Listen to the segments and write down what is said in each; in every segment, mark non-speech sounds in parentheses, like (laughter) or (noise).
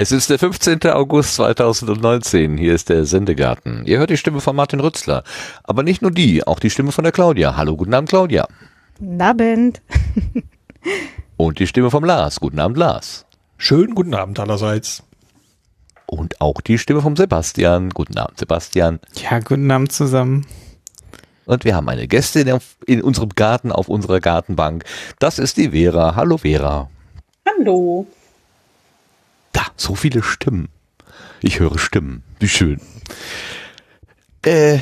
Es ist der 15. August 2019. Hier ist der Sendegarten. Ihr hört die Stimme von Martin Rützler. Aber nicht nur die, auch die Stimme von der Claudia. Hallo, guten Abend, Claudia. Guten Abend. (laughs) Und die Stimme vom Lars. Guten Abend, Lars. Schönen guten Abend allerseits. Und auch die Stimme vom Sebastian. Guten Abend, Sebastian. Ja, guten Abend zusammen. Und wir haben eine Gästin in unserem Garten auf unserer Gartenbank. Das ist die Vera. Hallo, Vera. Hallo. Da, so viele Stimmen. Ich höre Stimmen. Wie schön. Äh,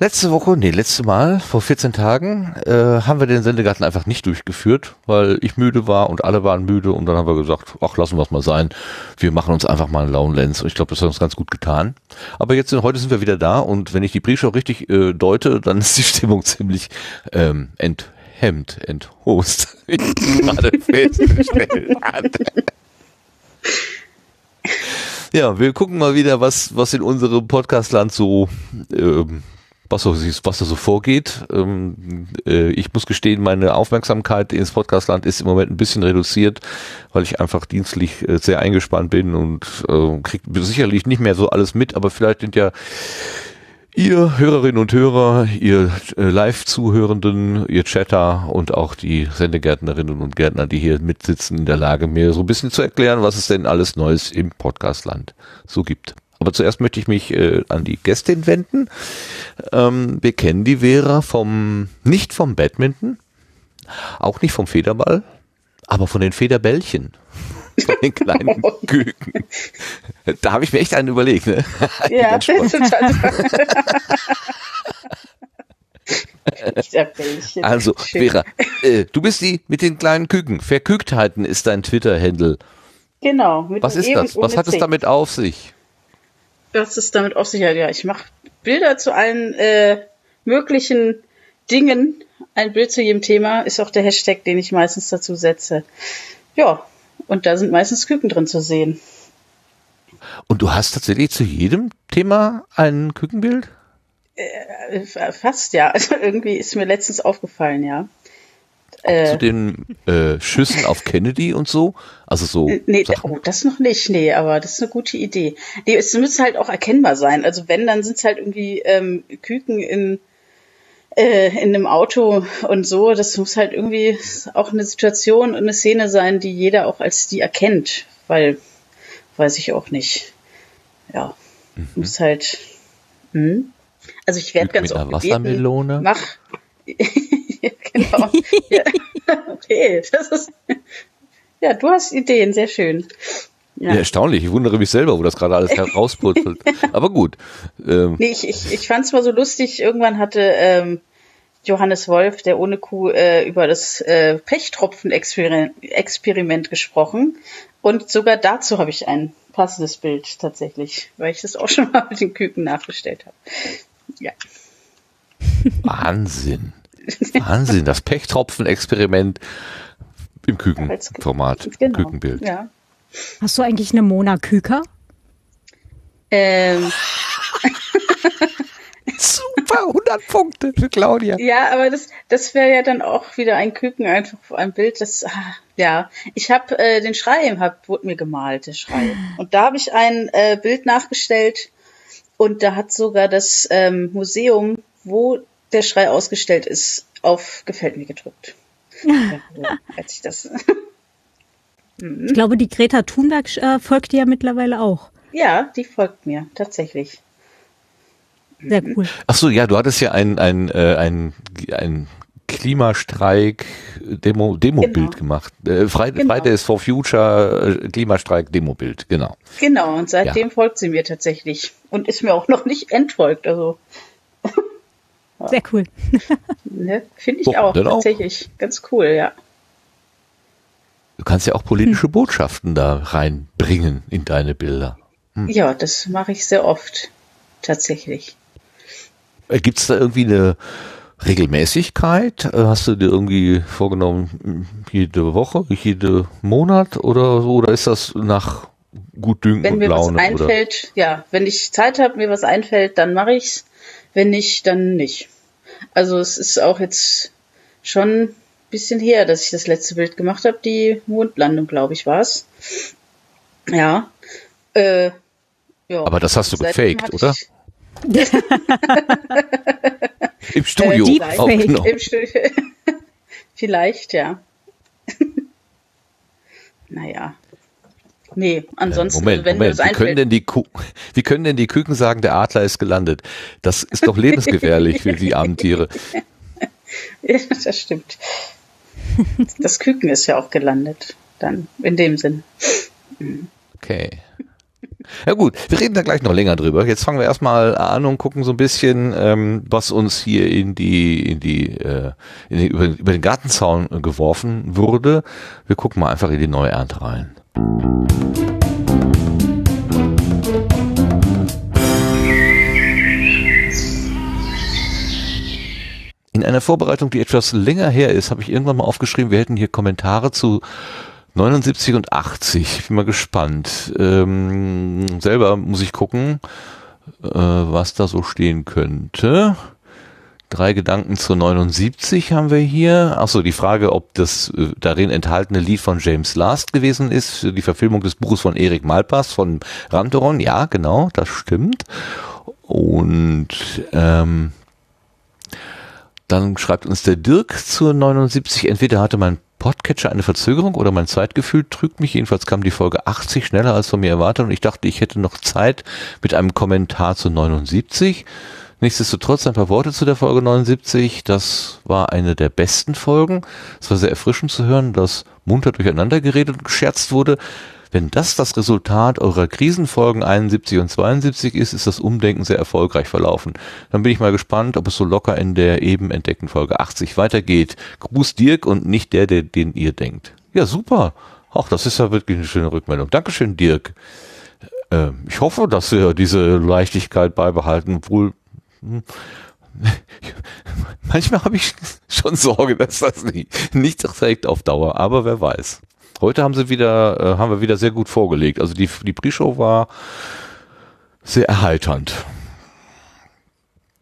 letzte Woche, nee, letzte Mal, vor 14 Tagen, äh, haben wir den Sendegarten einfach nicht durchgeführt, weil ich müde war und alle waren müde und dann haben wir gesagt, ach, lassen wir es mal sein. Wir machen uns einfach mal einen Laune Lens und ich glaube, das hat uns ganz gut getan. Aber jetzt, heute sind wir wieder da und wenn ich die Briefschau richtig äh, deute, dann ist die Stimmung (laughs) ziemlich ähm, enthemmt, enthost. (laughs) Ich gerade festgestellt hatte. Ja, wir gucken mal wieder, was, was in unserem Podcastland so, ähm, was, so, was da so vorgeht. Ähm, äh, ich muss gestehen, meine Aufmerksamkeit ins Podcastland ist im Moment ein bisschen reduziert, weil ich einfach dienstlich äh, sehr eingespannt bin und äh, kriege sicherlich nicht mehr so alles mit, aber vielleicht sind ja Ihr Hörerinnen und Hörer, ihr äh, Live-Zuhörenden, ihr Chatter und auch die Sendegärtnerinnen und Gärtner, die hier mitsitzen, in der Lage, mir so ein bisschen zu erklären, was es denn alles Neues im Podcastland so gibt. Aber zuerst möchte ich mich äh, an die Gästin wenden. Ähm, wir kennen die Vera vom, nicht vom Badminton, auch nicht vom Federball, aber von den Federbällchen. (laughs) Von den kleinen (laughs) Küken. Da habe ich mir echt einen überlegt, ne? (laughs) Ja, das ist total Also, Vera, äh, du bist die mit den kleinen Küken. Verkügtheiten ist dein Twitter-Händel. Genau. Was ist das? Was hat es damit auf sich? Was ist damit auf sich? Ja, ich mache Bilder zu allen äh, möglichen Dingen. Ein Bild zu jedem Thema ist auch der Hashtag, den ich meistens dazu setze. Ja, und da sind meistens Küken drin zu sehen. Und du hast tatsächlich zu jedem Thema ein Kükenbild? Äh, fast, ja. (laughs) Also irgendwie ist mir letztens aufgefallen, ja. Äh, zu den äh, Schüssen auf Kennedy und so? Also so. Äh, nee, oh, das noch nicht, nee, aber das ist eine gute Idee. Nee, es müsste halt auch erkennbar sein. Also wenn, dann sind es halt irgendwie ähm, Küken in, äh, in einem Auto und so. Das muss halt irgendwie auch eine Situation und eine Szene sein, die jeder auch als die erkennt. Weil, weiß ich auch nicht. Ja, mhm. muss halt. Hm. Also ich werde ganz oft Wassermelone. Mach. Genau. (laughs) ja. (laughs) Okay, das ist. Ja, du hast Ideen, sehr schön. Ja. ja. erstaunlich. Ich wundere mich selber, wo das gerade alles herauspurzelt. (laughs) Aber gut. Ähm. Nee, ich, ich, ich fand es mal so lustig. Irgendwann hatte ähm, Johannes Wolf, der ohne Kuh, äh, über das äh, Pechtropfen-Experiment gesprochen. Und sogar dazu habe ich ein passendes Bild tatsächlich, weil ich das auch schon mal mit den Küken nachgestellt habe. Ja. Wahnsinn. Wahnsinn, das Pechtropfen-Experiment im Kükenformat, genau. Kükenbild. Ja. Hast du eigentlich eine Mona Küker? Ähm. (laughs) Super, 100 Punkte für Claudia. Ja, aber das, das wäre ja dann auch wieder ein Küken einfach vor einem Bild. Das, ah, ja, ich habe äh, den Schrei, hab, wurde mir gemalt, der Schrei. Und da habe ich ein äh, Bild nachgestellt und da hat sogar das ähm, Museum, wo der Schrei ausgestellt ist, auf Gefällt mir gedrückt. (laughs) ja, als ich das. (laughs) Mhm. ich glaube, die Greta Thunberg äh, folgt dir ja mittlerweile auch. Ja, die folgt mir, tatsächlich. Sehr cool. Ach so, ja, du hattest ja ein, ein, äh, ein, ein Klimastreik Demo Demobild genau. gemacht. Äh, Friday, genau. Fridays for Future äh, Klimastreik Demobild, genau. Genau, und seitdem ja. folgt sie mir tatsächlich und ist mir auch noch nicht entfolgt, also (laughs) sehr cool. (laughs) ne, Finde ich oh, auch tatsächlich auch? ganz cool, ja. Du kannst ja auch politische hm. Botschaften da reinbringen in deine Bilder. Hm. Ja, das mache ich sehr oft tatsächlich. Äh, Gibt es da irgendwie eine Regelmäßigkeit? Äh, Hast du dir irgendwie vorgenommen, jede Woche, jede Monat oder so? Oder ist das nach Gutdünken Wenn und mir Laune? was einfällt, ja, wenn ich Zeit habe, mir was einfällt, dann mache ich's. Wenn nicht, dann nicht. Also es ist auch jetzt schon ein bisschen her, dass ich das letzte Bild gemacht habe. Die Mondlandung, glaube ich, war's. Ja. Äh, ja. Aber das hast du Seitdem gefaked, oder? Im Studio Äh, aufgenommen. Im Studio. (laughs) Vielleicht, ja. (laughs) naja. Nee, ansonsten, Moment, wenn Moment. Wie können, denn die (laughs) wie können denn die Küken sagen, der Adler ist gelandet? Das ist doch lebensgefährlich für die armen Tiere. (laughs) Ja, das stimmt. Das Küken ist ja auch gelandet. Dann, in dem Sinn. Okay. Ja gut, wir reden da gleich noch länger drüber. Jetzt fangen wir erstmal an und gucken so ein bisschen, ähm, was uns hier in die, in die, äh, in die über, über den Gartenzaun äh, geworfen wurde. Wir gucken mal einfach in die neue Ernte rein. In einer Vorbereitung, die etwas länger her ist, habe ich irgendwann mal aufgeschrieben, wir hätten hier Kommentare zu 79 und 80. Ich bin mal gespannt. Ähm, selber muss ich gucken, äh, was da so stehen könnte. Drei Gedanken zu 79 haben wir hier. Achso, die Frage, ob das äh, darin enthaltene Lied von James Last gewesen ist, die Verfilmung des Buches von Erik Malpass von Rantoron. Ja, genau, das stimmt. Und ähm, dann schreibt uns der Dirk zur 79. Entweder hatte mein Podcatcher eine Verzögerung oder mein Zeitgefühl trügt mich. Jedenfalls kam die Folge 80 schneller als von mir erwartet und ich dachte, ich hätte noch Zeit mit einem Kommentar zu 79. Nichtsdestotrotz ein paar Worte zu der Folge 79. Das war eine der besten Folgen. Es war sehr erfrischend zu hören, dass munter durcheinander geredet und gescherzt wurde. Wenn das das Resultat eurer Krisenfolgen 71 und 72 ist, ist das Umdenken sehr erfolgreich verlaufen. Dann bin ich mal gespannt, ob es so locker in der eben entdeckten Folge 80 weitergeht. Gruß Dirk und nicht der, der den ihr denkt. Ja, super. Ach, das ist ja wirklich eine schöne Rückmeldung. Dankeschön, Dirk. Äh, ich hoffe, dass wir diese Leichtigkeit beibehalten, obwohl (laughs) manchmal habe ich schon Sorge, dass das nicht, nicht trägt auf Dauer, aber wer weiß. Heute haben sie wieder, äh, haben wir wieder sehr gut vorgelegt. Also die, die Pre-Show war sehr erheiternd.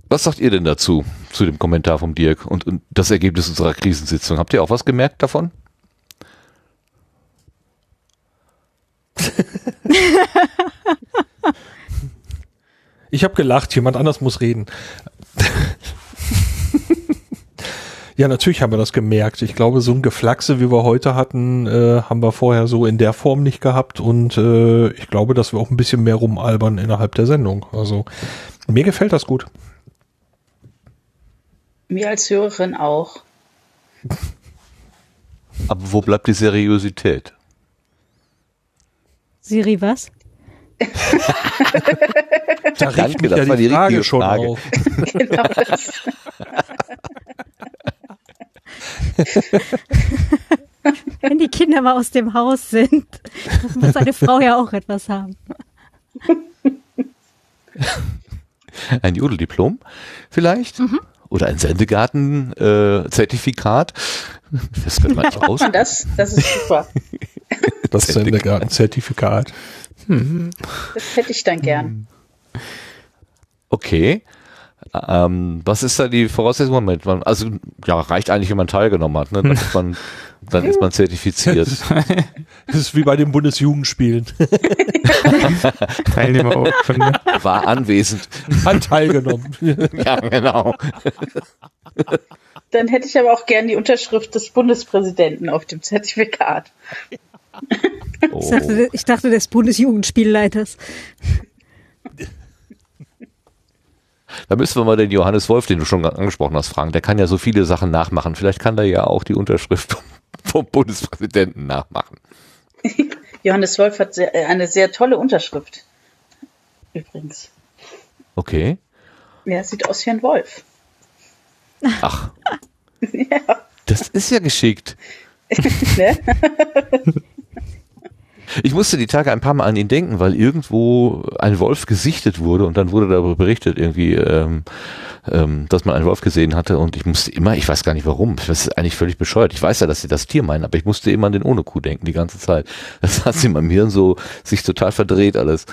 Was sagt ihr denn dazu, zu dem Kommentar vom Dirk und, und das Ergebnis unserer Krisensitzung? Habt ihr auch was gemerkt davon? (laughs) Ich habe gelacht, jemand anders muss reden. (laughs) ja, natürlich haben wir das gemerkt. Ich glaube, so ein Geflaxe, wie wir heute hatten, äh, haben wir vorher so in der Form nicht gehabt. Und äh, ich glaube, dass wir auch ein bisschen mehr rumalbern innerhalb der Sendung. Also mir gefällt das gut. Mir als Hörerin auch. (laughs) Aber wo bleibt die Seriosität? Siri, was? (laughs) Da Danke, riecht mich das ja war die die Frage schon Frage. auf. (laughs) Genau das. Wenn die Kinder mal aus dem Haus sind, muss eine Frau ja auch etwas haben. Ein Jodeldiplom vielleicht? Oder ein Sendegarten-Zertifikat? das könnte (laughs) man nicht aus. Das? Das ist super. Das Sendegarten-Zertifikat. Das hätte ich dann gern. Okay. Ähm, was ist da die Voraussetzung? Moment, man, also ja, reicht eigentlich, wenn man teilgenommen hat, ne? Dann ist man, dann ist man zertifiziert. (laughs) Das ist wie bei den Bundesjugendspielen. (laughs) Teilnehmer von mir. War anwesend. Hat teilgenommen. (laughs) ja, genau. Dann hätte ich aber auch gern die Unterschrift des Bundespräsidenten auf dem Zertifikat. Ich Oh. dachte, ich dachte des Bundesjugendspielleiters. Da müssen wir mal den Johannes Wolf, den du schon angesprochen hast, fragen. Der kann ja so viele Sachen nachmachen. Vielleicht kann der ja auch die Unterschrift (laughs) vom Bundespräsidenten nachmachen. (laughs) Johannes Wolf hat sehr, äh, eine sehr tolle Unterschrift. Übrigens. Okay. Ja, sieht aus wie ein Wolf. Ach. (laughs) Das ist ja geschickt. Ne? Ich musste die Tage ein paar Mal an ihn denken, weil irgendwo ein Wolf gesichtet wurde und dann wurde darüber berichtet, irgendwie, ähm, ähm, dass man einen Wolf gesehen hatte und ich musste immer, ich weiß gar nicht warum, das ist eigentlich völlig bescheuert. Ich weiß ja, dass sie das Tier meinen, aber ich musste immer an den ohne Kuh denken die ganze Zeit. Das hat sie in meinem Hirn so sich total verdreht alles.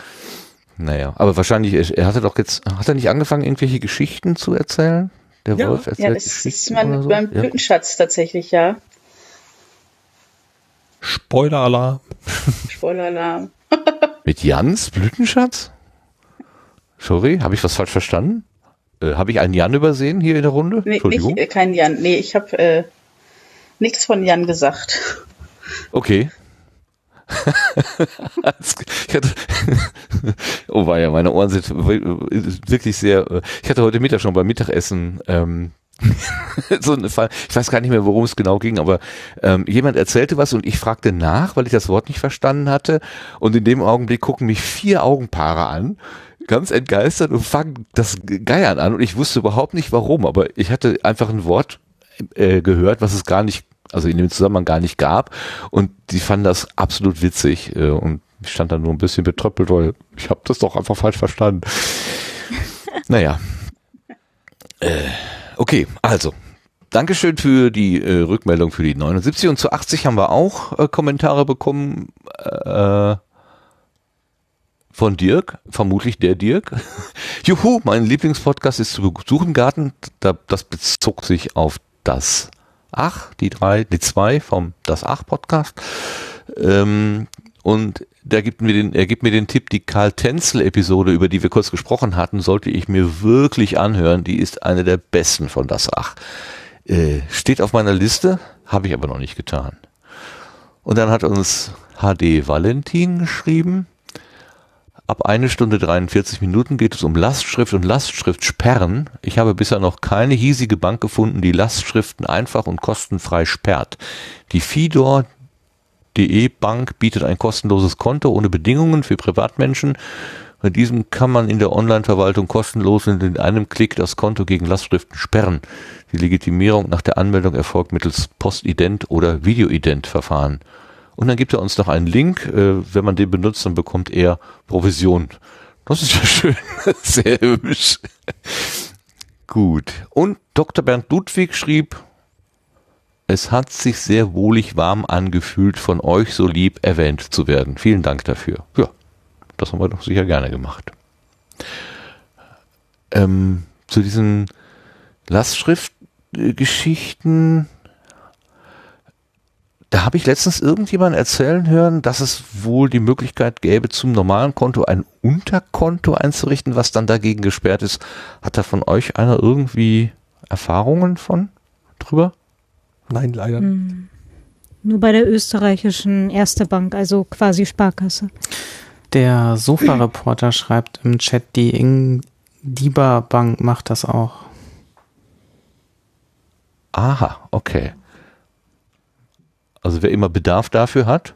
Naja, aber wahrscheinlich, er hatte doch jetzt, hat er nicht angefangen, irgendwelche Geschichten zu erzählen? Der Ja. Wolf erzählt Ja, das ist mein, so? beim Ja. Blütenschatz tatsächlich, ja. Spoiler-Alarm. Spoiler-Alarm. (laughs) Mit Jans Blütenschatz? Sorry, habe ich was falsch verstanden? Äh, habe ich einen Jan übersehen hier in der Runde? Nee, Entschuldigung. nicht, äh, kein Jan. Nee, ich habe äh, nichts von Jan gesagt. Okay. (laughs) ich hatte, (laughs) oh war ja, meine Ohren sind wirklich sehr. äh, Ich hatte heute Mittag schon beim Mittagessen ähm, (laughs) so eine Fall. Ich weiß gar nicht mehr, worum es genau ging, aber ähm, jemand erzählte was und ich fragte nach, weil ich das Wort nicht verstanden hatte. Und in dem Augenblick gucken mich vier Augenpaare an, ganz entgeistert und fangen das Geiern an. Und ich wusste überhaupt nicht warum, aber ich hatte einfach ein Wort äh, gehört, was es gar nicht, also in dem Zusammenhang gar nicht gab. Und die fanden das absolut witzig. Äh, und ich stand da nur ein bisschen betröppelt, weil ich habe das doch einfach falsch verstanden. (laughs) naja. Äh, okay, also. Dankeschön für die äh, Rückmeldung für die 79 und zu 80 haben wir auch äh, Kommentare bekommen äh, von Dirk, vermutlich der Dirk. (laughs) Juhu, mein Lieblingspodcast ist zu besuchen Garten. Da, das bezog sich auf das Ach, die drei, die zwei vom Das Ach Podcast. Ähm, und der gibt mir den, er gibt mir den Tipp, die Karl Tenzel Episode, über die wir kurz gesprochen hatten, sollte ich mir wirklich anhören. Die ist eine der besten von Das Ach. Äh, steht auf meiner Liste, habe ich aber noch nicht getan. Und dann hat uns HD Valentin geschrieben. Ab eine Stunde 43 Minuten geht es um Lastschrift und Lastschriftsperren. Ich habe bisher noch keine hiesige Bank gefunden, die Lastschriften einfach und kostenfrei sperrt. Die Fidor.de Bank bietet ein kostenloses Konto ohne Bedingungen für Privatmenschen. Bei diesem kann man in der Online-Verwaltung kostenlos und in einem Klick das Konto gegen Lastschriften sperren. Die Legitimierung nach der Anmeldung erfolgt mittels Postident oder Videoident-Verfahren. Und dann gibt er uns noch einen Link. Äh, wenn man den benutzt, dann bekommt er Provision. Das ist ja (laughs) schön. Sehr hübsch. Gut. Und Dr. Bernd Ludwig schrieb, es hat sich sehr wohlig warm angefühlt, von euch so lieb erwähnt zu werden. Vielen Dank dafür. Ja, das haben wir doch sicher gerne gemacht. Ähm, zu diesen Lastschriftgeschichten, da habe ich letztens irgendjemand erzählen hören, dass es wohl die Möglichkeit gäbe, zum normalen Konto ein Unterkonto einzurichten, was dann dagegen gesperrt ist. Hat da von euch einer irgendwie Erfahrungen von drüber? Nein, leider. Hm. Nur bei der österreichischen Erste Bank, also quasi Sparkasse. Der Sofa-Reporter schreibt im Chat, die Ingdiba Bank macht das auch. Aha, okay. Also wer immer Bedarf dafür hat,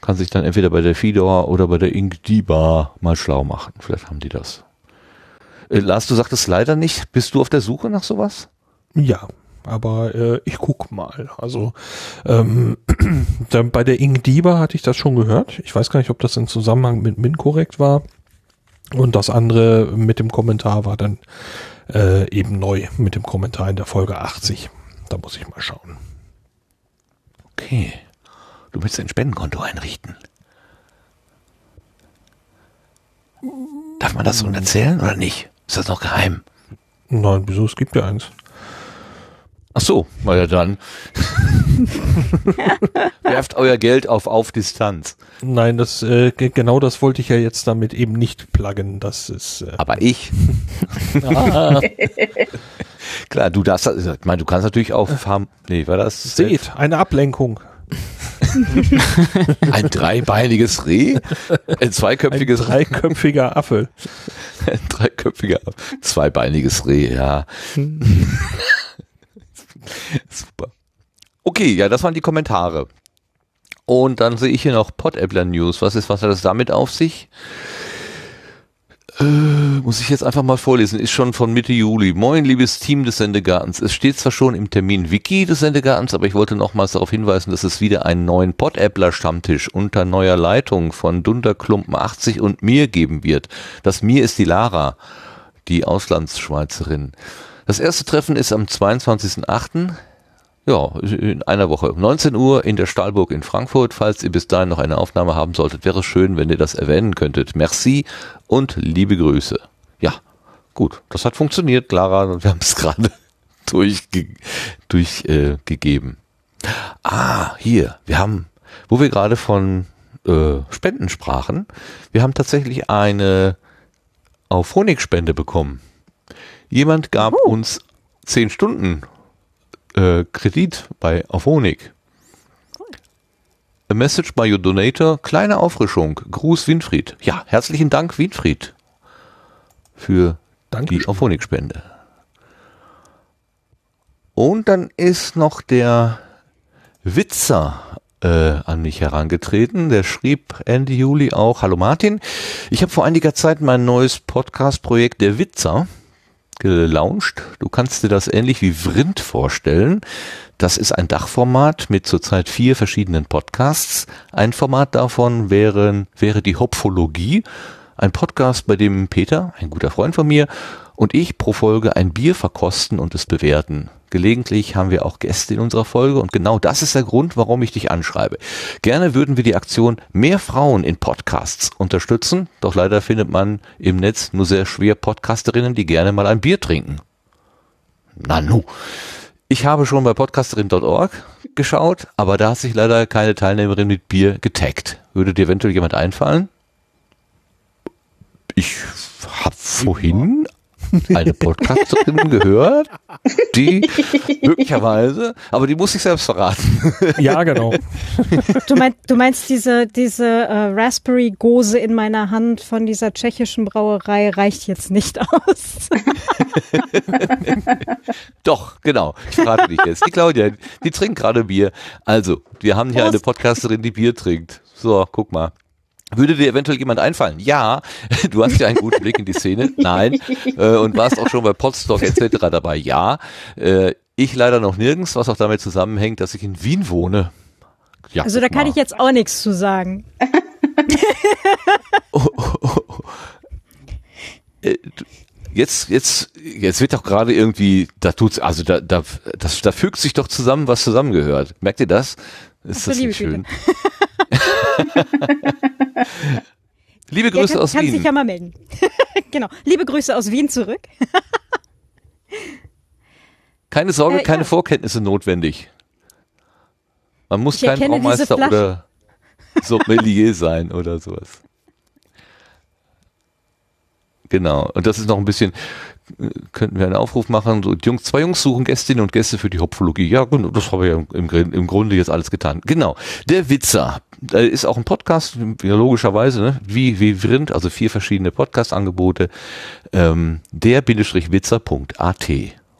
kann sich dann entweder bei der Fidor oder bei der Ingdiba mal schlau machen. Vielleicht haben die das. Äh, Lars, du sagtest leider nicht. Bist du auf der Suche nach sowas? Ja, aber äh, ich guck mal. Also ähm, (clears throat) dann bei der Ingdiba hatte ich das schon gehört. Ich weiß gar nicht, ob das im Zusammenhang mit Min korrekt war. Und das andere mit dem Kommentar war dann äh, eben neu mit dem Kommentar in der Folge 80. Da muss ich mal schauen. Okay. Du willst ein Spendenkonto einrichten. Darf man das so erzählen oder nicht? Ist das noch geheim? Nein, wieso? Es gibt ja eins. Ach so, na ja dann. (laughs) Werft euer Geld auf auf Distanz. Nein, das äh, ge- genau das wollte ich ja jetzt damit eben nicht pluggen. Das ist äh, Aber ich. (laughs) Klar, du darfst, ich meine, du kannst natürlich auch Farm, nee, war das? seht eine Ablenkung. (laughs) Ein dreibeiniges Reh? Ein Ein zweiköpfiges dreiköpfiger Affe. Ein dreiköpfiger, zweibeiniges Reh, ja. (laughs) Super. Okay, ja, das waren die Kommentare. Und dann sehe ich hier noch Podappler News. Was ist, was hat das damit auf sich? Äh, muss ich jetzt einfach mal vorlesen. Ist schon von Mitte Juli. Moin, liebes Team des Sendegartens. Es steht zwar schon im Termin Wiki des Sendegartens, aber ich wollte nochmals darauf hinweisen, dass es wieder einen neuen Podappler Stammtisch unter neuer Leitung von Dunderklumpen 80 und mir geben wird. Das mir ist die Lara. die Auslandsschweizerin. Das erste Treffen ist am 22.08. Ja, in einer Woche. 19 Uhr in der Stahlburg in Frankfurt. Falls ihr bis dahin noch eine Aufnahme haben solltet, wäre es schön, wenn ihr das erwähnen könntet. Merci und liebe Grüße. Ja, gut, das hat funktioniert, Clara, und wir haben es (laughs) gerade durchgegeben. Durch, äh, ah, hier, wir haben, wo wir gerade von äh, Spenden sprachen, wir haben tatsächlich eine auf Honigspende bekommen. Jemand gab Oh. uns 10 Stunden äh, Kredit bei auf Honig. A message by your donator, kleine Auffrischung. Gruß Winfried. Ja, herzlichen Dank Winfried für die Dankeschön. auf Honigspende. Und dann ist noch der Witzer äh, an mich herangetreten. Der schrieb Ende Juli auch, Hallo Martin, ich habe vor einiger Zeit mein neues Podcast-Projekt Der Witzer gelauncht. Du kannst dir das ähnlich wie Vrind vorstellen. Das ist ein Dachformat mit zurzeit vier verschiedenen Podcasts. Ein Format davon wären, wäre die Hopfologie, ein Podcast, bei dem Peter, ein guter Freund von mir, und ich pro Folge ein Bier verkosten und es bewerten. Gelegentlich haben wir auch Gäste in unserer Folge und genau das ist der Grund, warum ich dich anschreibe. Gerne würden wir die Aktion Mehr Frauen in Podcasts unterstützen, doch leider findet man im Netz nur sehr schwer Podcasterinnen, die gerne mal ein Bier trinken. Nanu. Ich habe schon bei podcasterin.org geschaut, aber da hat sich leider keine Teilnehmerin mit Bier getaggt. Würde dir eventuell jemand einfallen? Ich habe vorhin eine Podcasterin gehört, die möglicherweise, aber die muss ich selbst verraten. Ja, genau. Du, mein, du meinst diese, diese äh, Raspberry-Gose in meiner Hand von dieser tschechischen Brauerei reicht jetzt nicht aus. Doch, genau. Ich frage dich jetzt. Die Claudia, die trinkt gerade Bier. Also, wir haben hier eine Podcasterin, die Bier trinkt. So, guck mal. Würde dir eventuell jemand einfallen? Ja, (laughs) du hast ja einen guten Blick in die Szene. Nein. Äh, und warst auch schon bei Podstock etc. dabei. Ja. Äh, ich leider noch nirgends, was auch damit zusammenhängt, dass ich in Wien wohne. Ja, Also da kann mal. ich jetzt auch nichts zu sagen. (laughs) Äh, du- Jetzt, jetzt, jetzt wird doch gerade irgendwie, da tut's, also da, da, das, da fügt sich doch zusammen, was zusammengehört. Merkt ihr das? Ist Ach das nicht schön? (laughs) (laughs) liebe Grüße kann, aus kann sich Wien. ja mal melden. (laughs) genau. Liebe Grüße aus Wien zurück. (laughs) Keine Sorge, Äh, keine ja. Vorkenntnisse notwendig. Man muss Ich kein Braumeister oder Sommelier sein oder sowas. Genau. Und das ist noch ein bisschen, könnten wir einen Aufruf machen. So, die Jungs, zwei Jungs suchen Gästinnen und Gäste für die Hopfologie. Ja, gut, das haben wir ja im, im Grunde jetzt alles getan. Genau. Der Witzer. Da ist auch ein Podcast, logischerweise, ne? wie, wie Vrind, also vier verschiedene Podcast-Angebote. Ähm, der-witzer.at.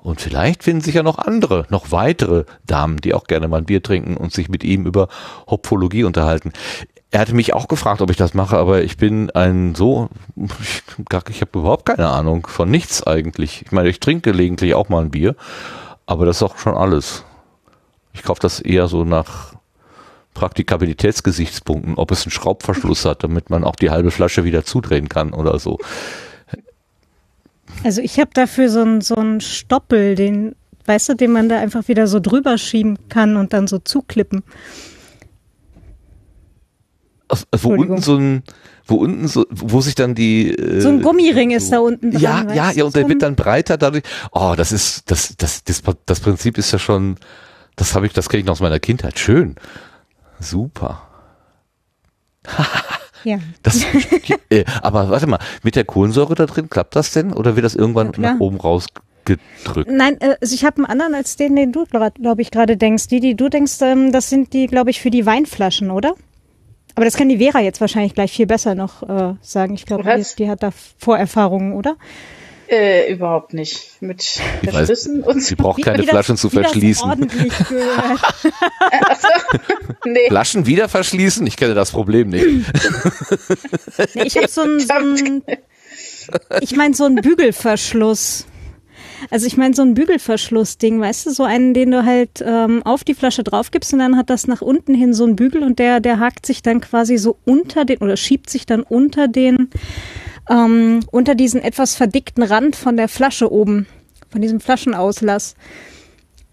Und vielleicht finden sich ja noch andere, noch weitere Damen, die auch gerne mal ein Bier trinken und sich mit ihm über Hopfologie unterhalten. Er hatte mich auch gefragt, ob ich das mache, aber ich bin ein so, ich, ich habe überhaupt keine Ahnung von nichts eigentlich. Ich meine, ich trinke gelegentlich auch mal ein Bier, aber das ist auch schon alles. Ich kaufe das eher so nach Praktikabilitätsgesichtspunkten, ob es einen Schraubverschluss hat, damit man auch die halbe Flasche wieder zudrehen kann oder so. Also ich habe dafür so einen so einen Stoppel, den, weißt du, den man da einfach wieder so drüber schieben kann und dann so zuklippen. Also, wo unten so ein, wo unten so, wo sich dann die äh, So ein Gummiring ist da unten dran. Ja, ja, ja, und der so wird dann breiter dadurch. Oh, das ist, das, das, das, das Prinzip ist ja schon, das habe ich, das kenne ich noch aus meiner Kindheit. Schön. Super. (laughs) Ja. Das, äh, aber warte mal, mit der Kohlensäure da drin, klappt das denn? Oder wird das irgendwann Ja, nach oben rausgedrückt? Nein, äh, also ich habe einen anderen als den, den du, glaube ich, gerade denkst. Die, die du denkst, ähm, das sind die, glaube ich, für die Weinflaschen, oder? Aber das kann die Vera jetzt wahrscheinlich gleich viel besser noch äh, sagen. Ich glaube, die, die hat da Vorerfahrungen, oder? Äh, überhaupt nicht. Mit Ich weiß, Verschlüssen und so. Sie braucht keine Wie das- Flaschen zu verschließen. (laughs) Nee. Flaschen wieder verschließen? Ich kenne das Problem nicht. Nee, ich habe so ein, so (laughs) ich meine so ein Bügelverschluss. Also ich meine so ein Bügelverschluss-Ding, weißt du, so einen, den du halt ähm, auf die Flasche drauf gibst und dann hat das nach unten hin so ein Bügel und der, der hakt sich dann quasi so unter den oder schiebt sich dann unter den ähm, unter diesen etwas verdickten Rand von der Flasche oben, von diesem Flaschenauslass.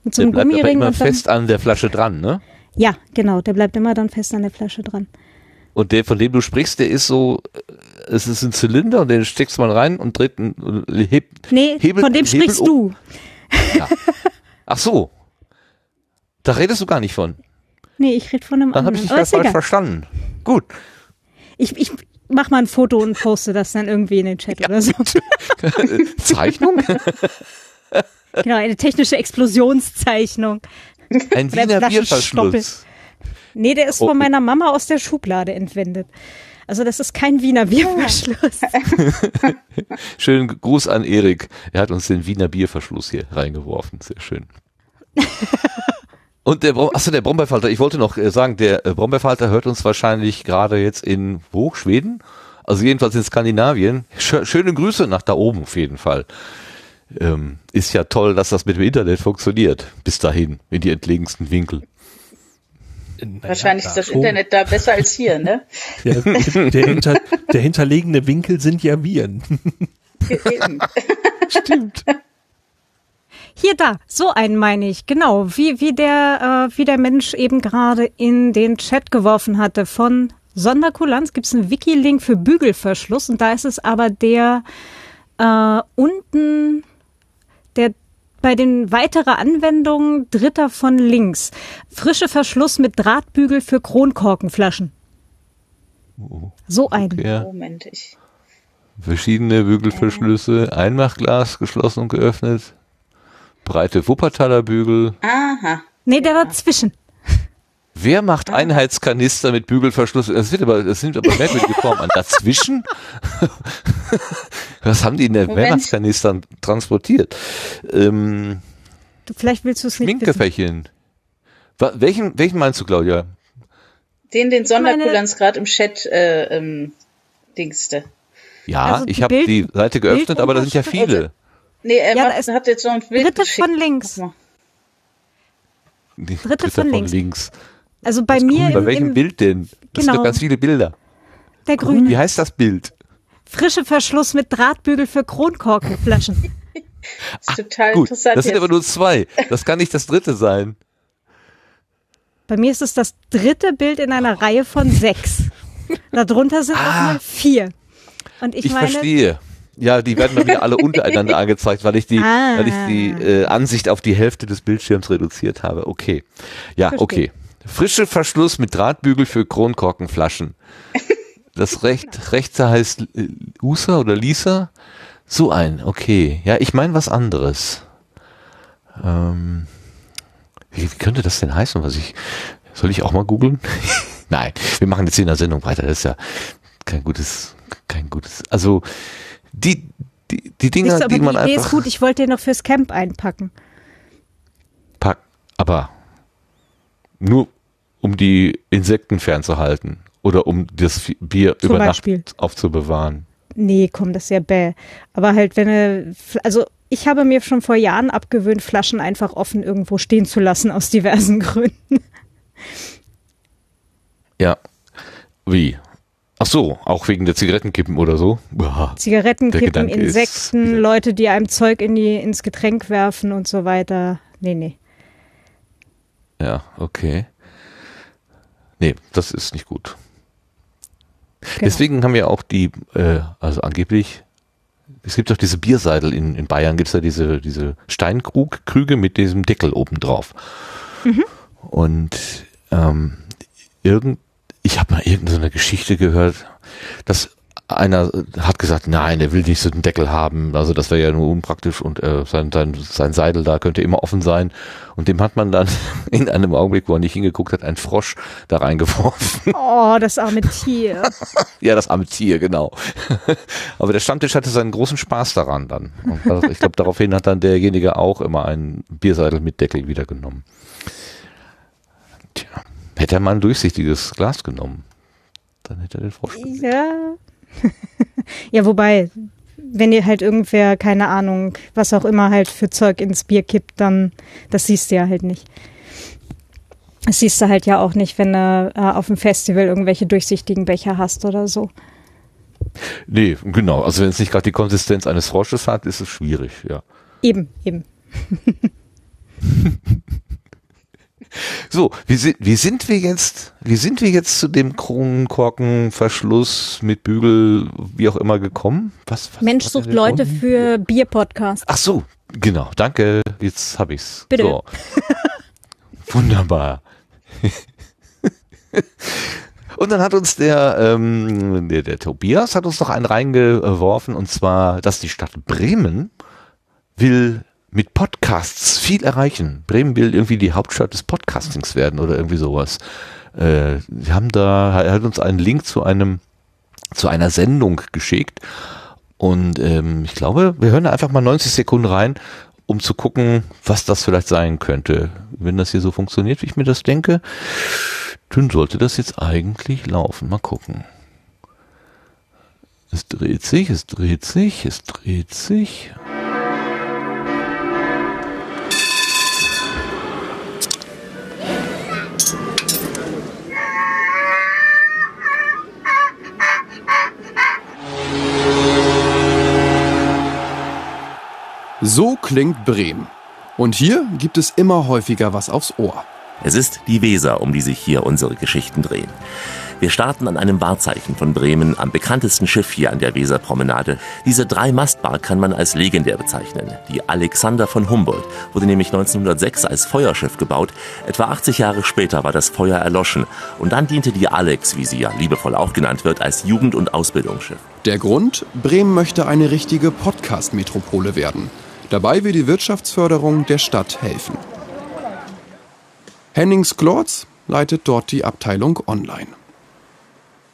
Mit so Der einem bleibt aber Gummiring immer und dann, fest an der Flasche dran, ne? Ja, genau, der bleibt immer dann fest an der Flasche dran. Und der, von dem du sprichst, der ist so, äh, es ist ein Zylinder und den steckst man rein und dreht einen, hebt, Nee, Hebel- von dem Hebel sprichst um. du. Ach so. Da redest du gar nicht von. Nee, ich rede von einem Dann habe anderen. ich dich Aber ja falsch egal. verstanden. Gut. Ich, ich mach mal ein Foto und poste das dann irgendwie in den Chat oder so. Zeichnung? (laughs) Genau, eine technische Explosionszeichnung. Ein Wiener. Bierverschluss. Nee, der ist Oh. von meiner Mama aus der Schublade entwendet. Also das ist kein Wiener Bierverschluss. (laughs) Schönen Gruß an Erik. Er hat uns den Wiener Bierverschluss hier reingeworfen. Sehr schön. Und der, Brom achso, der Brombeerfalter, ich wollte noch äh, sagen, der äh, Brombeerfalter hört uns wahrscheinlich gerade jetzt in, wo, Schweden? Also jedenfalls in Skandinavien. Schö schöne Grüße nach da oben auf jeden Fall. Ähm, ist ja toll, dass das mit dem Internet funktioniert. Bis dahin, in die entlegensten Winkel. Wahrscheinlich ist das schon. Internet da besser als hier, ne? (laughs) Der, der, hinter, der hinterlegene Winkel sind ja Viren. (laughs) Stimmt. Hier da, so einen meine ich, genau, wie, wie der, äh, wie der Mensch eben gerade in den Chat geworfen hatte von Sonderkulanz gibt es einen Wiki-Link für Bügelverschluss und da ist es aber der äh, unten der bei den weiteren Anwendungen dritter von links. Frische Verschluss mit Drahtbügel für Kronkorkenflaschen. So ein. Ja. Moment, ich. Verschiedene Bügelverschlüsse, Einmachglas geschlossen und geöffnet, breite Wuppertaler Bügel. Aha. Nee, der dazwischen. Wer macht Einheitskanister mit Bügelverschluss? Das wird aber, das sind aber merkwürdige Formen an. Dazwischen? (laughs) Was haben die in der Moment. Weihnachtskanistern transportiert? Ähm, Du, vielleicht willst du es nicht. Wa- Welchen, welchen meinst du, Claudia? Den, den Sonderkulanz gerade im Chat äh, ähm, dingste. Ja, Also ich habe Bild- die Seite geöffnet, aber da sind ja viele. Nee, er Ja, macht, hat jetzt noch ein Bild dritte geschickt. von links. Die Dritte von links. links. Also bei mir Bei im, welchem im, Bild denn? Das sind Genau. doch ganz viele Bilder. der grüne. Wie heißt das Bild? Frische Verschluss mit Drahtbügel für Kronkorkenflaschen. (laughs) ist total Gut, interessant. das sind jetzt. aber nur zwei. Das kann nicht das dritte sein. Bei mir ist es das dritte Bild in einer Reihe von sechs. Darunter sind Ah. auch mal vier. Und ich, Ich meine, verstehe. Ja, die werden bei mir alle untereinander (laughs) angezeigt, weil ich die, Ah. weil ich die äh, Ansicht auf die Hälfte des Bildschirms reduziert habe. Okay. Ja, Verstehe. okay. Frische Verschluss mit Drahtbügel für Kronkorkenflaschen. Das recht, rechte heißt äh, Usa oder Lisa. So ein, okay. Ja, ich meine was anderes. Ähm, wie, könnte das denn heißen, was ich, soll ich auch mal googeln? (laughs) Nein, wir machen jetzt in der Sendung weiter. Das ist ja kein gutes, kein gutes, also, die, die, die Dinger, siehst du, aber die die man Idee ist gut. Ich wollte den noch fürs Camp einpacken. packt, aber nur um die Insekten fernzuhalten oder um das Bier Zum über Beispiel. Nacht aufzubewahren. Nee, komm, das ist ja bäh. Aber halt, wenn er, also ich habe mir schon vor Jahren abgewöhnt, Flaschen einfach offen irgendwo stehen zu lassen aus diversen (laughs) Gründen. Ja. Wie? Ach so, auch wegen der Zigarettenkippen oder so? Uah. Zigarettenkippen, Insekten, Leute, die einem Zeug in die, ins Getränk werfen und so weiter. Nee, nee. Ja, okay. Nee, das ist nicht gut. Genau. Deswegen haben wir auch die, äh, also angeblich, es gibt doch diese Bierseidel in, in Bayern, gibt es da diese, diese Steinkrug-Krüge mit diesem Deckel oben drauf. Mhm. Und ähm, irgend, ich habe mal irgendeine Geschichte gehört, dass einer hat gesagt, nein, er will nicht so einen Deckel haben, also das wäre ja nur unpraktisch und äh, sein, sein, sein Seidel da könnte immer offen sein. Und dem hat man dann (laughs) in einem Augenblick, wo er nicht hingeguckt hat, einen Frosch da reingeworfen. Oh, das arme Tier. (laughs) Ja, das arme Tier, genau. (laughs) Aber der Stammtisch hatte seinen großen Spaß daran dann. Und ich glaube, daraufhin hat dann derjenige auch immer einen Bierseidel mit Deckel wieder genommen. Tja, hätte er mal ein durchsichtiges Glas genommen, dann hätte er den Frosch. Ja. (laughs) ja, wobei, wenn dir halt irgendwer, keine Ahnung, was auch immer halt für Zeug ins Bier kippt, dann, das siehst du ja halt nicht. Das siehst du halt ja auch nicht, wenn du äh, auf dem Festival irgendwelche durchsichtigen Becher hast oder so. Nee, genau. Also wenn es nicht gerade die Konsistenz eines Frosches hat, ist es schwierig, ja. Eben, eben. (laughs) (laughs) So, wie sind, wie sind wir jetzt, wie sind wir jetzt zu dem Kronkorkenverschluss mit Bügel, wie auch immer gekommen? Was, was Mensch was sucht Leute Grund? für Bierpodcast. Ach so, genau, danke, jetzt hab ich's. Bitte. So. (laughs) Wunderbar. Und dann hat uns der, ähm, der, der Tobias hat uns noch einen reingeworfen und zwar, dass die Stadt Bremen will mit Podcasts viel erreichen. Bremen will irgendwie die Hauptstadt des Podcastings werden oder irgendwie sowas. Äh, wir haben da, er hat uns einen Link zu einem, zu einer Sendung geschickt und ähm, ich glaube, wir hören da einfach mal 90 Sekunden rein, um zu gucken, was das vielleicht sein könnte. Wenn das hier so funktioniert, wie ich mir das denke, dann sollte das jetzt eigentlich laufen. Mal gucken. Es dreht sich, es dreht sich, es dreht sich. So klingt Bremen. Und hier gibt es immer häufiger was aufs Ohr. Es ist die Weser, um die sich hier unsere Geschichten drehen. Wir starten an einem Wahrzeichen von Bremen, am bekanntesten Schiff hier an der Weserpromenade. Diese Drei-Mast-Bar kann man als legendär bezeichnen. Die Alexander von Humboldt wurde nämlich 1906 als Feuerschiff gebaut. Etwa 80 Jahre später war das Feuer erloschen. Und dann diente die Alex, wie sie ja liebevoll auch genannt wird, als Jugend- und Ausbildungsschiff. Der Grund? Bremen möchte eine richtige Podcast-Metropole werden. Dabei will die Wirtschaftsförderung der Stadt helfen. Hennings Glorz leitet dort die Abteilung Online.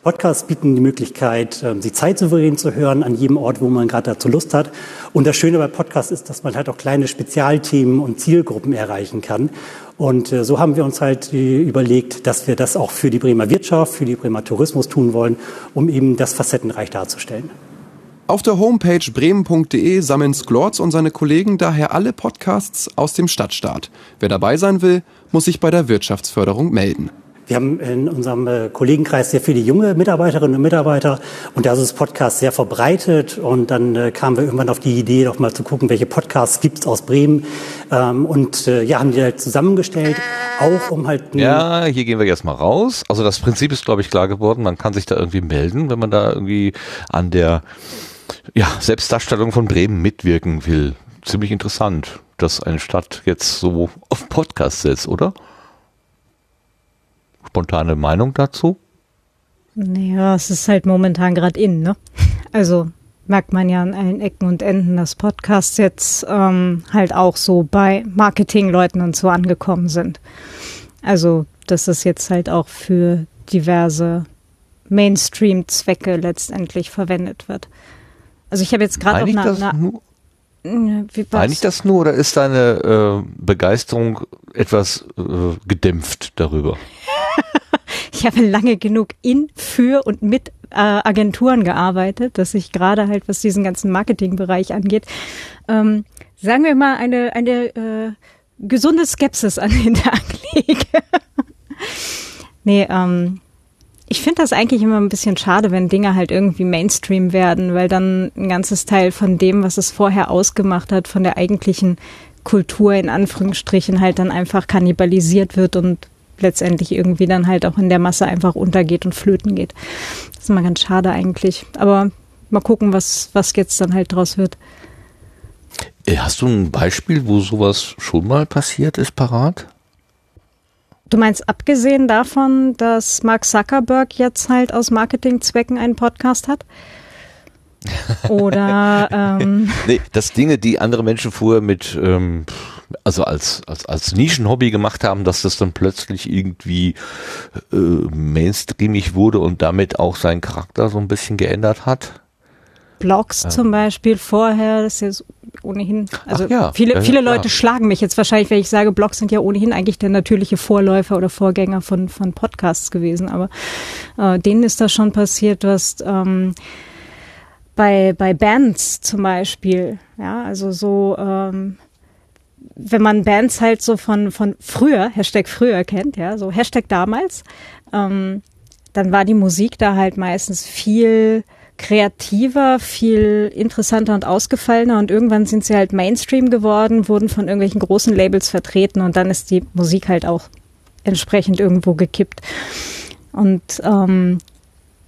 Podcasts bieten die Möglichkeit, ähm, sie zeitsouverän zu hören, an jedem Ort, wo man gerade dazu Lust hat. Und das Schöne bei Podcasts ist, dass man halt auch kleine Spezialthemen und Zielgruppen erreichen kann. Und äh, so haben wir uns halt äh, überlegt, dass wir das auch für die Bremer Wirtschaft, für die Bremer Tourismus tun wollen, um eben das facettenreich darzustellen. Auf der Homepage bremen.de sammeln Sklorz und seine Kollegen daher alle Podcasts aus dem Stadtstaat. Wer dabei sein will, muss sich bei der Wirtschaftsförderung melden. Wir haben in unserem äh, Kollegenkreis sehr viele junge Mitarbeiterinnen und Mitarbeiter und da ist das Podcast sehr verbreitet und dann äh, kamen wir irgendwann auf die Idee, doch mal zu gucken, welche Podcasts gibt's aus Bremen ähm, und äh, ja, haben die halt zusammengestellt, auch um halt... Ja, hier gehen wir jetzt mal raus. Also das Prinzip ist, glaube ich, klar geworden. Man kann sich da irgendwie melden, wenn man da irgendwie an der ja, Selbstdarstellung von Bremen mitwirken will. Ziemlich interessant, dass eine Stadt jetzt so auf Podcast setzt, oder? Spontane Meinung dazu? Naja, es ist halt momentan gerade in, ne? Also merkt man ja an allen Ecken und Enden, dass Podcasts jetzt ähm, halt auch so bei Marketingleuten und so angekommen sind. Also, dass es jetzt halt auch für diverse Mainstream-Zwecke letztendlich verwendet wird. Also ich habe jetzt gerade auch Meine ich eine, das nur? Meine ich das nur oder ist deine äh, Begeisterung etwas äh, gedämpft darüber? (laughs) ich habe lange genug in, für und mit äh, Agenturen gearbeitet, dass ich gerade halt, was diesen ganzen Marketingbereich angeht, ähm, sagen wir mal, eine, eine äh, gesunde Skepsis an den Tag (laughs) lege. nee, ähm, ich finde das eigentlich immer ein bisschen schade, wenn Dinge halt irgendwie Mainstream werden, weil dann ein ganzes Teil von dem, was es vorher ausgemacht hat, von der eigentlichen Kultur in Anführungsstrichen halt dann einfach kannibalisiert wird und letztendlich irgendwie dann halt auch in der Masse einfach untergeht und flöten geht. Das ist immer ganz schade eigentlich. Aber mal gucken, was, was jetzt dann halt draus wird. Äh, Hast du ein Beispiel, wo sowas schon mal passiert ist, parat? Du meinst abgesehen davon, dass Mark Zuckerberg jetzt halt aus Marketingzwecken einen Podcast hat? Oder (laughs) ähm, Nee, dass Dinge, die andere Menschen vorher mit, ähm, also als, als, als Nischenhobby gemacht haben, dass das dann plötzlich irgendwie äh, mainstreamig wurde und damit auch seinen Charakter so ein bisschen geändert hat? Blogs zum Beispiel vorher, das ist ja ohnehin, also ja, viele, ja, ja, viele. Leute schlagen mich jetzt wahrscheinlich, wenn ich sage, Blogs sind ja ohnehin eigentlich der natürliche Vorläufer oder Vorgänger von, von Podcasts gewesen, aber äh, denen ist das schon passiert, was ähm, bei, bei Bands zum Beispiel, ja, also so, ähm, wenn man Bands halt so von, von früher, Hashtag früher kennt, ja, so Hashtag damals, ähm, dann war die Musik da halt meistens viel kreativer, viel interessanter und ausgefallener und irgendwann sind sie halt Mainstream geworden, wurden von irgendwelchen großen Labels vertreten und dann ist die Musik halt auch entsprechend irgendwo gekippt. Und ähm,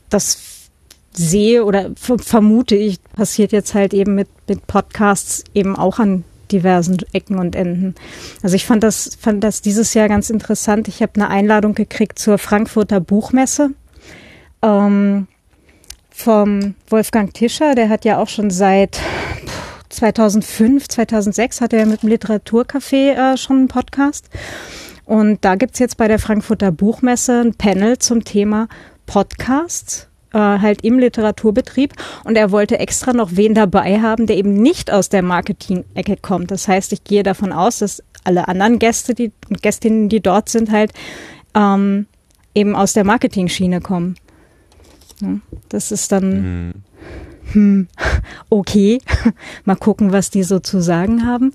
das sehe oder vermute ich, passiert jetzt halt eben mit, mit Podcasts eben auch an diversen Ecken und Enden. Also ich fand das, fand das dieses Jahr ganz interessant. Ich habe eine Einladung gekriegt zur Frankfurter Buchmesse ähm, vom Wolfgang Tischer. Der hat ja auch schon seit 2005, 2006 hat er mit dem Literaturcafé äh, schon einen Podcast. Und da gibt's jetzt bei der Frankfurter Buchmesse ein Panel zum Thema Podcasts äh, halt im Literaturbetrieb und er wollte extra noch wen dabei haben, der eben nicht aus der Marketing-Ecke kommt. Das heißt, ich gehe davon aus, dass alle anderen Gäste die, Gästinnen, die dort sind, halt ähm, eben aus der Marketing-Schiene kommen. Ja, das ist dann mhm. hm, (laughs) okay. (laughs) Mal gucken, was die so zu sagen haben.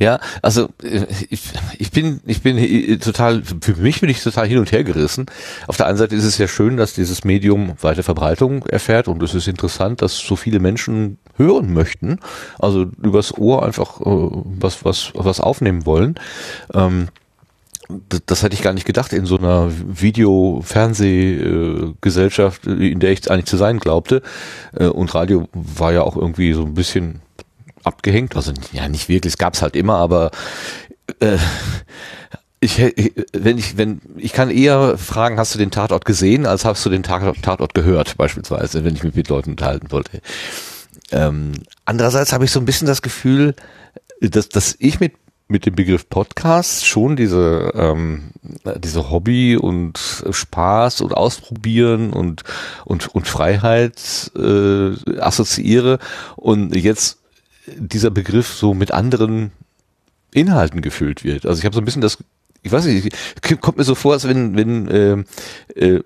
Ja, also äh, ich, ich bin ich bin äh, total für mich bin ich total hin und her gerissen. Auf der einen Seite ist es ja schön, dass dieses Medium weite Verbreitung erfährt und es ist interessant, dass so viele Menschen hören möchten, also übers Ohr einfach äh, was was was aufnehmen wollen. Ähm, das, hätte ich gar nicht gedacht in so einer Video-Fernsehgesellschaft, in der ich eigentlich zu sein glaubte. Und Radio war ja auch irgendwie so ein bisschen abgehängt. Also ja, nicht wirklich, es gab's halt immer, aber äh, ich, wenn ich, wenn, ich kann eher fragen, hast du den Tatort gesehen, als hast du den Tatort gehört, beispielsweise, wenn ich mich mit Leuten unterhalten wollte. Ähm, andererseits habe ich so ein bisschen das Gefühl, dass, dass ich mit mit dem Begriff Podcast schon diese ähm, diese Hobby und Spaß und Ausprobieren und und und Freiheit äh, assoziiere und jetzt dieser Begriff so mit anderen Inhalten gefüllt wird. Also ich habe so ein bisschen das ich weiß nicht, kommt mir so vor, als wenn, wenn äh, äh,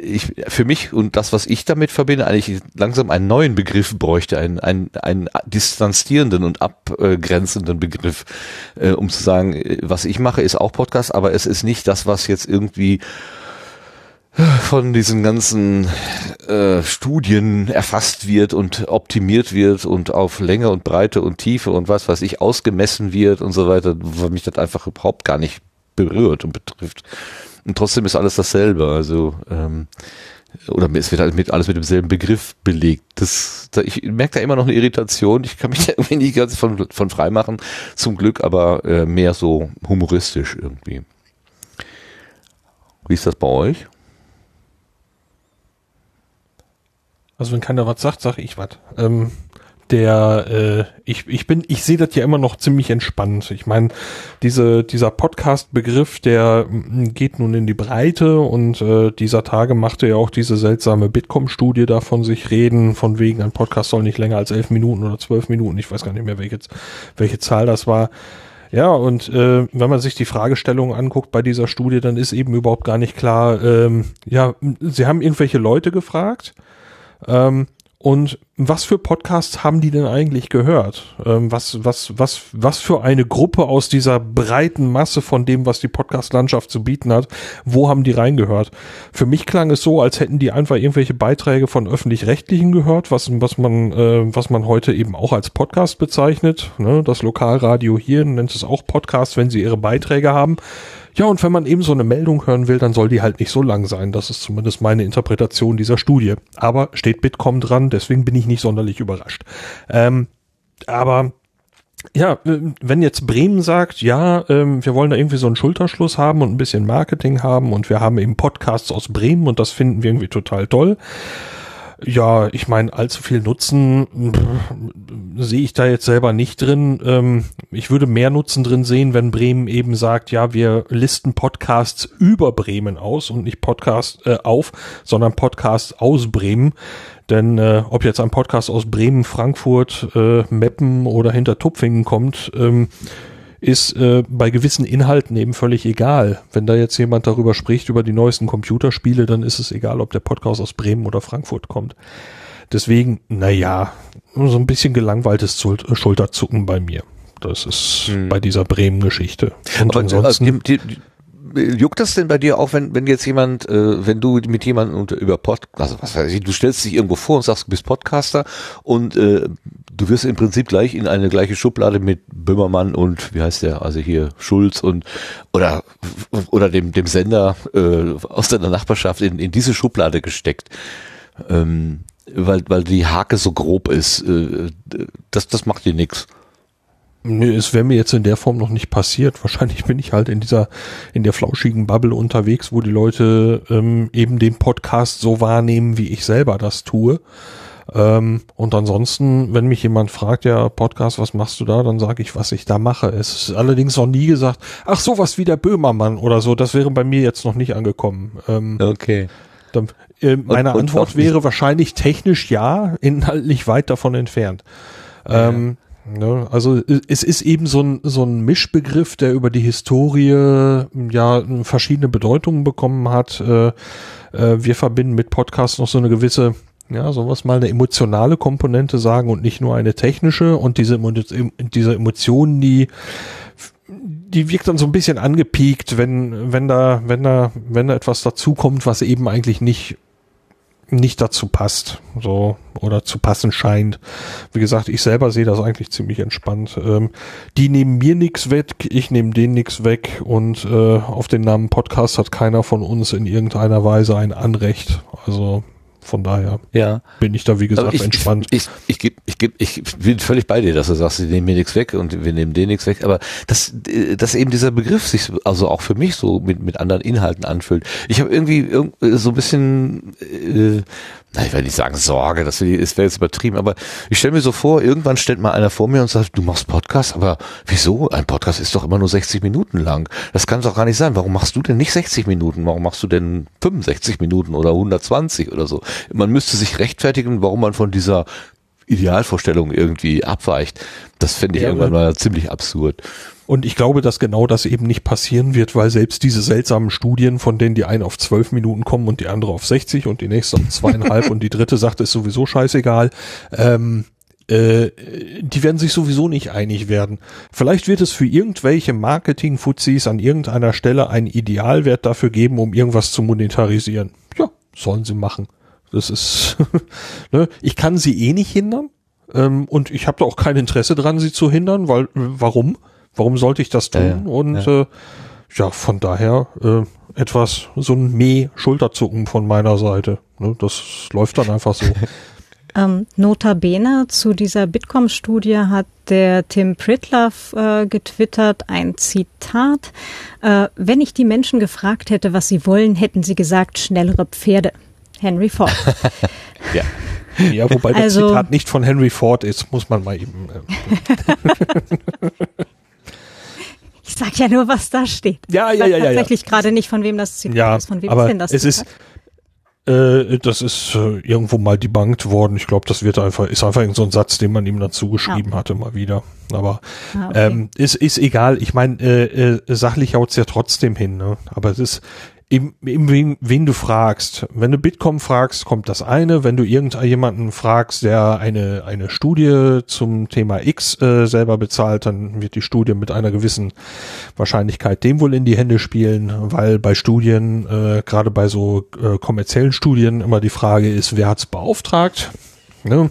ich für mich und das, was ich damit verbinde, eigentlich langsam einen neuen Begriff bräuchte, einen, einen, einen distanzierenden und abgrenzenden Begriff, äh, um zu sagen, äh, was ich mache, ist auch Podcast, aber es ist nicht das, was jetzt irgendwie von diesen ganzen äh, Studien erfasst wird und optimiert wird und auf Länge und Breite und Tiefe und was weiß ich ausgemessen wird und so weiter, weil mich das einfach überhaupt gar nicht berührt und betrifft. Und trotzdem ist alles dasselbe. Also ähm, oder es wird halt mit alles mit demselben Begriff belegt. Das, da, ich merke da immer noch eine Irritation. Ich kann mich (laughs) da irgendwie nicht ganz von, von frei machen, zum Glück, aber äh, mehr so humoristisch irgendwie. Wie ist das bei euch? Also wenn keiner was sagt, sage ich was. Ähm, der äh, ich ich bin ich sehe das ja immer noch ziemlich entspannt. Ich meine, diese dieser Podcast Begriff, der mm, geht nun in die Breite und äh, dieser Tage machte ja auch diese seltsame Bitkom Studie davon sich reden, von wegen ein Podcast soll nicht länger als elf Minuten oder zwölf Minuten, ich weiß gar nicht mehr welche welche Zahl das war. Ja, und äh, wenn man sich die Fragestellung anguckt bei dieser Studie, dann ist eben überhaupt gar nicht klar, ähm, ja, sie haben irgendwelche Leute gefragt, ähm, und was für Podcasts haben die denn eigentlich gehört? Ähm, was, was, was, was für eine Gruppe aus dieser breiten Masse von dem, was die Podcast-Landschaft zu bieten hat, wo haben die reingehört? Für mich klang es so, als hätten die einfach irgendwelche Beiträge von öffentlich-rechtlichen gehört, was, was man, äh, was man heute eben auch als Podcast bezeichnet. Ne? Das Lokalradio hier nennt es auch Podcast, wenn sie ihre Beiträge haben. Ja, und wenn man eben so eine Meldung hören will, dann soll die halt nicht so lang sein. Das ist zumindest meine Interpretation dieser Studie. Aber steht Bitkom dran, deswegen bin ich nicht sonderlich überrascht. Ähm, aber ja, wenn jetzt Bremen sagt, ja, ähm, wir wollen da irgendwie so einen Schulterschluss haben und ein bisschen Marketing haben und wir haben eben Podcasts aus Bremen und das finden wir irgendwie total toll, ja, ich meine, allzu viel Nutzen sehe ich da jetzt selber nicht drin. Ähm, ich würde mehr Nutzen drin sehen, wenn Bremen eben sagt, ja, wir listen Podcasts über Bremen aus und nicht Podcast äh, auf, sondern Podcasts aus Bremen. Denn äh, ob jetzt ein Podcast aus Bremen, Frankfurt, äh, Meppen oder hinter Tupfingen kommt, ähm, ist äh, bei gewissen Inhalten eben völlig egal. Wenn da jetzt jemand darüber spricht, über die neuesten Computerspiele, dann ist es egal, ob der Podcast aus Bremen oder Frankfurt kommt. Deswegen, naja, so ein bisschen gelangweiltes Schulterzucken bei mir. Das ist hm. bei dieser Bremen-Geschichte. Und Aber, äh, ansonsten. Die, die, juckt das denn bei dir auch, wenn, wenn jetzt jemand, äh, wenn du mit jemandem unter, über Pod, also was weiß ich, du stellst dich irgendwo vor und sagst, du bist Podcaster und äh, du wirst im Prinzip gleich in eine gleiche Schublade mit Böhmermann und wie heißt der, also hier Schulz und oder oder dem dem Sender äh, aus deiner Nachbarschaft in, in diese Schublade gesteckt. Ähm, weil, weil die Hake so grob ist. Äh, das, das macht dir nix. Nee, es wäre mir jetzt in der Form noch nicht passiert. (laughs) Wahrscheinlich bin ich halt in dieser, in der flauschigen Bubble unterwegs, wo die Leute ähm, eben den Podcast so wahrnehmen, wie ich selber das tue. Ähm, und ansonsten, wenn mich jemand fragt, ja, Podcast, was machst du da, dann sage ich, was ich da mache. Es ist allerdings noch nie gesagt, ach, sowas wie der Böhmermann oder so, das wäre bei mir jetzt noch nicht angekommen. Ähm, okay. Dann, äh, meine und Antwort wäre wahrscheinlich technisch ja, (laughs) inhaltlich weit davon entfernt. Ähm, ne, also es ist eben so ein, so ein Mischbegriff, der über die Historie ja verschiedene Bedeutungen bekommen hat. Äh, äh, wir verbinden mit Podcast noch so eine gewisse ja, sowas mal eine emotionale Komponente sagen und nicht nur eine technische und diese, diese Emotionen, die die wirkt dann so ein bisschen angepiekt, wenn, wenn da, wenn da, wenn da etwas dazukommt, was eben eigentlich nicht, nicht dazu passt, so, oder zu passen scheint. Wie gesagt, ich selber sehe das eigentlich ziemlich entspannt. Ähm, die nehmen mir nichts weg, ich nehme denen nichts weg und äh, auf den Namen Podcast hat keiner von uns in irgendeiner Weise ein Anrecht. Also von daher Ja. bin ich da, wie gesagt, ich, entspannt. Ich, ich, ich, geb- ich bin völlig bei dir, dass du sagst, sie nehmen mir nichts weg und wir nehmen denen nichts weg. Aber dass, dass eben dieser Begriff sich also auch für mich so mit, mit anderen Inhalten anfühlt. Ich habe irgendwie irg- so ein bisschen, äh, na, ich will nicht sagen Sorge, das wäre jetzt übertrieben, aber ich stelle mir so vor, irgendwann stellt mal einer vor mir und sagt, du machst Podcast, aber wieso? Ein Podcast ist doch immer nur 60 Minuten lang. Das kann doch gar nicht sein. Warum machst du denn nicht 60 Minuten? Warum machst du denn 65 Minuten oder 120 oder so? Man müsste sich rechtfertigen, warum man von dieser Idealvorstellung irgendwie abweicht. Das fände ich Ja, irgendwann mal ziemlich absurd. Und ich glaube, dass genau das eben nicht passieren wird, weil selbst diese seltsamen Studien, von denen die eine auf zwölf Minuten kommen und die andere auf 60 und die nächste auf (laughs) zweieinhalb und die dritte sagt, ist sowieso scheißegal, ähm, äh, die werden sich sowieso nicht einig werden. Vielleicht wird es für irgendwelche Marketing-Fuzis an irgendeiner Stelle einen Idealwert dafür geben, um irgendwas zu monetarisieren. Ja, sollen sie machen. Das ist, (laughs) ne? ich kann sie eh nicht hindern. Ähm, und ich habe da auch kein Interesse dran, sie zu hindern, weil, warum? Warum sollte ich das tun? Ja, ja, und Äh, ja, von daher äh, etwas, so ein Meh-Schulterzucken von meiner Seite. Ne? Das läuft dann einfach so. (laughs) Ähm, notabene zu dieser Bitkom-Studie hat der Tim Pritloff äh, getwittert ein Zitat. Äh, wenn ich die Menschen gefragt hätte, was sie wollen, hätten sie gesagt, schnellere Pferde. Henry Ford. (laughs) Ja. ja, wobei das Also- Zitat nicht von Henry Ford ist, muss man mal eben. Äh, (laughs) Ich sag ja nur, was da steht. Ja, ja, ja, ja, ja. tatsächlich gerade nicht, von wem das Zitat ja, ist. Von wem aber ist denn das es ist, Zitat? äh, das ist äh, irgendwo mal debunked worden. Ich glaube, das wird einfach, ist einfach so ein Satz, den man ihm dazu geschrieben hatte, mal wieder. Aber Ah, okay. ähm, ist, ist egal. Ich meine, äh, äh, sachlich haut's ja trotzdem hin. Ne? Aber es ist eben, eben wen, wen du fragst. Wenn du Bitkom fragst, kommt das eine. Wenn du irgendjemanden fragst, der eine, eine Studie zum Thema X äh, selber bezahlt, dann wird die Studie mit einer gewissen Wahrscheinlichkeit dem wohl in die Hände spielen, weil bei Studien, äh, gerade bei so äh, kommerziellen Studien, immer die Frage ist, wer hat's beauftragt? Ne?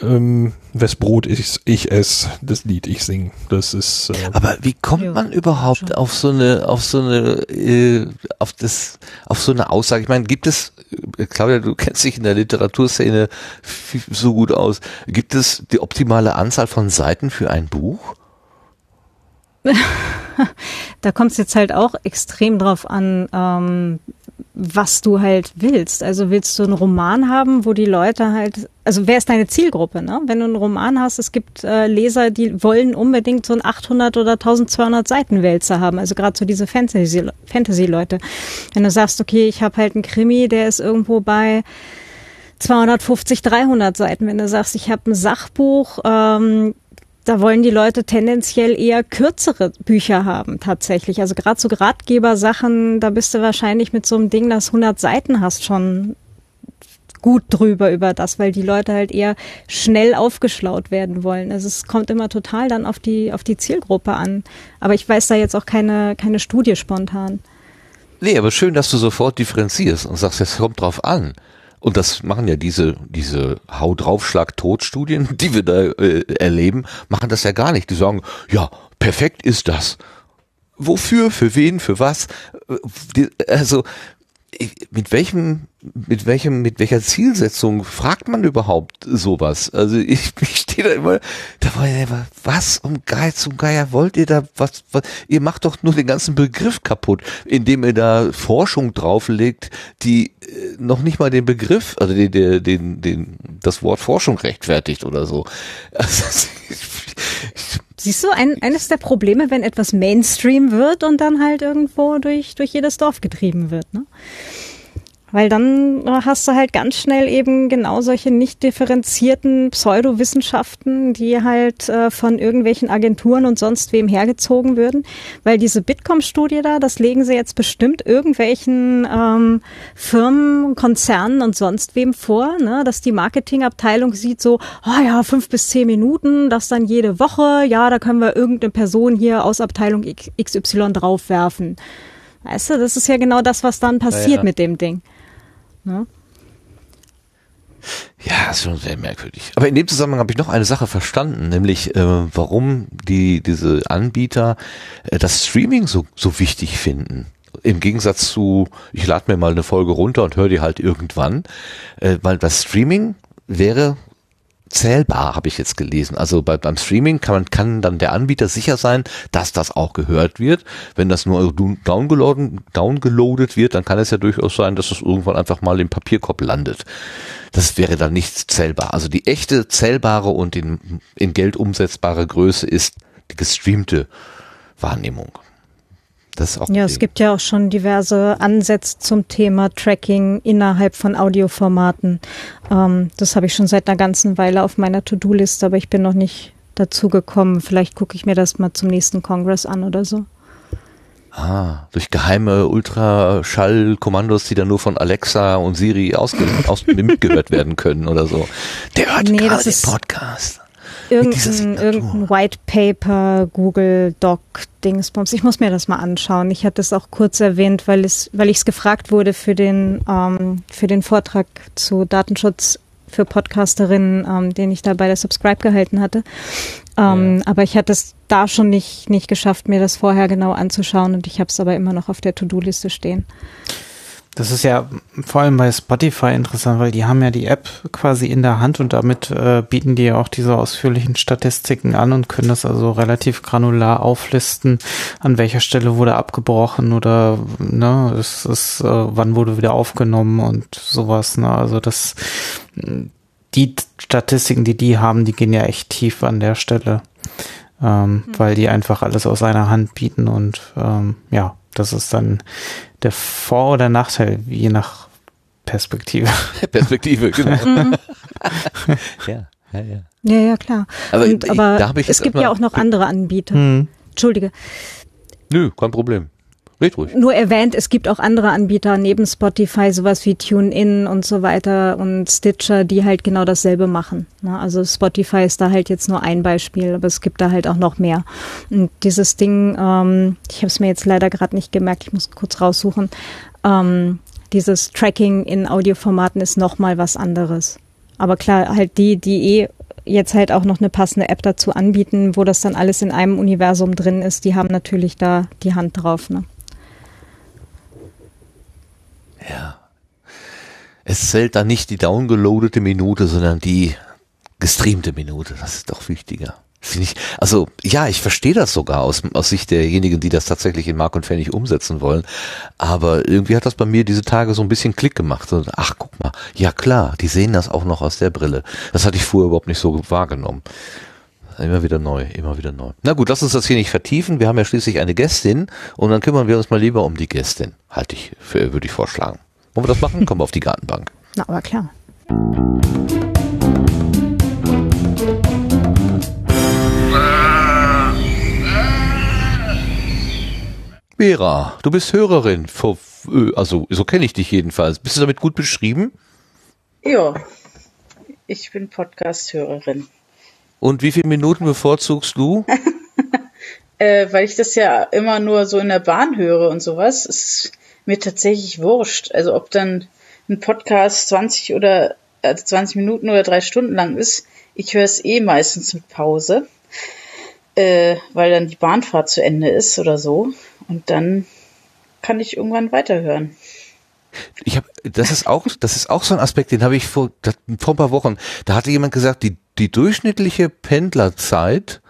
Ähm, wes Brot ich, ich ess, das Lied ich sing. Das ist äh, Aber wie kommt Ja, man überhaupt schon. auf so eine, auf so eine, äh, auf das, auf so eine Aussage? Ich meine, gibt es, äh, Claudia, du kennst dich in der Literaturszene so gut aus. Gibt es die optimale Anzahl von Seiten für ein Buch? (laughs) Da kommt es jetzt halt auch extrem drauf an, ähm, was du halt willst. Also willst du einen Roman haben, wo die Leute halt, also wer ist deine Zielgruppe? Ne? Wenn du einen Roman hast, es gibt äh, Leser, die wollen unbedingt so ein 800 oder 1200 Seiten Wälzer haben. Also gerade so diese Fantasy Fantasy-Leute. Wenn du sagst, okay, ich habe halt einen Krimi, der ist irgendwo bei 250, 300 Seiten. Wenn du sagst, ich habe ein Sachbuch, ähm, da wollen die Leute tendenziell eher kürzere Bücher haben tatsächlich. Also gerade so Ratgebersachen, da bist du wahrscheinlich mit so einem Ding, das 100 Seiten hast, schon gut drüber über das, weil die Leute halt eher schnell aufgeschlaut werden wollen. Also es kommt immer total dann auf die, auf die Zielgruppe an. Aber ich weiß da jetzt auch keine, keine Studie spontan. Nee, aber schön, dass du sofort differenzierst und sagst, es kommt drauf an. Und das machen ja diese, diese Hau drauf, Schlag tot Studien, (laughs) die wir da äh, erleben, machen das ja gar nicht. Die sagen, ja, perfekt ist das. Wofür, für wen, für was? Äh, also, mit welchem, mit welchem, mit welcher Zielsetzung fragt man überhaupt sowas? Also ich, (laughs) ich stehe da immer, da war ich immer, was um Geiz, um Geier wollt ihr da, was, was, ihr macht doch nur den ganzen Begriff kaputt, indem ihr da Forschung drauflegt, die äh, noch nicht mal den Begriff, also den, den, den, den das Wort Forschung rechtfertigt oder so. (laughs) Also, Siehst du, ein, eines der Probleme, wenn etwas Mainstream wird und dann halt irgendwo durch, durch jedes Dorf getrieben wird, ne? Weil dann hast du halt ganz schnell eben genau solche nicht differenzierten Pseudowissenschaften, die halt äh, von irgendwelchen Agenturen und sonst wem hergezogen würden. Weil diese Bitkom-Studie da, das legen sie jetzt bestimmt irgendwelchen ähm, Firmen, Konzernen und sonst wem vor, ne? dass die Marketingabteilung sieht so, oh ja, fünf bis zehn Minuten, das dann jede Woche, ja, da können wir irgendeine Person hier aus Abteilung XY draufwerfen. Weißt du, das ist ja genau das, was dann passiert ja, ja. mit dem Ding. Ne? Ja, ist schon sehr merkwürdig. Aber in dem Zusammenhang habe ich noch eine Sache verstanden, nämlich äh, warum die diese Anbieter äh, das Streaming so so wichtig finden. Im Gegensatz zu, ich lade mir mal eine Folge runter und höre die halt irgendwann, äh, weil das Streaming wäre zählbar, habe ich jetzt gelesen. Also bei, beim Streaming kann, man, kann dann der Anbieter sicher sein, dass das auch gehört wird. Wenn das nur downgeloadet, downgeloadet wird, dann kann es ja durchaus sein, dass es irgendwann einfach mal im Papierkorb landet. Das wäre dann nicht zählbar. Also die echte zählbare und in, in Geld umsetzbare Größe ist die gestreamte Wahrnehmung. Das ist auch ja, es gibt ja auch schon diverse Ansätze zum Thema Tracking innerhalb von Audioformaten. Ähm, das habe ich schon seit einer ganzen Weile auf meiner To-Do-Liste, aber ich bin noch nicht dazu gekommen. Vielleicht gucke ich mir das mal zum nächsten Kongress an oder so. Ah, durch geheime Ultraschallkommandos, die dann nur von Alexa und Siri ausge aus (laughs) mitgehört werden können oder so. Der hört nee, gerade den Podcast irgendein, irgendein White Paper, Google Doc, Dingsbums. Ich muss mir das mal anschauen. Ich hatte es auch kurz erwähnt, weil es, weil ich es gefragt wurde für den, ähm, für den Vortrag zu Datenschutz für Podcasterinnen, ähm, den ich da bei der Subscribe gehalten hatte. Ähm, ja. Aber ich hatte es da schon nicht, nicht geschafft, mir das vorher genau anzuschauen und ich habe es aber immer noch auf der To-Do-Liste stehen. Das ist ja vor allem bei Spotify interessant, weil die haben ja die App quasi in der Hand und damit äh, bieten die ja auch diese ausführlichen Statistiken an und können das also relativ granular auflisten, an welcher Stelle wurde abgebrochen oder ne, es ist, äh, wann wurde wieder aufgenommen und sowas. Ne? Also das die Statistiken, die die haben, die gehen ja echt tief an der Stelle, ähm, mhm. weil die einfach alles aus einer Hand bieten und ähm, ja, das ist dann der Vor- oder Nachteil, je nach Perspektive. (laughs) Perspektive, genau. (laughs) Mhm. ja, ja, ja. Ja, ja, klar. Aber, Und, ich, aber es gibt ja auch noch andere Anbieter. Mhm. Entschuldige. Nö, kein Problem. Red. Nur erwähnt, es gibt auch andere Anbieter neben Spotify, sowas wie TuneIn und so weiter und Stitcher, die halt genau dasselbe machen. Ne? Also Spotify ist da halt jetzt nur ein Beispiel, aber es gibt da halt auch noch mehr. Und dieses Ding, ähm, ich habe es mir jetzt leider gerade nicht gemerkt, ich muss kurz raussuchen, ähm, dieses Tracking in Audioformaten ist nochmal was anderes. Aber klar, halt die, die eh jetzt halt auch noch eine passende App dazu anbieten, wo das dann alles in einem Universum drin ist, die haben natürlich da die Hand drauf. Ne? Ja. Es zählt dann nicht die downgeloadete Minute, sondern die gestreamte Minute. Das ist doch wichtiger. Ich, also ja, ich verstehe das sogar aus, aus Sicht derjenigen, die das tatsächlich in Mark und Pfennig umsetzen wollen. Aber irgendwie hat das bei mir diese Tage so ein bisschen Klick gemacht. Und, ach, guck mal, ja klar, die sehen das auch noch aus der Brille. Das hatte ich vorher überhaupt nicht so wahrgenommen. Immer wieder neu, immer wieder neu. Na gut, lass uns das hier nicht vertiefen. Wir haben ja schließlich eine Gästin und dann kümmern wir uns mal lieber um die Gästin. Halte ich für, würde ich vorschlagen. Wollen wir das machen? Kommen wir auf die Gartenbank. Na, aber klar. Vera, du bist Hörerin, also so kenne ich dich jedenfalls. Bist du damit gut beschrieben? Ja, ich bin Podcast-Hörerin. Und wie viele Minuten bevorzugst du? (laughs) äh, weil ich das ja immer nur so in der Bahn höre und sowas, ist mir tatsächlich wurscht. Also ob dann ein Podcast 20 oder also 20 Minuten oder drei Stunden lang ist, ich höre es eh meistens mit Pause, äh, weil dann die Bahnfahrt zu Ende ist oder so. Und dann kann ich irgendwann weiterhören. Ich habe, das ist auch, das ist auch so ein Aspekt, den habe ich vor, vor ein paar Wochen. Da hatte jemand gesagt, die die durchschnittliche Pendlerzeit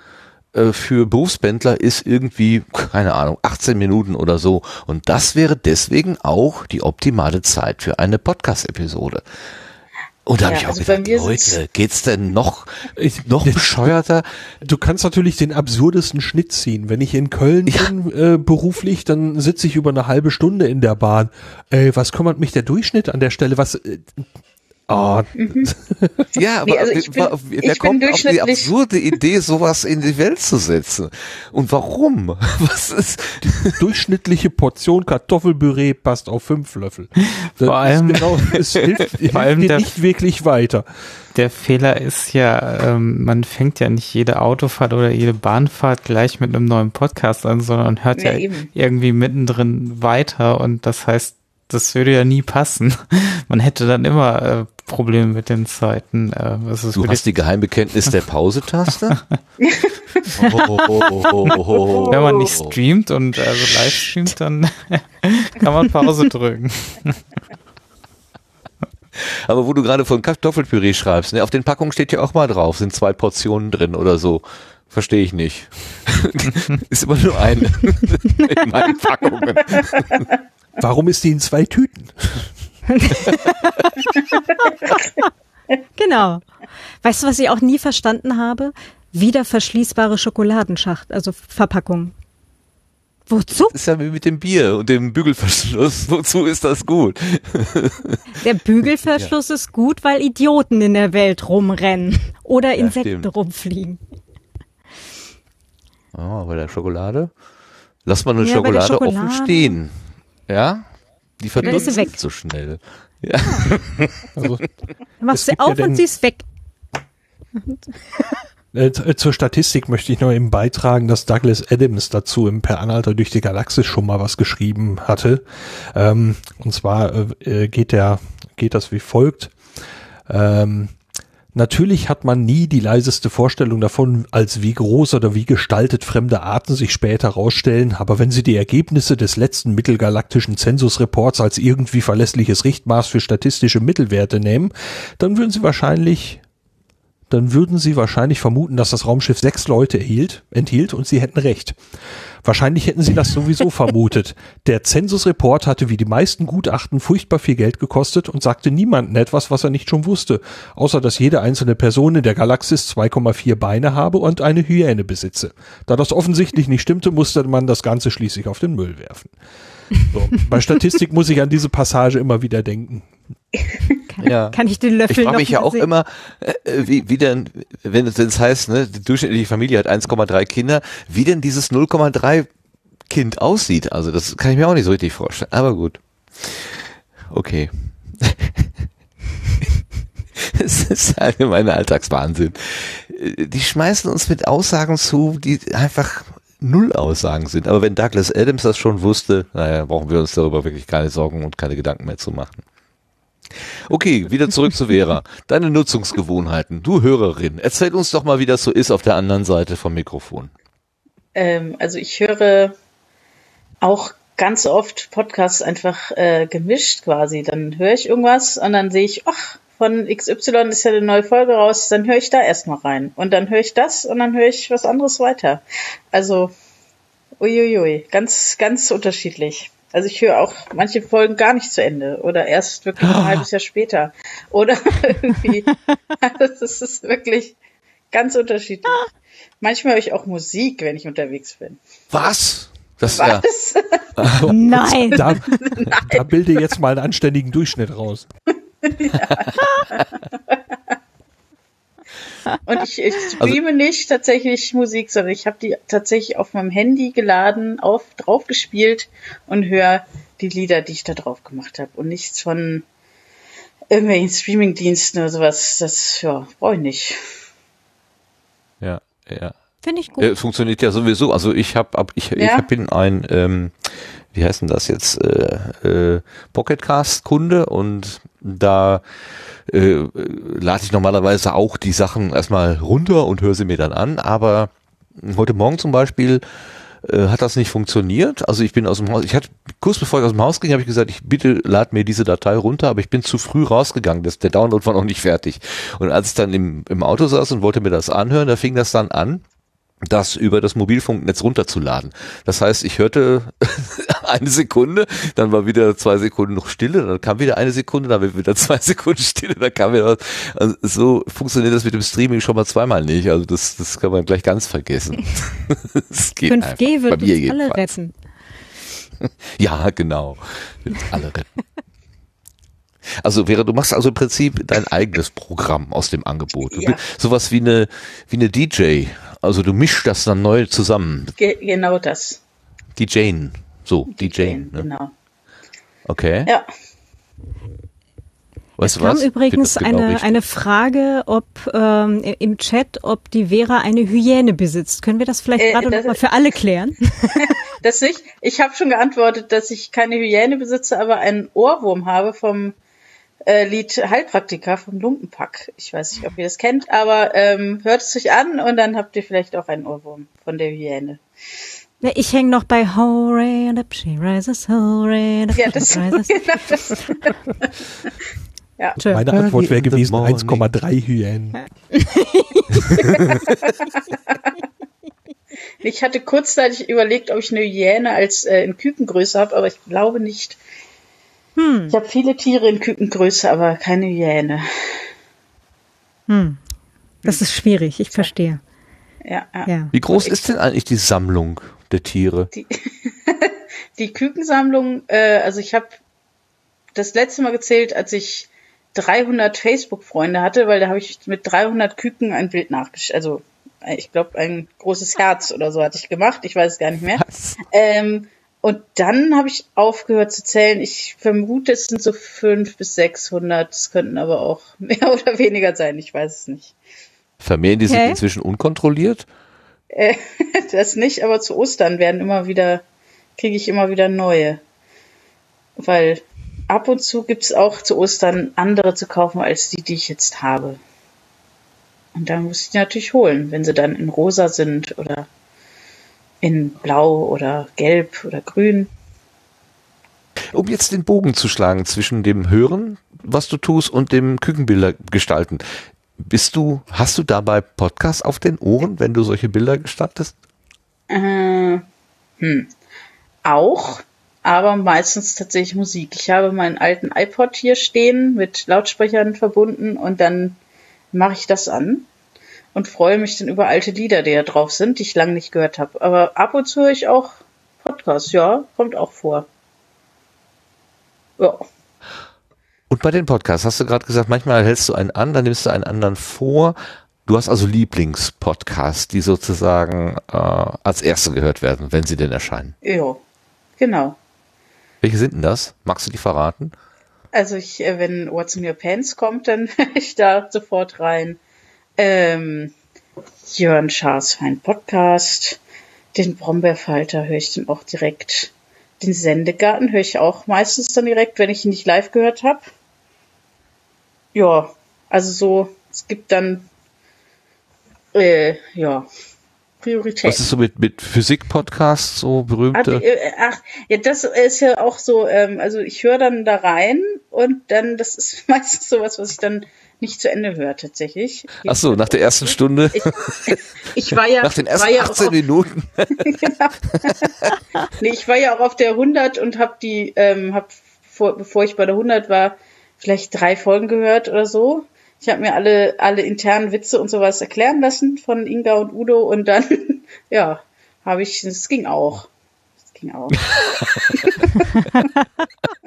äh, für Berufspendler ist irgendwie, keine Ahnung, 18 Minuten oder so. Und das wäre deswegen auch die optimale Zeit für eine Podcast-Episode. Und da ja, habe ich auch also gedacht, Leute, geht's denn noch, noch bescheuerter? Du kannst natürlich den absurdesten Schnitt ziehen. Wenn ich in Köln ja. bin äh, beruflich, dann sitze ich über eine halbe Stunde in der Bahn. Ey, was kümmert mich der Durchschnitt an der Stelle? Was äh, Oh. Mhm. (laughs) Ja, aber nee, also ich bin, wer ich kommt auf die absurde Idee, sowas in die Welt zu setzen? Und warum? (laughs) Was ist die durchschnittliche Portion Kartoffelpüree passt auf fünf Löffel? Das vor allem, genau, es hilft, (laughs) vor allem der, nicht wirklich weiter. Der Fehler ist ja, ähm, man fängt ja nicht jede Autofahrt oder jede Bahnfahrt gleich mit einem neuen Podcast an, sondern hört ja, ja irgendwie mittendrin weiter und das heißt, das würde ja nie passen. Man hätte dann immer äh, Probleme mit den Zeiten. Äh, du hast die Geheimbekenntnis der Pause-Taste? (laughs) Wenn man nicht streamt und also live streamt, dann (laughs) kann man Pause drücken. (laughs) Aber wo du gerade von Kartoffelpüree schreibst, ne, auf den Packungen steht ja auch mal drauf, sind zwei Portionen drin oder so. Verstehe ich nicht. Ist immer nur eine in meinen Packungen. Warum ist die in zwei Tüten? (laughs) genau. Weißt du, was ich auch nie verstanden habe? Wieder verschließbare Schokoladenschacht, also Verpackung. Wozu? Das ist ja wie mit dem Bier und dem Bügelverschluss. (laughs) Wozu ist das gut? (laughs) Der Bügelverschluss ja. ist gut, weil Idioten in der Welt rumrennen oder Insekten ja, rumfliegen. Oh, bei der Schokolade? Lass mal eine ja, Schokolade, Schokolade, offen stehen. Ja? Die verdunst weg. so schnell. Ja. (laughs) Also, machst du auf ja und sie ist weg. Äh, äh, zur Statistik möchte ich noch eben beitragen, dass Douglas Adams dazu im Per Anhalter durch die Galaxis schon mal was geschrieben hatte. Ähm, und zwar äh, geht der, geht das wie folgt. Ähm, Natürlich hat man nie die leiseste Vorstellung davon, als wie groß oder wie gestaltet fremde Arten sich später rausstellen, aber wenn Sie die Ergebnisse des letzten mittelgalaktischen Zensusreports als irgendwie verlässliches Richtmaß für statistische Mittelwerte nehmen, dann würden Sie wahrscheinlich dann würden Sie wahrscheinlich vermuten, dass das Raumschiff sechs Leute erhielt, enthielt und Sie hätten recht. Wahrscheinlich hätten Sie das sowieso (laughs) vermutet. Der Zensusreport hatte wie die meisten Gutachten furchtbar viel Geld gekostet und sagte niemandem etwas, was er nicht schon wusste, außer dass jede einzelne Person in der Galaxis 2,4 Beine habe und eine Hyäne besitze. Da das offensichtlich nicht stimmte, musste man das Ganze schließlich auf den Müll werfen. So. Bei Statistik muss ich an diese Passage immer wieder denken. Kann, ja. kann ich den Löffel Ich frage mich ja auch sehen? immer, äh, wie, wie denn, wenn es heißt, ne, die durchschnittliche Familie hat 1,3 Kinder, wie denn dieses 0,3 Kind aussieht. Also das kann ich mir auch nicht so richtig vorstellen. Aber gut. Okay. (laughs) es ist allgemeiner Alltagswahnsinn. Die schmeißen uns mit Aussagen zu, die einfach null Aussagen sind. Aber wenn Douglas Adams das schon wusste, naja, brauchen wir uns darüber wirklich keine Sorgen und keine Gedanken mehr zu machen. Okay, wieder zurück zu Vera. (laughs) Deine Nutzungsgewohnheiten. Du Hörerin, erzähl uns doch mal, wie das so ist auf der anderen Seite vom Mikrofon. Ähm, also ich höre auch ganz oft Podcasts einfach äh, gemischt quasi. Dann höre ich irgendwas und dann sehe ich, ach, von XY ist ja eine neue Folge raus, dann höre ich da erstmal rein. Und dann höre ich das und dann höre ich was anderes weiter. Also, uiuiui, ganz, ganz unterschiedlich. Also ich höre auch manche Folgen gar nicht zu Ende oder erst wirklich ein halbes Jahr später. Oder (laughs) irgendwie. das ist wirklich ganz unterschiedlich. Manchmal höre ich auch Musik, wenn ich unterwegs bin. Was? Das Was? Ja. (laughs) Nein. Da, Nein. (laughs) da bilde jetzt mal einen anständigen Durchschnitt raus. Ja. Und ich, ich also streame also, nicht tatsächlich Musik, sondern ich habe die tatsächlich auf meinem Handy geladen, auf drauf gespielt und höre die Lieder, die ich da drauf gemacht habe und nichts von irgendwelchen Streamingdiensten oder sowas. Das, ja, brauche ich nicht. Ja, ja. Finde ich gut. Äh, funktioniert ja sowieso. Also ich habe, ab, ich, ich Ja. hab- bin ein, ähm, wie heißt denn das jetzt, äh, äh, Pocketcast-Kunde und da äh, lade ich normalerweise auch die Sachen erstmal runter und höre sie mir dann an. Aber heute Morgen zum Beispiel äh, hat das nicht funktioniert. Also ich bin aus dem Haus, ich hatte kurz bevor ich aus dem Haus ging, habe ich gesagt, ich bitte lad mir diese Datei runter, aber ich bin zu früh rausgegangen. Das, der Download war noch nicht fertig. Und als ich dann im, im Auto saß und wollte mir das anhören, da fing das dann an das über das Mobilfunknetz runterzuladen. Das heißt, ich hörte (laughs) eine Sekunde, dann war wieder zwei Sekunden noch Stille, dann kam wieder eine Sekunde, dann wieder zwei (laughs) Sekunden Stille, dann kam wieder was. Also so funktioniert das mit dem Streaming schon mal zweimal nicht. Also das, das kann man gleich ganz vergessen. (laughs) das geht 5G einfach. wird Bei uns mir alle jedenfalls. retten. Ja, genau. Wird uns alle retten. Also wäre, du machst also im Prinzip dein eigenes Programm aus dem Angebot. Ja. sowas wie eine, wie eine DJ. Also du mischst das dann neu zusammen. Ge genau das. DJen. So, DJen. Ne? Genau. Okay. Ja. Weißt du kam was? übrigens genau eine, richtig. eine Frage, ob ähm, im Chat, ob die Vera eine Hyäne besitzt. Können wir das vielleicht Äh, gerade das- noch mal für alle klären? (laughs) (laughs) Das nicht. Ich habe schon geantwortet, dass ich keine Hyäne besitze, aber einen Ohrwurm habe vom äh, Lied Heilpraktiker vom Lumpenpack. Ich weiß nicht, ob ihr das kennt, aber ähm, hört es euch an und dann habt ihr vielleicht auch einen Ohrwurm von der Hyäne. Ja, ich hänge noch bei Hooray and up she rises, hooray and up Ja, she das, rises. (laughs) genau das. ja. Meine Antwort wäre in the gewesen morning. 1,3 Hyänen. (laughs) Ich hatte kurzzeitig überlegt, ob ich eine Hyäne als äh, in Kükengröße habe, aber ich glaube nicht. Ich habe viele Tiere in Kükengröße, aber keine Hyäne. Das ist schwierig, ich verstehe. Ja, ja. Ja. Wie groß ist denn eigentlich die Sammlung der Tiere? (laughs) Die Kükensammlung, äh, also ich habe das letzte Mal gezählt, als ich 300 Facebook-Freunde hatte, weil da habe ich mit 300 Küken ein Bild nachgestellt. Also ich glaube, ein großes Herz oder so hatte ich gemacht. Ich weiß es gar nicht mehr. Ähm, und dann habe ich aufgehört zu zählen. Ich vermute, es sind so 500 bis 600. Es könnten aber auch (laughs) mehr oder weniger sein. Ich weiß es nicht. Vermehren die sich Okay. inzwischen unkontrolliert? (laughs) Das nicht, aber zu Ostern werden immer wieder, kriege ich immer wieder neue. Weil ab und zu gibt's auch zu Ostern andere zu kaufen als die, die ich jetzt habe. Und dann muss ich die natürlich holen, wenn sie dann in rosa sind oder in blau oder gelb oder grün. Um jetzt den Bogen zu schlagen zwischen dem Hören, was du tust, und dem Kükenbilder gestalten. Bist du, hast du dabei Podcasts auf den Ohren, wenn du solche Bilder gestaltest? Äh, hm. Auch, aber meistens tatsächlich Musik. Ich habe meinen alten iPod hier stehen, mit Lautsprechern verbunden und dann mache ich das an und freue mich dann über alte Lieder, die da drauf sind, die ich lange nicht gehört habe. Aber ab und zu höre ich auch Podcasts, ja, kommt auch vor. Ja. Und bei den Podcasts hast du gerade gesagt, manchmal hältst du einen an, dann nimmst du einen anderen vor. Du hast also Lieblingspodcasts, die sozusagen äh, als erste gehört werden, wenn sie denn erscheinen. Ja, genau. Welche sind denn das? Magst du die verraten? Also ich, äh, wenn What's in Your Pants kommt, dann (laughs) höre ich da sofort rein. Ähm, Jörn Schaas Fein Podcast, den Brombeerfalter höre ich dann auch direkt. Den Sendegarten höre ich auch meistens dann direkt, wenn ich ihn nicht live gehört habe. Ja, also so, es gibt dann äh, ja Priorität. Was ist so mit, mit Physik-Podcasts, so berühmte? die, äh, ach, ja, das ist ja auch so, ähm, also ich höre dann da rein und dann, das ist (laughs) meistens sowas, was ich dann nicht zu Ende höre tatsächlich. Ach so, nach der ersten Stunde, Ich, ich war ja, (laughs) nach den ersten ja auch 18 auf, Minuten. genau. (laughs) nee, ich war ja auch auf der 100 und habe die, ähm, hab vor, bevor ich bei der 100 war, vielleicht drei Folgen gehört oder so. Ich habe mir alle alle internen Witze und sowas erklären lassen von Inga und Udo und dann (laughs) ja, habe ich es ging auch. Es ging auch.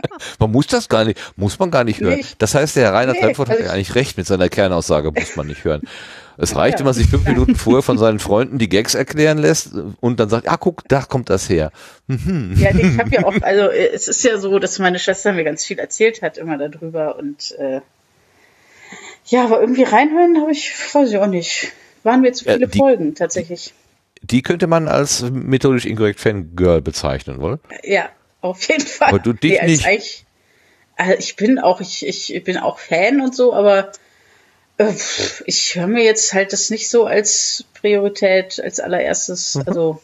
(laughs) Man muss das gar nicht, muss man gar nicht hören. Das heißt, der Herr Rainer Nee, Tremford hat also ja ich- eigentlich recht mit seiner Kernaussage, muss man nicht hören. Es reicht, wenn man sich fünf Minuten vorher von seinen Freunden die Gags erklären lässt und dann sagt, ah, guck, da kommt das her. Mhm. Ja, ich habe ja auch, also äh, es ist ja so, dass meine Schwester mir ganz viel erzählt hat immer darüber und äh, ja, aber irgendwie reinhören habe ich, weiß ich auch nicht. Waren mir zu Ja, viele die- Folgen tatsächlich. Die könnte man als methodisch inkorrekt Fangirl bezeichnen, wohl? Ja, auf jeden Fall. Aber du dich als nicht. eigentlich- Also ich bin auch, ich, ich bin auch Fan und so, aber äh, ich höre mir jetzt halt das nicht so als Priorität, als allererstes. Mhm. Also,